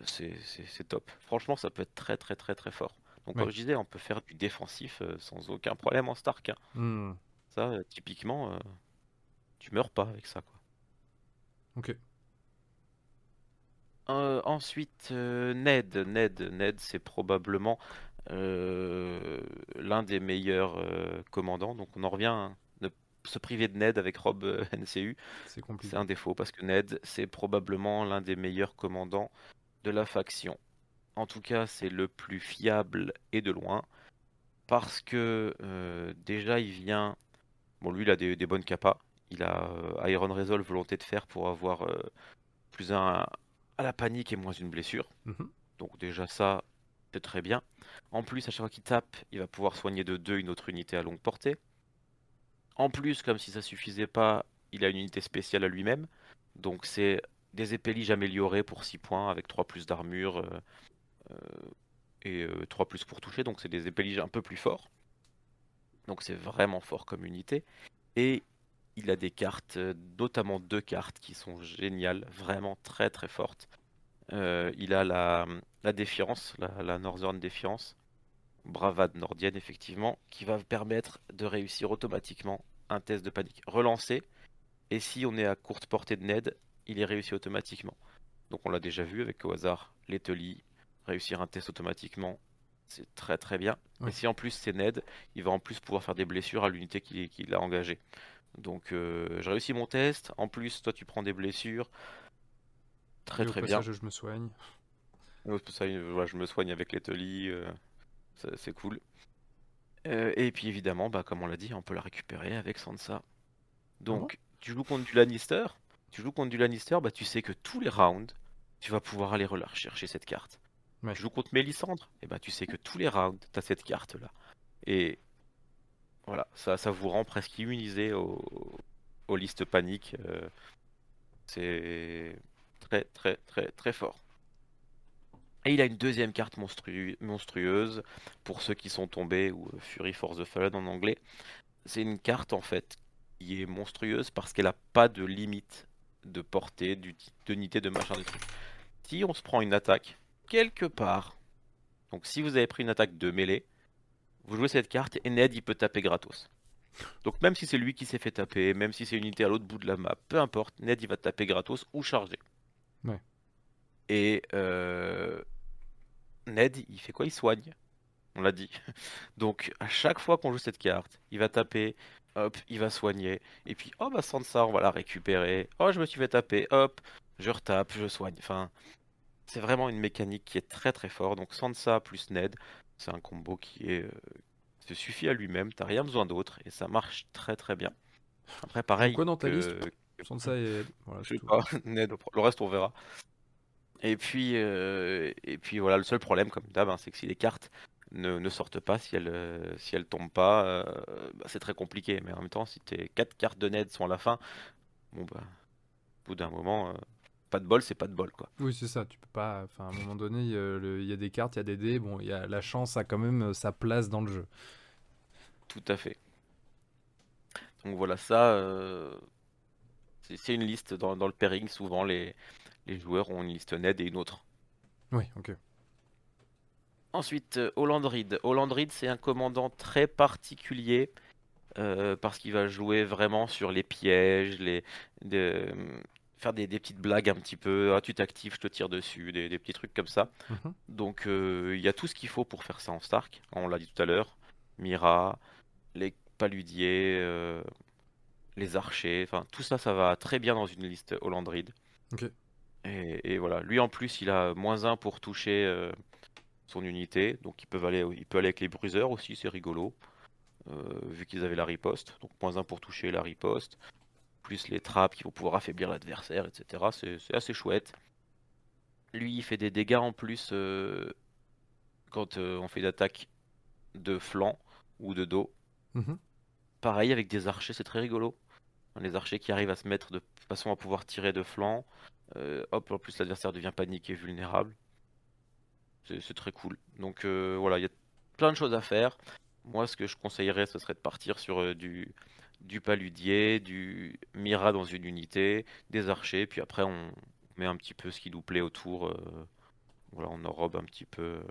c'est top. Franchement, ça peut être très très très très fort. Donc Ouais. comme je disais, on peut faire du défensif euh, sans aucun problème en Stark. hein. Hmm, Ça, euh, typiquement, euh, tu meurs pas avec ça, quoi. ok. Euh, ensuite, euh, Ned. Ned, Ned, c'est probablement l'un des meilleurs euh, commandants. Donc on en revient à ne se priver de Ned avec Rob euh, NCU. C'est compliqué. C'est un défaut parce que Ned, c'est probablement l'un des meilleurs commandants de la faction. En tout cas, c'est le plus fiable et de loin. Parce que euh, déjà, il vient. Bon, lui, il a des, des bonnes capas. Il a euh, Iron Resolve, volonté de fer pour avoir euh, plus un à la panique et moins une blessure. Mhm. Donc, déjà, ça, c'est très bien. En plus, à chaque fois qu'il tape, il va pouvoir soigner de 2 une autre unité à longue portée. En plus, comme si ça suffisait pas, il a une unité spéciale à lui-même. Donc c'est des épées liges améliorées pour 6 points avec 3 plus d'armure euh, euh, et euh, 3 plus pour toucher. Donc c'est des épées liges un peu plus forts. Donc c'est vraiment fort comme unité. Et il a des cartes, euh, notamment deux cartes qui sont géniales, vraiment très très fortes. Euh, il a la, la défiance, la, la Northern Défiance, bravade nordienne effectivement, qui va permettre de réussir automatiquement un test de panique. Relancer, et si on est à courte portée de Ned, il est réussi automatiquement. Donc on l'a déjà vu avec au hasard l'Eteli, réussir un test automatiquement, c'est très très bien. Et si en plus c'est Ned, il va en plus pouvoir faire des blessures à l'unité qu'il qu'il a engagée. Donc euh, j'ai réussi mon test. En plus, toi tu prends des blessures. Très Et au très bien. je me soigne. Je me soigne avec les euh, c'est cool. Euh, et puis évidemment, bah, comme on l'a dit, on peut la récupérer avec Sansa. Donc, tu joues contre du Lannister, tu joues contre du Lannister, bah, tu sais que tous les rounds, tu vas pouvoir aller re- chercher cette carte. Ouais. Tu joues contre Mélisandre, et bah, tu sais que tous les rounds, tu as cette carte-là. Et voilà, ça, ça vous rend presque immunisé aux, aux listes paniques. euh, c'est très, très, très, fort. Et il a une deuxième carte monstru- monstrueuse pour ceux qui sont tombés, ou euh, Fury for the Fallen en anglais. C'est une carte en fait qui est monstrueuse parce qu'elle n'a pas de limite de portée, d'unité, de machin, de truc. Si on se prend une attaque quelque part, donc si vous avez pris une attaque de mêlée, vous jouez cette carte et Ned il peut taper gratos. Donc même si c'est lui qui s'est fait taper, même si c'est une unité à l'autre bout de la map, peu importe, Ned il va taper gratos ou charger. Ouais. Et euh, Ned, il fait quoi? Il soigne. On l'a dit. Donc à chaque fois qu'on joue cette carte, il va taper, hop, il va soigner. Et puis, oh bah Sansa, on va la récupérer. Oh, je me suis fait taper, hop, je retape, je soigne. Enfin, c'est vraiment une mécanique qui est très très fort. Donc Sansa plus Ned, c'est un combo qui est, euh, se suffit à lui-même. T'as rien besoin d'autre et ça marche très très bien. Après, pareil. quoi dans ta que- liste Sansa et. Voilà, je sais pas, Ned, le reste on verra. Et puis, euh, et puis voilà, le seul problème, comme d'hab, hein, c'est que si les cartes ne, ne sortent pas, si elles, euh, si elles tombent pas, euh, bah, c'est très compliqué. Mais en même temps, si tes quatre cartes de Ned sont à la fin, bon bah, au bout d'un moment, euh, pas de bol, c'est pas de bol quoi. Oui, c'est ça. Tu peux pas. Enfin, à un moment donné, il y a y des cartes, il y a des dés. Bon, il y a la chance a quand même sa place dans le jeu. Tout à fait. Donc voilà, ça, euh, c'est une liste dans, dans le pairing. Souvent, les, les joueurs ont une liste Ned et une autre. Oui, ok. Ensuite, euh, Hollandrid. Hollandrid, c'est un commandant très particulier euh, parce qu'il va jouer vraiment sur les pièges, les, de- faire des, des petites blagues un petit peu. Ah, tu t'actives, je te tire dessus, des, des petits trucs comme ça. Mhm. Donc, euh, il y a tout ce qu'il faut pour faire ça en Stark. On l'a dit tout à l'heure. Mira, les paludiers, euh, les archers. Enfin, tout ça, ça va très bien dans une liste Hollandrid. Ok. Et, et voilà, lui en plus, il a moins 1 pour toucher euh, son unité, donc aller, il peut aller avec les bruiseurs aussi, c'est rigolo, euh, vu qu'ils avaient la riposte. Donc moins 1 pour toucher la riposte, plus les trappes qui vont pouvoir affaiblir l'adversaire, etc. C'est assez chouette. Lui, il fait des dégâts en plus euh, quand on fait d'attaque de flanc ou de dos. Mhm. Pareil avec des archers, c'est très rigolo. Les archers qui arrivent à se mettre de façon à pouvoir tirer de flanc. Euh, hop, en plus l'adversaire devient paniqué, vulnérable. C'est très cool. Donc euh, voilà, il y a plein de choses à faire. Moi, ce que je conseillerais, ce serait de partir sur euh, du, paludier, du Mira dans une unité, des archers, puis après on met un petit peu ce qui nous plaît autour. voilà, on enrobe un petit peu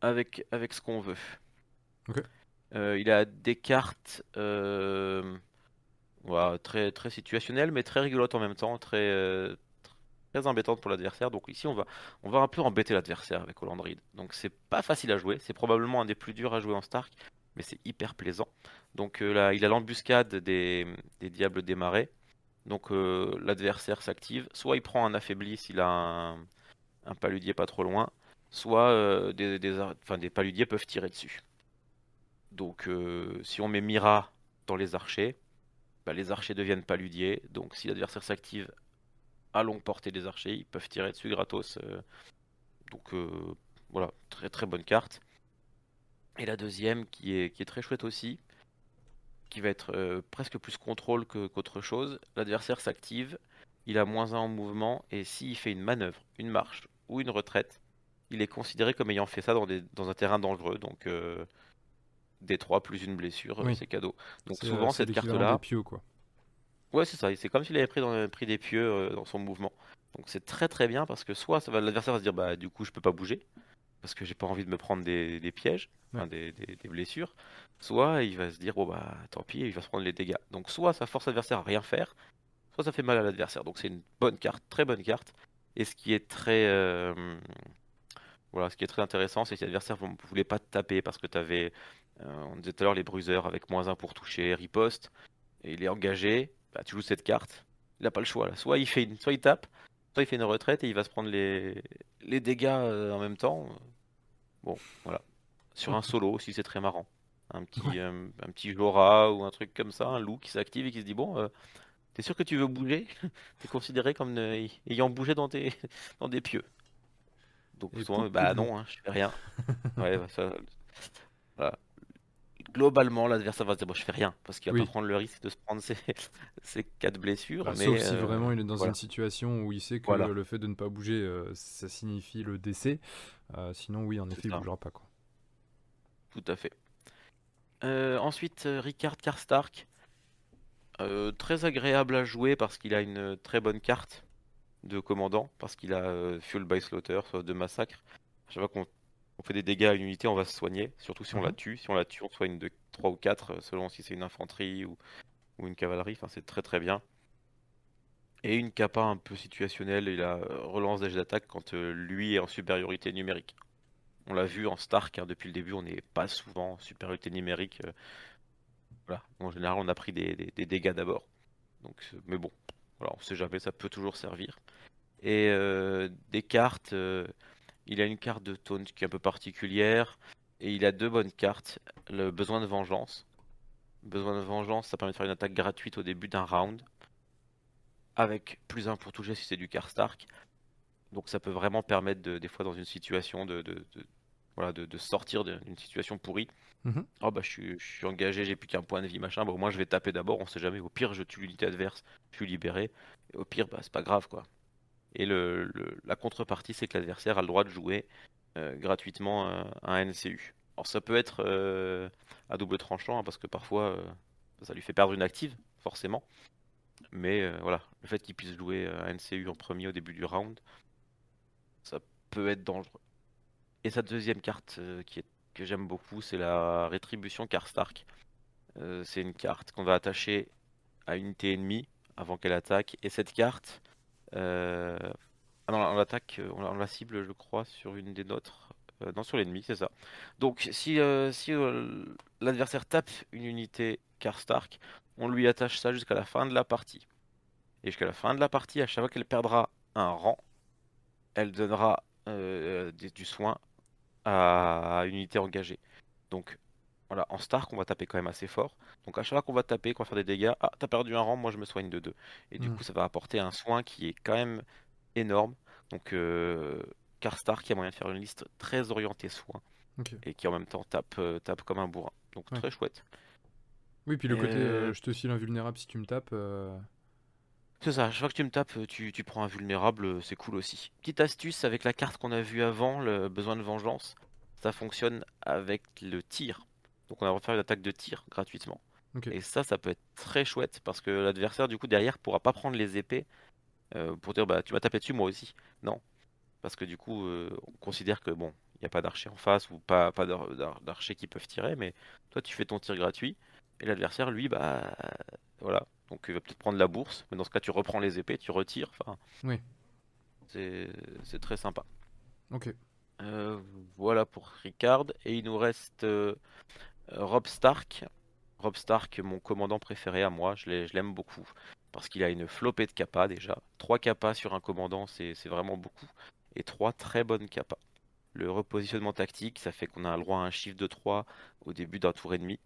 avec, avec ce qu'on veut. Euh, il a des cartes euh, très, très situationnelles, mais très rigolotes en même temps, très, euh, très embêtantes pour l'adversaire. Donc ici, on va, on va un peu embêter l'adversaire avec Hollandrid. Donc c'est pas facile à jouer, c'est probablement un des plus durs à jouer en Stark, mais c'est hyper plaisant. Donc là, il a l'embuscade des, diables des marais. Donc l'adversaire s'active, soit il prend un affaibli s'il a un, paludier pas trop loin, soit des, des, des paludiers peuvent tirer dessus. Donc euh, si on met Mira dans les archers, bah, les archers deviennent paludiers. Donc si l'adversaire s'active à longue portée des archers, ils peuvent tirer dessus gratos. euh. donc euh, voilà, très très bonne carte. Et la deuxième qui est, qui très chouette aussi, qui va être presque plus contrôle qu'autre chose. L'adversaire s'active, il a moins 1 en mouvement, et s'il fait une manœuvre, une marche ou une retraite, il est considéré comme ayant fait ça dans, dans un terrain dangereux. Donc D3 plus une blessure, euh, Oui. c'est cadeau. Donc euh, souvent cette carte-là, des. Ouais, c'est ça. C'est comme s'il avait pris, dans, pris des pieux euh, dans son mouvement. Donc c'est très très bien parce que soit l'adversaire va se dire bah du coup je peux pas bouger parce que j'ai pas envie de me prendre des, des pièges, des, des- des blessures. Soit il va se dire bon bah tant pis, il va se prendre les dégâts. Donc soit ça force l'adversaire à rien faire, soit ça fait mal à l'adversaire. Donc c'est une bonne carte, très bonne carte. Et ce qui est très euh, voilà, ce qui est très intéressant, c'est que l'adversaire ne voulait pas te taper parce que tu avais, on disait tout à l'heure, les bruiseurs avec moins 1 pour toucher, riposte. et il est engagé, bah, tu joues cette carte, il n'a pas le choix là. Soit il fait une, soit il tape, soit il fait une retraite et il va se prendre les, les dégâts euh, en même temps. Bon, voilà. Sur un solo aussi, c'est très marrant. Un petit, euh, un petit Jora ou un truc comme ça, un loup qui s'active et qui se dit Bon, euh, t'es sûr que tu veux bouger? T'es considéré comme ayant bougé dans, tes, dans des pieux. Donc, souvent, bah non, hein, je fais rien. ouais, bah, ça, voilà globalement, l'adversaire va se dire bon, je fais rien parce qu'il va pas prendre le risque de se prendre ses, ses quatre blessures. Bah, mais, sauf si euh, vraiment il est dans une situation où il sait que le fait de ne pas bouger, euh, ça signifie le décès. Euh, sinon, oui, en effet, il bougera pas. Quoi. Tout à fait. ensuite, Ricard Karstark. très agréable à jouer parce qu'il a une très bonne carte de commandant, parce qu'il a Fuel by Slaughter, de massacre. Je sais qu'on on fait des dégâts à une unité, on va se soigner, surtout si on la mhm. tue. Si on la tue, on soigne de 3 ou 4, euh, selon si c'est une infanterie ou, une cavalerie. Enfin, c'est très très bien. Et une capa un peu situationnelle, il a euh, relance des d'attaque quand euh, lui est en supériorité numérique. On l'a vu en Stark, hein, depuis le début, on n'est pas souvent en supériorité numérique. voilà. En général, on a pris des, dégâts d'abord. Donc, mais bon, voilà, on sait jamais, ça peut toujours servir. Et des cartes, il a une carte de taunt qui est un peu particulière. Et il a deux bonnes cartes. Le besoin de vengeance. Besoin de vengeance, ça permet de faire une attaque gratuite au début d'un round. Avec plus 1 pour toucher si c'est du Karstark. Donc ça peut vraiment permettre des fois dans une situation de, voilà, de, sortir d'une situation pourrie. Mhm. Oh bah je suis, engagé, j'ai plus qu'un point de vie, machin. Bon, moi je vais taper d'abord, on sait jamais. Au pire, je tue l'unité adverse, je suis libéré. Et au pire, bah c'est pas grave quoi. Et la contrepartie, c'est que l'adversaire a le droit de jouer euh, gratuitement un, NCU. Alors ça peut être euh, à double tranchant, hein, parce que parfois euh, ça lui fait perdre une active, forcément. Mais voilà, le fait qu'il puisse jouer un NCU en premier au début du round, ça peut être dangereux. Et sa deuxième carte qui que j'aime beaucoup, c'est la rétribution Karstark. c'est une carte qu'on va attacher à une unité ennemie avant qu'elle attaque. Et cette carte, euh... Ah on l'attaque, euh, on, la cible, je crois, sur une des nôtres. Euh, non, sur l'ennemi, c'est ça. Donc, si, si l'adversaire tape une unité Karstark, on lui attache ça jusqu'à la fin de la partie. Et jusqu'à la fin de la partie, à chaque fois qu'elle perdra un rang, elle donnera du soin à une unité engagée. Donc, voilà, en Stark, on va taper quand même assez fort. Donc à chaque fois qu'on va taper, qu'on va faire des dégâts, ah, t'as perdu un rang, moi je me soigne de 2. Et du hmm. coup, ça va apporter un soin qui est quand même énorme. Donc, euh, Karstark, il a moyen de faire une liste très orientée soin. Et qui en même temps tape, euh, tape comme un bourrin. Donc très chouette. Oui, puis le côté euh, je te file invulnérable si tu me tapes. C'est ça, chaque fois que tu me tapes, tu, tu prends invulnérable, c'est cool aussi. Petite astuce avec la carte qu'on a vue avant, le besoin de vengeance, ça fonctionne avec le tir. Donc on va refaire une attaque de tir gratuitement. Et ça, ça peut être très chouette parce que l'adversaire, du coup, derrière, pourra pas prendre les épées euh, pour dire bah tu m'as tapé dessus, moi aussi. Non. Parce que du coup, euh, on considère que bon, il n'y a pas d'archer en face ou pas, pas d'archers qui peuvent tirer, mais toi, tu fais ton tir gratuit et l'adversaire, lui, bah voilà. Donc il va peut-être prendre la bourse, mais dans ce cas, tu reprends les épées, tu retires. Enfin, oui. C'est très sympa. Ok. Euh, voilà pour Ricard. Et il nous reste Rob Stark. Rob Stark, mon commandant préféré à moi, je l'aime beaucoup. Parce qu'il a une flopée de capas déjà. 3 capas sur un commandant, c'est vraiment beaucoup. Et 3 très bonnes capas. Le repositionnement tactique, ça fait qu'on a le droit à un chiffre de 3 au début d'un tour et demi.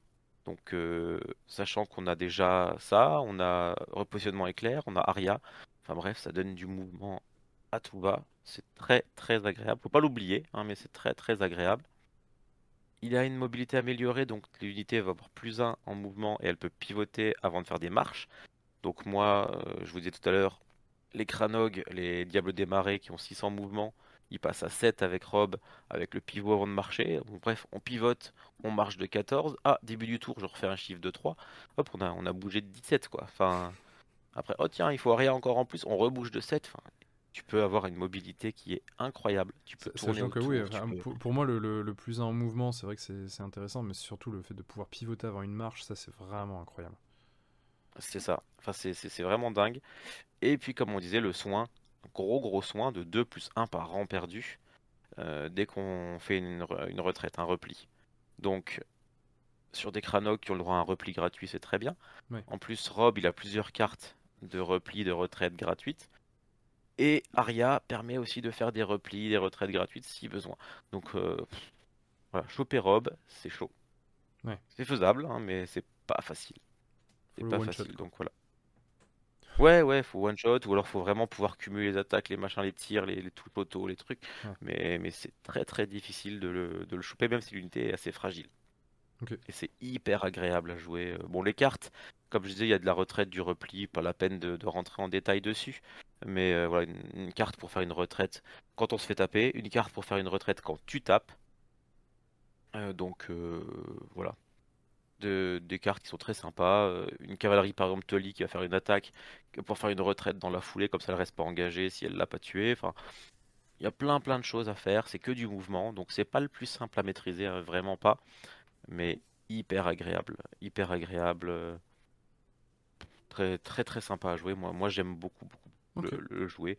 Donc, euh, sachant qu'on a déjà ça, on a repositionnement éclair, on a Aria. Enfin bref, ça donne du mouvement à tout va. C'est très très agréable. Faut pas l'oublier, hein, mais c'est très très agréable. Il a une mobilité améliorée, donc l'unité va avoir plus 1 en mouvement et elle peut pivoter avant de faire des marches. Donc moi, euh, je vous disais tout à l'heure, les Kranog, les Diables des Marais qui ont 600 mouvements, ils passent à 7 avec Rob, avec le pivot avant de marcher. bref, on pivote, on marche de 14. Ah, début du tour, je refais un chiffre de 3. Hop, on a, on a bougé de 17 quoi. Enfin, après, oh tiens, il faut rien encore en plus, on rebouge de 7. Enfin, tu peux avoir une mobilité qui est incroyable. Tu peux tourner que oui, pour, moi le, plus en mouvement, c'est vrai que c'est intéressant, mais surtout le fait de pouvoir pivoter avant une marche, ça c'est vraiment incroyable. C'est ça. Enfin, c'est vraiment dingue. Et puis, comme on disait, le soin, gros gros soin de 2 plus 1 par rang perdu euh, dès qu'on fait une, une, retraite, un repli. Donc, sur des Kranok qui ont le droit à un repli gratuit, c'est très bien. En plus, Rob, il a plusieurs cartes de repli, de retraite gratuites. Et Arya permet aussi de faire des replis, des retraites gratuites si besoin. Donc euh, voilà, choper Rob, c'est chaud. Ouais. C'est faisable, hein, mais c'est pas facile. C'est pas shot, facile, donc voilà. Ouais, ouais, faut one shot, ou alors faut vraiment pouvoir cumuler les attaques, les machins, les tirs, les, les touches auto, les trucs. Ouais. Mais, mais c'est très très difficile de le, de le choper, même si l'unité est assez fragile. Et c'est hyper agréable à jouer. Euh, Bon, les cartes, comme je disais, il y a de la retraite, du repli, pas la peine de, de rentrer en détail dessus. Mais euh, voilà, une, carte pour faire une retraite quand on se fait taper, une carte pour faire une retraite quand tu tapes. Euh, donc euh, voilà. De- des cartes qui sont très sympas. Une cavalerie par exemple Tully qui va faire une attaque que pour faire une retraite dans la foulée, comme ça elle reste pas engagée si elle l'a pas tué. Enfin, il y a plein plein de choses à faire. C'est que du mouvement, donc c'est pas le plus simple à maîtriser, hein, vraiment pas. Mais hyper agréable, hyper agréable. Très très très sympa à jouer. Moi, moi j'aime beaucoup beaucoup Le, le jouer.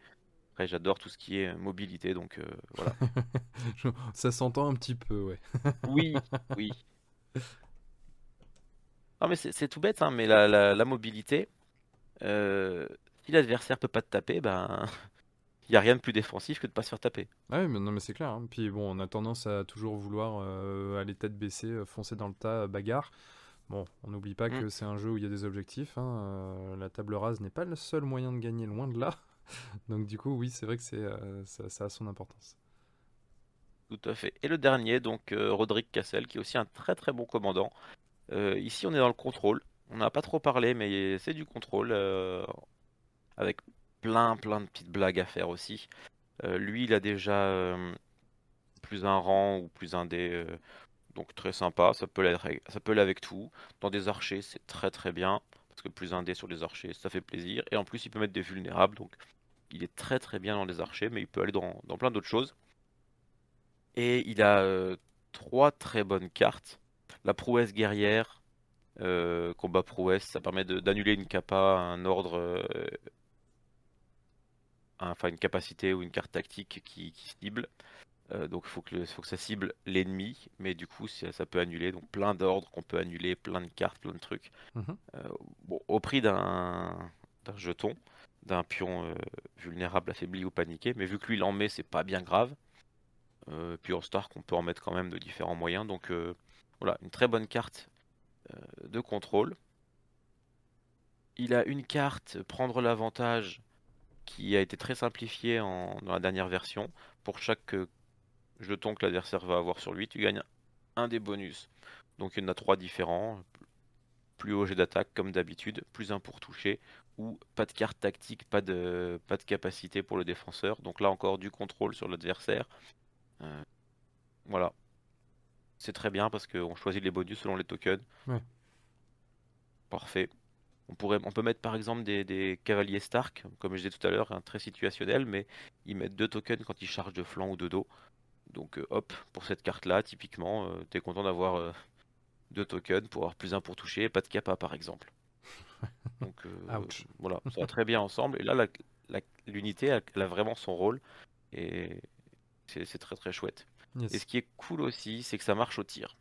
Après, j'adore tout ce qui est mobilité, donc euh, voilà. Ça s'entend un petit peu, ouais. Oui, oui. Non, mais c'est tout bête, hein, mais la, la, la mobilité, euh, si l'adversaire peut pas te taper, ben, il n'y a rien de plus défensif que de pas se faire taper. Ah oui, mais non, mais c'est clair. hein. Puis bon, on a tendance à toujours vouloir euh, aller tête baissée, foncer dans le tas, bagarre. Bon, on n'oublie pas Mm. que c'est un jeu où il y a des objectifs. hein, euh, la table rase n'est pas le seul moyen de gagner, loin de là. Donc du coup, oui, c'est vrai que c'est, euh, ça, ça a son importance. Tout à fait. Et le dernier, donc euh, Roderick Cassel, qui est aussi un très très bon commandant. Euh, ici, on est dans le contrôle. On n'a pas trop parlé, mais c'est du contrôle, avec plein plein de petites blagues à faire aussi. Lui, il a déjà plus un rang ou plus un dé, donc très sympa. Ça peut l'être, avec- tout. Dans des archers, c'est très très bien, parce que plus un dé sur les archers, ça fait plaisir. Et en plus, il peut mettre des vulnérables, donc il est très très bien dans les archers, mais il peut aller dans, plein d'autres choses. Et il a euh, trois très bonnes cartes. La prouesse guerrière, euh, combat prouesse, ça permet d'annuler une capa, un ordre, euh, enfin une capacité ou une carte tactique qui, qui cible. Euh, donc il faut que, faut que ça cible l'ennemi, mais du coup ça, ça peut annuler. Donc plein d'ordres qu'on peut annuler, plein de cartes, plein de trucs. Mhm. Euh, bon, au prix d'un jeton, d'un pion euh, vulnérable, affaibli ou paniqué. Mais vu que lui il en met, c'est pas bien grave. Puis en Stark, on peut en mettre quand même de différents moyens. Donc voilà, une très bonne carte de contrôle. Il a une carte prendre l'avantage qui a été très simplifiée en- dans la dernière version. Pour chaque euh, jeton que l'adversaire va avoir sur lui, tu gagnes un des bonus. Donc il y en a trois différents. Plus haut jet d'attaque comme d'habitude, plus un pour toucher, ou pas de carte tactique, pas de, pas de capacité pour le défenseur. Donc là encore du contrôle sur l'adversaire. Euh, voilà. C'est très bien parce qu'on choisit les bonus selon les tokens. Ouais. Parfait. On pourrait, on peut mettre par exemple des, des cavaliers Stark, comme je disais tout à l'heure, hein, très situationnel, mais ils mettent deux tokens quand ils chargent de flanc ou de dos. Donc euh, hop, pour cette carte-là, typiquement, euh, t'es content d'avoir euh, deux tokens pour avoir plus un pour toucher, et pas de capa par exemple. Donc euh, voilà, ça va très bien ensemble. Et là, l'unité, elle, elle a vraiment son rôle, et c'est très très chouette. Yes. Et ce qui est cool aussi, c'est que ça marche au tir.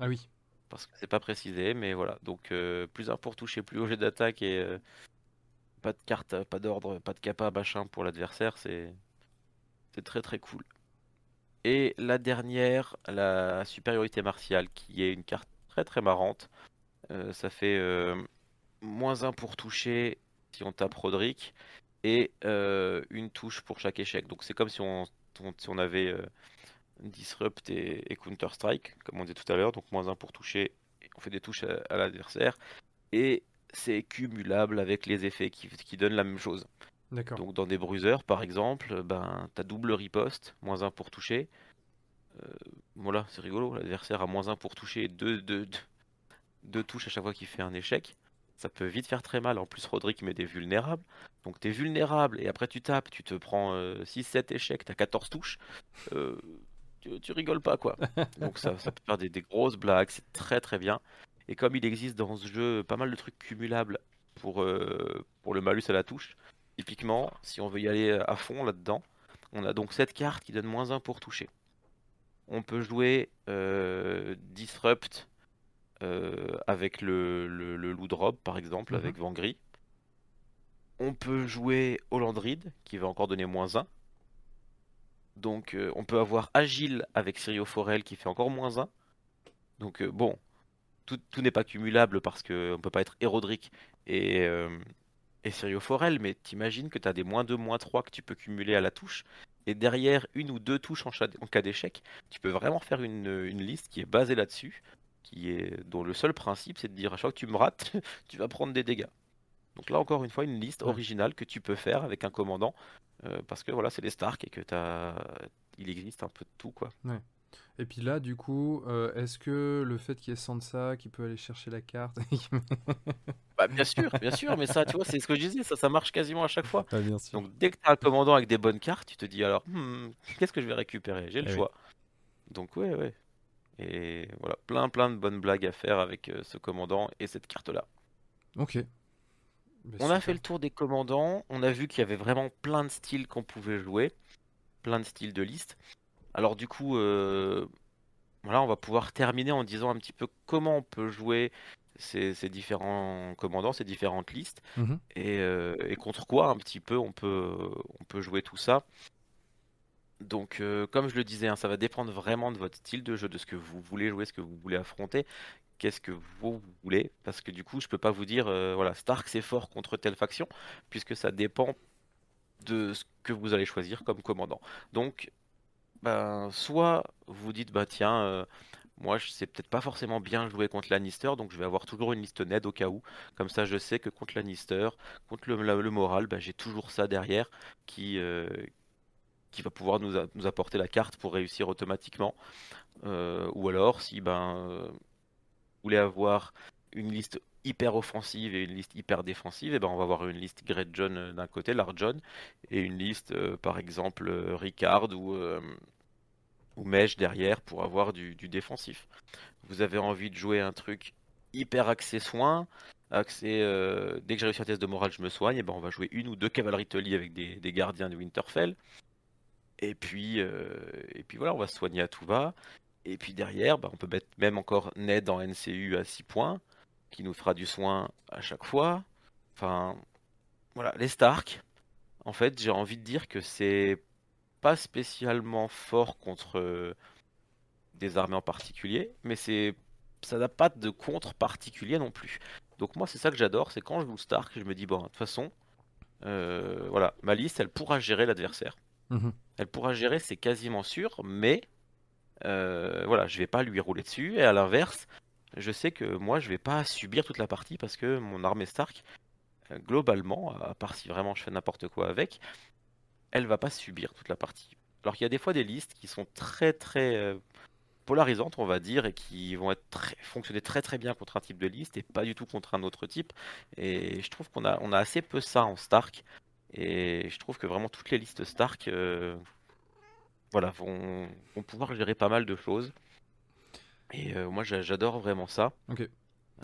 Ah oui. Parce que c'est pas précisé, mais voilà. Donc euh, plus un pour toucher, plus au jet d'attaque et euh, pas de carte, pas d'ordre, pas de capa, machin pour l'adversaire, c'est c'est très très cool. Et la dernière, la supériorité martiale, qui est une carte très très marrante. Euh, ça fait euh, moins un pour toucher si on tape Roderick et euh, une touche pour chaque échec. Donc c'est comme si on, avait Disrupt et, et Counter Strike, comme on disait tout à l'heure. Donc moins un pour toucher, on fait des touches à, l'adversaire. Et c'est cumulable avec les effets qui donnent la même chose. Donc dans des bruiseurs par exemple, ben t'as double riposte, moins un pour toucher. Euh, voilà, c'est rigolo, l'adversaire a moins un pour toucher et deux, deux, deux, deux touches à chaque fois qu'il fait un échec. Ça peut vite faire très mal. En plus, Roderick met des vulnérables. Donc t'es vulnérable et après tu tapes, tu te prends 6-7 échecs, t'as 14 touches. Euh, tu, tu rigoles pas quoi. Donc ça, ça peut faire des, des grosses blagues, c'est très très bien. Et comme il existe dans ce jeu pas mal de trucs cumulables pour, euh, pour le malus à la touche, typiquement, si on veut y aller à fond là-dedans, on a donc cette carte qui donne moins 1 pour toucher. On peut jouer euh, Disrupt avec le, le, loup drop par exemple, Mhm. avec Vangri. On peut jouer Olandrid qui va encore donner moins 1. Donc on peut avoir Agile avec Sirio Forel qui fait encore moins 1. Donc bon, tout, n'est pas cumulable parce qu'on ne peut pas être Hérodric et, et Sirio Forel, mais t'imagines que tu as des moins 2, moins 3 que tu peux cumuler à la touche. Et derrière une ou deux touches en, cas d'échec, tu peux vraiment faire une, liste qui est basée là-dessus, qui est dont le seul principe c'est de dire à chaque fois que tu me rates, tu vas prendre des dégâts. Donc là encore une fois une liste originale que tu peux faire avec un commandant, euh, parce que voilà c'est les Stark et que as... il existe un peu de tout quoi. Et puis là, du coup, euh, est-ce que le fait qu'il y ait Sansa qui peut aller chercher la carte. bah, bien sûr, bien sûr, mais ça, tu vois, c'est ce que je disais, ça, ça marche quasiment à chaque fois. Ah, bien sûr. Donc dès que tu as un commandant avec des bonnes cartes, tu te dis alors, hmm, qu'est-ce que je vais récupérer? J'ai le eh choix. Donc, ouais, ouais. Et voilà, plein, plein de bonnes blagues à faire avec euh, ce commandant et cette carte-là. Ok. Bah, on a fait le tour des commandants, on a vu qu'il y avait vraiment plein de styles qu'on pouvait jouer, plein de styles de liste. Alors du coup, euh, voilà, on va pouvoir terminer en disant un petit peu comment on peut jouer ces, différents commandants, ces différentes listes, mmh euh, et, contre quoi un petit peu on peut, on peut jouer tout ça. Donc, euh, comme je le disais, hein, ça va dépendre vraiment de votre style de jeu, de ce que vous voulez jouer, ce que vous voulez affronter, qu'est-ce que vous voulez, parce que du coup, je peux pas vous dire, voilà, Stark c'est fort contre telle faction, puisque ça dépend de ce que vous allez choisir comme commandant. Donc, ben, soit vous dites, bah tiens, euh, moi je sais peut-être pas forcément bien jouer contre Lannister, donc je vais avoir toujours une liste Ned au cas où. Comme ça, je sais que contre Lannister, contre le, moral, ben, j'ai toujours ça derrière qui, euh, va pouvoir nous, apporter la carte pour réussir automatiquement. Euh, ou alors, si ben, vous voulez avoir une liste hyper offensive et une liste hyper défensive, et ben on va avoir une liste Great John d'un côté, Large John, et une liste par exemple Ricard ou ou mèche derrière pour avoir du, défensif. Vous avez envie de jouer un truc hyper axé soin, axé euh, dès que j'ai réussi un test de morale, je me soigne, et ben on va jouer une ou deux cavaleries Tully avec des, gardiens de Winterfell. Et puis, euh, et puis voilà, on va se soigner à tout va. Et puis derrière, ben, on peut mettre même encore Ned en NCU à 6 points, qui nous fera du soin à chaque fois. Enfin, voilà, les Stark. En fait, j'ai envie de dire que c'est pas spécialement fort contre euh, des armées en particulier, mais c'est ça n'a pas de contre particulier non plus. Donc moi c'est ça que j'adore, c'est quand je joue Stark, je me dis bon de toute façon, euh, voilà, ma liste elle pourra gérer l'adversaire. Mmh elle pourra gérer, c'est quasiment sûr, mais euh, voilà, je vais pas lui rouler dessus. Et à l'inverse, je sais que moi je vais pas subir toute la partie parce que mon armée Stark, globalement, à part si vraiment je fais n'importe quoi avec, elle va pas subir toute la partie. Alors qu'il y a des fois des listes qui sont très très euh, polarisantes, on va dire, et qui vont être très, fonctionner très très bien contre un type de liste et pas du tout contre un autre type. Et je trouve qu'on a, on a assez peu ça en Stark. Et je trouve que vraiment toutes les listes Stark euh, voilà, vont, pouvoir gérer pas mal de choses. Et euh, moi j'adore vraiment ça.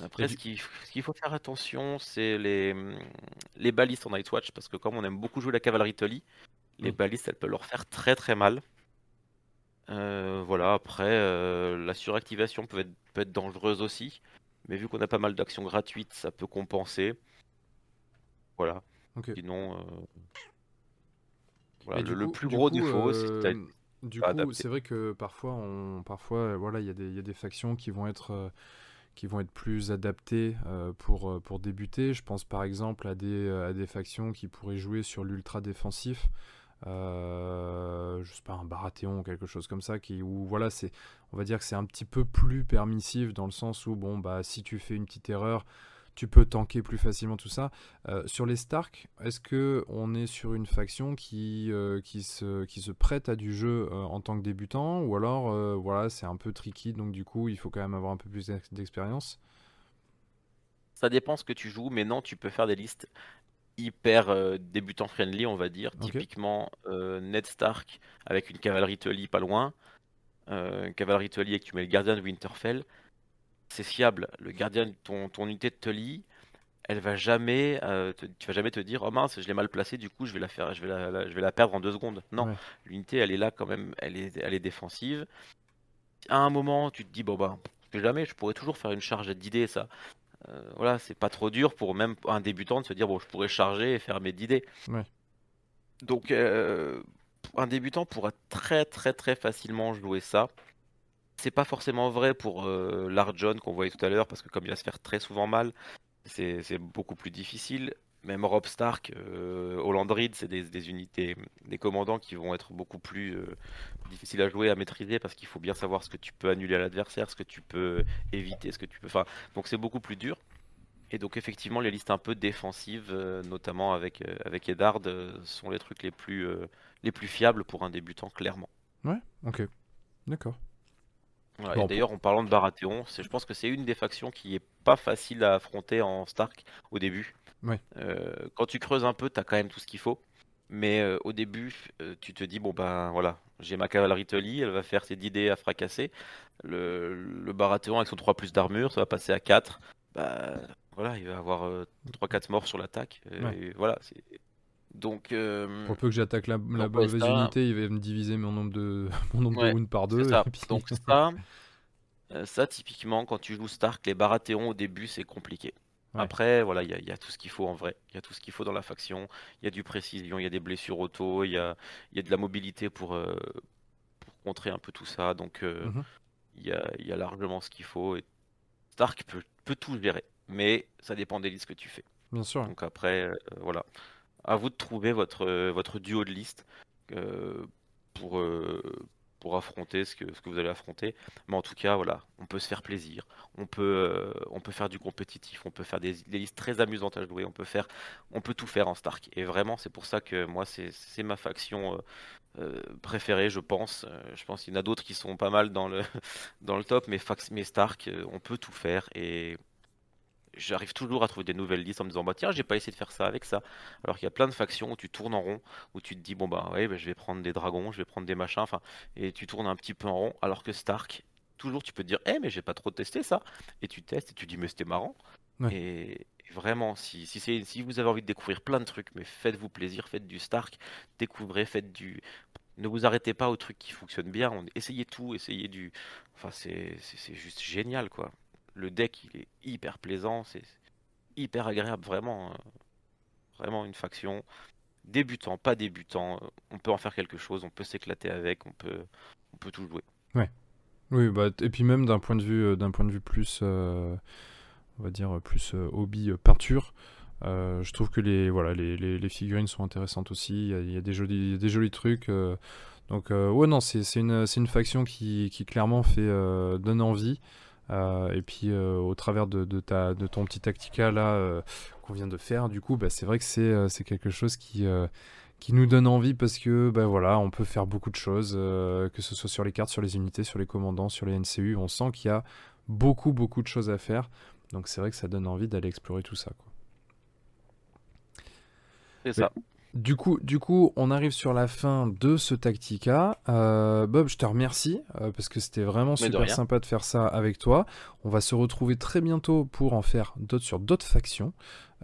Après, ce qu'il faut faire attention, c'est les, les balistes en Nightwatch, parce que comme on aime beaucoup jouer la cavalerie Tully, les mm. balistes, elles peuvent leur faire très très mal. Euh, voilà, après, euh, la suractivation peut être, peut être dangereuse aussi. Mais vu qu'on a pas mal d'actions gratuites, ça peut compenser. Voilà. Sinon, euh, le, plus gros défaut, c'est du coup, c'est vrai que parfois, on, parfois, voilà, il y, y, a des factions qui vont être qui vont être plus adaptés euh, pour, pour débuter. Je pense par exemple à des, à des factions qui pourraient jouer sur l'ultra défensif. Euh, je sais pas un Baratheon ou quelque chose comme ça qui où voilà c'est on va dire que c'est un petit peu plus permissif dans le sens où bon bah si tu fais une petite erreur tu peux tanker plus facilement tout ça. Euh, sur les Stark, est-ce que on est sur une faction qui, euh, qui, se, qui se prête à du jeu en tant que débutant ou alors voilà c'est un peu tricky donc du coup il faut quand même avoir un peu plus d'expérience? Ça dépend ce que tu joues, mais non tu peux faire des listes hyper débutant friendly on va dire. Typiquement Ned Stark avec une cavalerie Tully pas loin. une cavalerie Tully et que tu mets le gardien de Winterfell c'est fiable. Le gardien, ton, ton unité de Tully, elle va jamais, euh, tu vas jamais te dire oh mince, je l'ai mal placé, du coup je vais la faire, je vais la, je vais la perdre en deux secondes. Non, l'unité elle est là quand même, elle est, elle est défensive. À un moment, tu te dis bon bah jamais, je pourrais toujours faire une charge d'idées, ça. Euh, voilà, c'est pas trop dur pour même un débutant de se dire, bon, je pourrais charger et faire mes d'idées. Donc, euh, un débutant pourra très très très facilement jouer ça. C'est pas forcément vrai pour euh, l'Arjon qu'on voyait tout à l'heure, parce que comme il va se faire très souvent mal, c'est beaucoup plus difficile. Même Rob Stark, euh, Hollandrid, c'est des, unités, des commandants qui vont être beaucoup plus euh, difficiles à jouer, à maîtriser, parce qu'il faut bien savoir ce que tu peux annuler à l'adversaire, ce que tu peux éviter, ce que tu peux. Enfin, donc c'est beaucoup plus dur. Et donc effectivement, les listes un peu défensives, euh, notamment avec avec Eddard, sont les trucs les plus les plus fiables pour un débutant, clairement. Ouais, ok, d'accord d'ailleurs, en parlant de Baratheon, je pense que c'est une des factions qui est pas facile à affronter en Stark au début. Euh, quand tu creuses un peu, tu as quand même tout ce qu'il faut. Mais euh, au début, euh, tu te dis, bon ben voilà, j'ai ma cavalerie Tully, elle va faire ses 10 dés à fracasser. Le, le Baratheon avec son 3 plus d'armure, ça va passer à 4. Bah, voilà, il va avoir 3-4 morts sur l'attaque. Voilà, donc, pour peu que j'attaque la, la mauvaise unité, il va me diviser mon nombre de mon nombre de rounds par deux. Donc ça, ça typiquement, quand tu joues Stark, les Baratheons au début, c'est compliqué. Après, voilà, il y, a tout ce qu'il faut en vrai. Il y a tout ce qu'il faut dans la faction. Il y a du précision, il y a des blessures auto, il y a, y a de la mobilité pour, euh, pour contrer un peu tout ça. Donc, euh, mhm. il y, a, y, a, largement ce qu'il faut. Et Stark peut, peut, tout gérer. Mais ça dépend des listes que tu fais. Bien sûr. Donc après, euh, voilà. À vous de trouver votre, votre duo de liste pour, pour affronter ce que, ce que vous allez affronter. Mais en tout cas, voilà, on peut se faire plaisir, on peut, euh, on peut faire du compétitif, on peut faire des, listes très amusantes à jouer, on peut faire, on peut tout faire en Stark. Et vraiment, c'est pour ça que moi, c'est ma faction euh, euh, préférée, je pense. je pense qu'il y en a d'autres qui sont pas mal dans le, dans le top, mais, mais Stark, on peut tout faire et j'arrive toujours à trouver des nouvelles listes en me disant bah tiens j'ai pas essayé de faire ça avec ça. Alors qu'il y a plein de factions où tu tournes en rond où tu te dis bon bah ouais bah, je vais prendre des dragons je vais prendre des machins enfin et tu tournes un petit peu en rond alors que Stark toujours tu peux te dire eh mais j'ai pas trop testé ça. Et tu testes et tu dis mais c'était marrant. Et, vraiment si si si vous avez envie de découvrir plein de trucs mais faites-vous plaisir faites du Stark découvrez faites du ne vous arrêtez pas aux trucs qui fonctionnent bien essayez tout essayez du enfin c'est juste génial quoi le deck il est hyper plaisant, c'est hyper agréable, vraiment, euh, vraiment une faction. Débutant, pas débutant, euh, on peut en faire quelque chose, on peut s'éclater avec, on peut, on peut tout jouer. Ouais. Oui, bah, et puis même d'un point de vue, euh, d'un point de vue plus, on va dire plus hobby peinture. je trouve que les, voilà, les, les, figurines sont intéressantes aussi. Il y a, des, jolis, des jolis trucs. donc, ouais, non, c'est une, une, faction qui, qui clairement fait, donne envie. Euh, et puis euh, au travers de, ta, de ton petit tactica là euh, qu'on vient de faire, du coup, bah, c'est vrai que c'est quelque chose qui qui nous donne envie parce que ben voilà, on peut faire beaucoup de choses, que ce soit sur les cartes, sur les unités, sur les commandants, sur les NCU. On sent qu'il y a beaucoup beaucoup de choses à faire. Donc c'est vrai que ça donne envie d'aller explorer tout ça. C'est ça. Du coup, du coup, on arrive sur la fin de ce Tactica. Euh, Bob, je te remercie euh, parce que c'était vraiment super sympa de faire ça avec toi. On va se retrouver très bientôt pour en faire d'autres sur d'autres factions.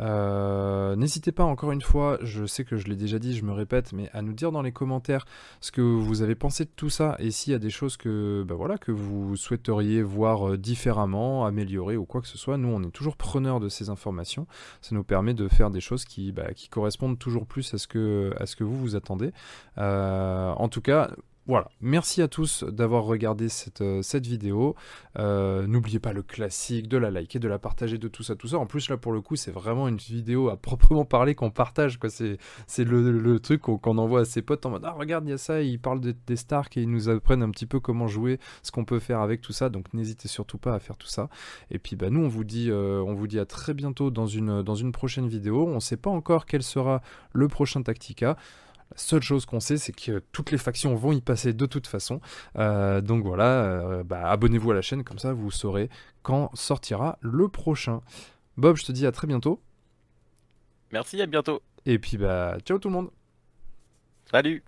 Euh, n'hésitez pas encore une fois, je sais que je l'ai déjà dit, je me répète, mais à nous dire dans les commentaires ce que vous avez pensé de tout ça et s'il y a des choses que, bah vous souhaiteriez voir euh, différemment, améliorer ou quoi que ce soit. Nous, on est toujours preneurs de ces informations. Ça nous permet de faire des choses qui, bah, correspondent toujours plus à ce que, à ce que vous vous attendez. Euh, en tout cas, voilà, merci à tous d'avoir regardé cette, euh, vidéo. Euh, n'oubliez pas le classique, de la liker, de la partager, de tout ça, tout ça. En plus, là, pour le coup, c'est vraiment une vidéo à proprement parler qu'on partage. C'est le, truc qu'on envoie à ses potes en mode Ah, regarde, il y a ça, ils parlent des Stark et ils nous apprennent un petit peu comment jouer, ce qu'on peut faire avec tout ça. Donc, n'hésitez surtout pas à faire tout ça. Et puis, bah, nous, on vous dit, euh, on vous dit à très bientôt dans une, dans une prochaine vidéo. On ne sait pas encore quel sera le prochain Tactica. Seule chose qu'on sait, c'est que toutes les factions vont y passer de toute façon. Euh, donc voilà, euh, bah, abonnez-vous à la chaîne, comme ça vous saurez quand sortira le prochain. Bob, je te dis à très bientôt. Merci, à bientôt. Et puis bah, ciao tout le monde. Salut